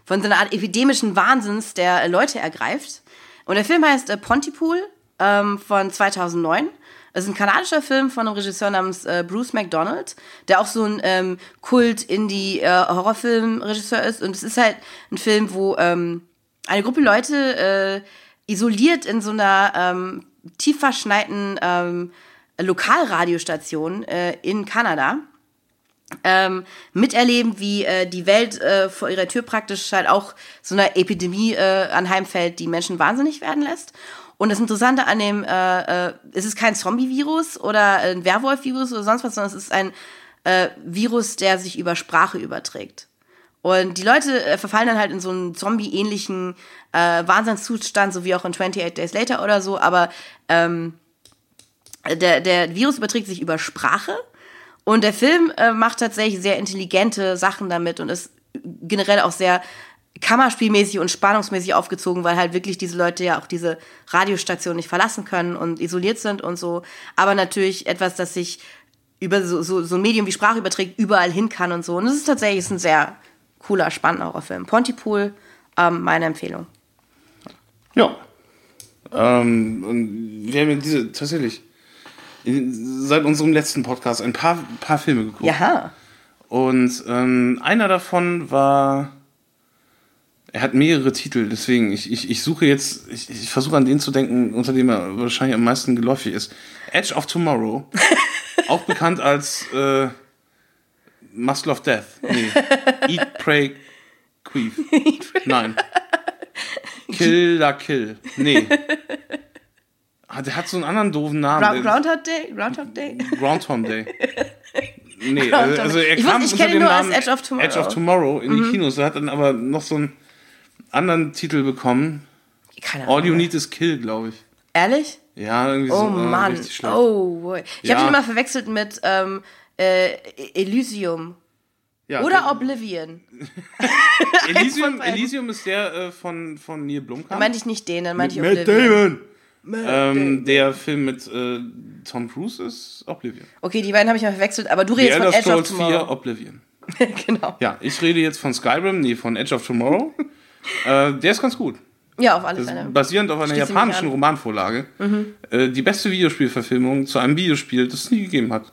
von so einer Art epidemischen Wahnsinns, der Leute ergreift. Und der Film heißt äh, Pontypool ähm, von 2009. Es ist ein kanadischer Film von einem Regisseur namens äh, Bruce McDonald, der auch so ein ähm, Kult-Indie-Horrorfilm-Regisseur ist. Und es ist halt ein Film, wo ähm, eine Gruppe Leute äh, isoliert in so einer ähm, tief verschneiten ähm, Lokalradiostation äh, in Kanada ähm, miterleben, wie äh, die Welt äh, vor ihrer Tür praktisch halt auch so einer Epidemie äh, anheimfällt, die Menschen wahnsinnig werden lässt. Und das Interessante an dem, äh, äh, es ist kein Zombie-Virus oder ein Werwolf-Virus oder sonst was, sondern es ist ein äh, Virus, der sich über Sprache überträgt. Und die Leute äh, verfallen dann halt in so einen Zombie-ähnlichen äh, Wahnsinnszustand, so wie auch in 28 Days Later oder so, aber ähm, der, der Virus überträgt sich über Sprache und der Film äh, macht tatsächlich sehr intelligente Sachen damit und ist generell auch sehr kammerspielmäßig und spannungsmäßig aufgezogen, weil halt wirklich diese Leute ja auch diese Radiostation nicht verlassen können und isoliert sind und so. Aber natürlich etwas, das sich über so, so, so ein Medium wie Sprache überträgt, überall hin kann und so. Und es ist tatsächlich ein sehr cooler, spannender Horrorfilm. Pontypool, ähm, meine Empfehlung. Ja. Ähm, und wir haben ja diese tatsächlich in, seit unserem letzten Podcast ein paar, paar Filme geguckt. Ja. Und ähm, einer davon war. Er hat mehrere Titel, deswegen, ich, ich, ich suche jetzt, ich, ich versuche an den zu denken, unter dem er wahrscheinlich am meisten geläufig ist. Edge of Tomorrow. auch bekannt als äh, Muscle of Death. Nee. Eat, Pray, Queef. Nein. Kill la Kill. Nee. Ah, Der hat so einen anderen doofen Namen. Groundhog Day? Groundhog Day? Groundhog Day. Nee, Groundhog also Day. er Ich kam wusste, ich unter kenne dem ihn nur als Namen Edge of Tomorrow. Mhm. Edge of Tomorrow in die Kinos. Er hat dann aber noch so ein anderen Titel bekommen. Keine Ahnung. All You Need Is Kill, glaube ich. Ehrlich? Ja, irgendwie so. Oh äh, Mann. Richtig schlecht. Oh, boy. Ich Ja. habe ihn immer verwechselt mit ähm, äh, Elysium. Ja, Oder Oblivion. Elysium, von. Elysium ist der äh, von, von Neil Blomkamp. Dann meinte ich nicht den, dann meinte ich Matt Oblivion. Damon. Ähm, der Film mit äh, Tom Cruise ist Oblivion. Okay, die beiden habe ich mal verwechselt, aber du The redest von Elder Edge of Scrolls 4 Tomorrow. Oblivion. genau. Ja, ich rede jetzt von Skyrim, nee, von Edge of Tomorrow. Äh, der ist ganz gut. Ja, auf alle Das Fälle. basierend auf einer Schließe japanischen an. Romanvorlage. Äh, die beste Videospielverfilmung zu einem Videospiel, das es nie gegeben hat.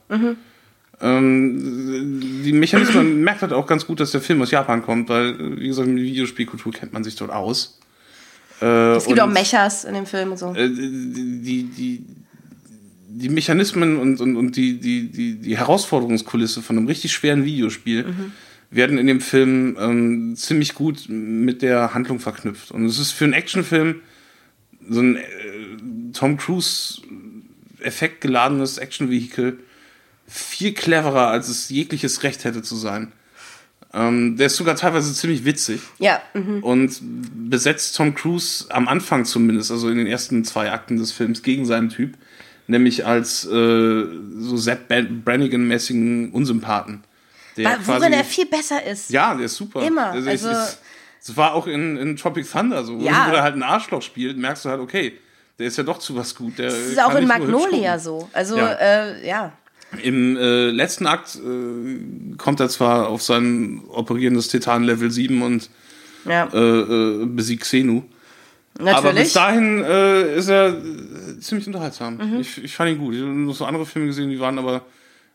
Ähm, die Mechanismen, merkt halt auch ganz gut, dass der Film aus Japan kommt, weil, wie gesagt, mit Videospielkultur kennt man sich dort aus. Äh, Es gibt auch Mechas in dem Film und so. äh, die, die, die Mechanismen und, und, und die, die, die, die Herausforderungskulisse von einem richtig schweren Videospiel werden in dem Film ähm, ziemlich gut mit der Handlung verknüpft. Und es ist für einen Actionfilm so ein äh, Tom Cruise effektgeladenes Actionvehikel viel cleverer, als es jegliches Recht hätte zu sein. Ähm, der ist sogar teilweise ziemlich witzig Ja, mhm. und besetzt Tom Cruise am Anfang zumindest, also in den ersten zwei Akten des Films, gegen seinen Typ, nämlich als äh, so Zach Brannigan-mäßigen Unsympathen. Der Wa- worin er viel besser ist. ja, der ist super. Immer, Also, also- das war auch in, in Tropic Thunder so, wo Ja. er halt ein Arschloch spielt, merkst du halt, okay, der ist ja doch zu was gut. Der Das ist auch in Magnolia so. Also, Ja. äh, ja. Im äh, letzten Akt äh, kommt er zwar auf sein operierendes Titan Level 7 und Ja, äh, äh, besiegt Xenu. Aber bis natürlich. dahin äh, ist er ziemlich unterhaltsam. Mhm. Ich, ich fand ihn gut. Ich habe noch so andere Filme gesehen, die waren aber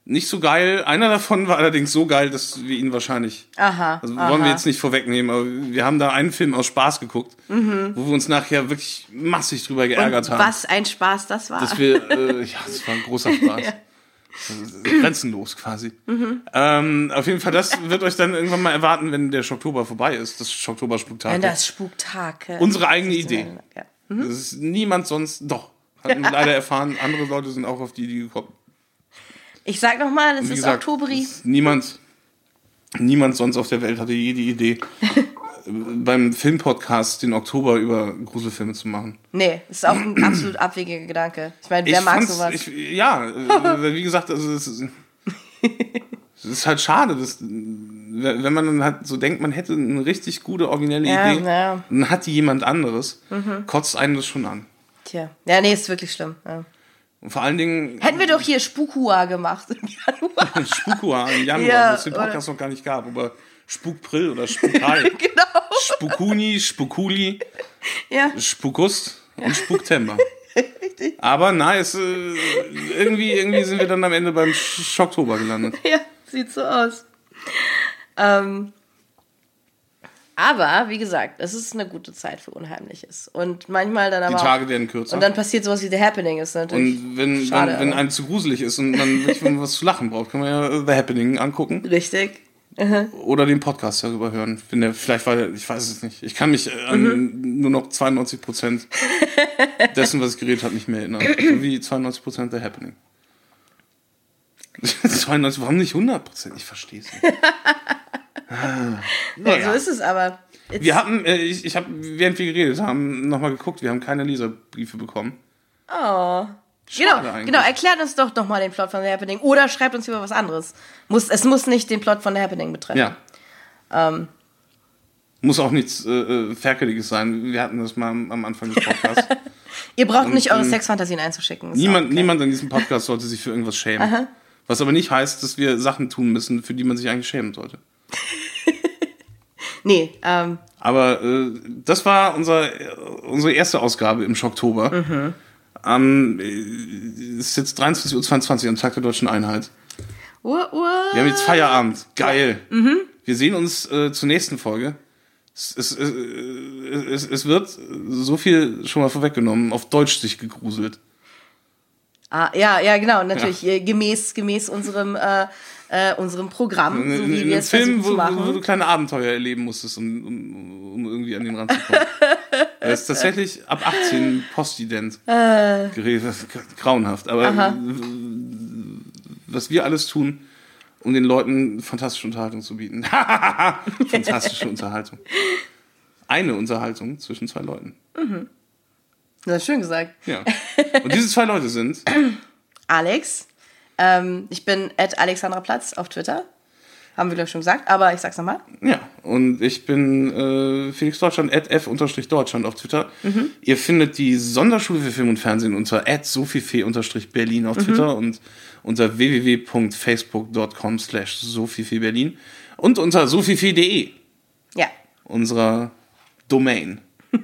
nicht so geil. Einer davon war allerdings so geil, dass wir ihn wahrscheinlich. Aha. Also aha. wollen wir jetzt nicht vorwegnehmen, aber wir haben da einen Film aus Spaß geguckt, wo wir uns nachher wirklich massig drüber geärgert Mhm. Und haben. was ein Spaß das war. Dass wir, äh, ja, das war ein großer Spaß. Also, Grenzenlos quasi. Mhm. Ähm, auf jeden Fall, das wird euch dann irgendwann mal erwarten, wenn der Schocktober vorbei ist, das Schocktober-Spuktak. Wenn das Spuktag. äh, Unsere eigene Idee. Ja. Das ist niemand sonst, doch. Hatten wir leider erfahren, andere Leute sind auch auf die Idee gekommen. Ich sag nochmal, es ist gesagt, Oktoberi. ist niemand, niemand sonst auf der Welt hatte je die Idee, beim Filmpodcast den Oktober über Gruselfilme zu machen. Nee, ist auch ein absolut abwegiger Gedanke. Ich meine, wer ich mag sowas? Ich, ja, äh, wie gesagt, also es ist, es ist halt schade, dass, wenn man dann halt so denkt, man hätte eine richtig gute, originelle Ja, Idee, ja. dann hat die jemand anderes, kotzt einen das schon an. Tja. Ja, nee, ist wirklich schlimm. Ja. Und vor allen Dingen Hätten wir doch hier Spukua gemacht im Januar. Spukua im Januar, Ja, was es den Podcast noch gar nicht gab, aber Spukprill oder Spukai, genau. Spukuni, Spukuli, Ja. Spukust und Spuktember. Aber nice, äh, irgendwie, irgendwie sind wir dann am Ende beim Schocktober gelandet. ja, sieht so aus. Ähm, aber, wie gesagt, es ist eine gute Zeit für Unheimliches. Und manchmal dann aber Die auch, Tage werden kürzer. Und dann passiert sowas wie The Happening ist natürlich. Und wenn, schade, wenn, wenn einem zu gruselig ist und man wirklich was zu lachen braucht, kann man ja The Happening angucken Richtig. oder den Podcast darüber hören. Wenn der, vielleicht war der, ich weiß es nicht. Ich kann mich an Mhm. nur noch 92 Prozent dessen, was ich geredet habe, nicht mehr erinnern. So wie 92 Prozent The Happening. 92, warum nicht 100 Prozent? Ich verstehe es nicht. Ja, naja. so ist es aber. Wir haben, äh, ich, ich habe, während wir geredet haben, nochmal geguckt, wir haben keine Leserbriefe bekommen. Oh. Schade Genau, eigentlich. genau, erklärt uns doch noch mal den Plot von The Happening. Oder schreibt uns über was anderes. Muss, es muss nicht den Plot von The Happening betreffen. Ja. Ähm, Muss auch nichts äh, äh, Ferkeliges sein. Wir hatten das mal am, am Anfang des Podcasts. ihr braucht nicht eure ähm, Sexfantasien einzuschicken. Ist niemand, okay. niemand in diesem Podcast sollte sich für irgendwas schämen. Was aber nicht heißt, dass wir Sachen tun müssen, für die man sich eigentlich schämen sollte. Nee, ähm, Aber äh, das war unser, unsere erste Ausgabe im Schocktober. Mhm. Am, äh, es ist jetzt 23.22 Uhr am Tag der Deutschen Einheit. what, what? Wir haben jetzt Feierabend. Geil. Mhm. Wir sehen uns äh, zur nächsten Folge. Es, es, äh, es, es wird so viel schon mal vorweggenommen, auf Deutsch sich gegruselt. Ah, ja, ja, genau, natürlich. äh, Gemäß, gemäß unserem, äh, äh, unserem Programm, so wie wir es Film, versuchen wo, zu wo, machen. wo du kleine Abenteuer erleben musstest, um, um, um irgendwie an den Rand zu kommen. Er ist tatsächlich ab 18 postident. Äh. Grauenhaft. Aber äh, was wir alles tun, um den Leuten fantastische Unterhaltung zu bieten. fantastische Unterhaltung. eine Unterhaltung zwischen zwei Leuten. Das ist schön gesagt. Ja. Und diese zwei Leute sind Alex. Ähm, ich bin at Alexandra Platz auf Twitter. Haben wir, glaube ich, schon gesagt, aber ich sag's nochmal. Ja, und ich bin äh, Felix Deutschland, at f-deutschland auf Twitter. Ihr findet die Sonderschule für Film und Fernsehen unter at sophifee-berlin auf Twitter und unter www.facebook.com slash sophifee-berlin und unter sophifee.de, Ja. unserer Domain.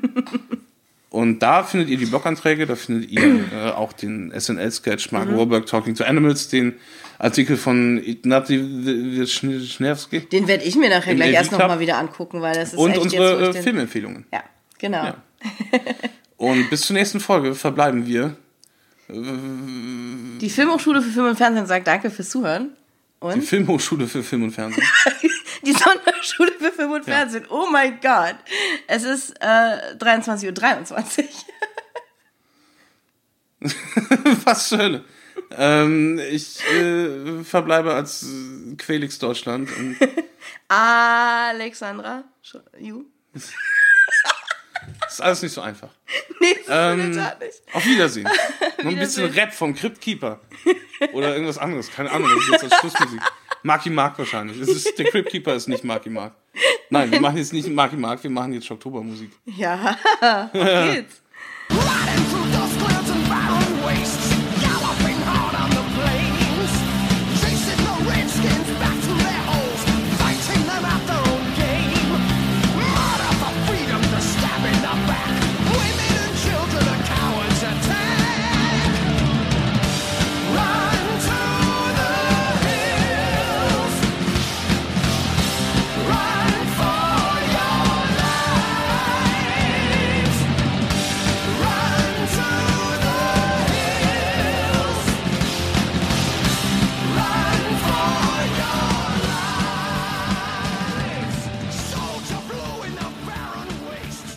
und da findet ihr die Bloganträge, da findet ihr äh, auch den SNL-Sketch Mark Warburg Talking to Animals, den Artikel von Ignati Wisniewski Den werde ich mir nachher gleich erst nochmal wieder angucken, weil das ist und echt jetzt, unsere ich äh, Filmempfehlungen. Ja, genau. Ja. Und bis zur nächsten Folge verbleiben wir. Die Filmhochschule für Film und Fernsehen sagt danke fürs Zuhören. Die Und Filmhochschule für Film und Fernsehen. die Sonderschule für Film und Fernsehen. Oh mein Gott. Es ist äh, 23.23 Uhr. Was zur Hölle? Ähm, ich äh, verbleibe als Quelix Deutschland. Alexandra. You? das ist alles nicht so einfach. Nee, das Ähm, ist nicht. Auf Wiedersehen. Noch ein bisschen Rap vom Crypt Keeper. Oder irgendwas anderes. Keine Ahnung, das ist jetzt als Schlussmusik. Marky Mark wahrscheinlich. Es ist, der Crypt Keeper ist nicht Marky Mark. Nein, wir machen jetzt nicht Marky Mark, wir machen jetzt Oktobermusik. Ja, auf geht's.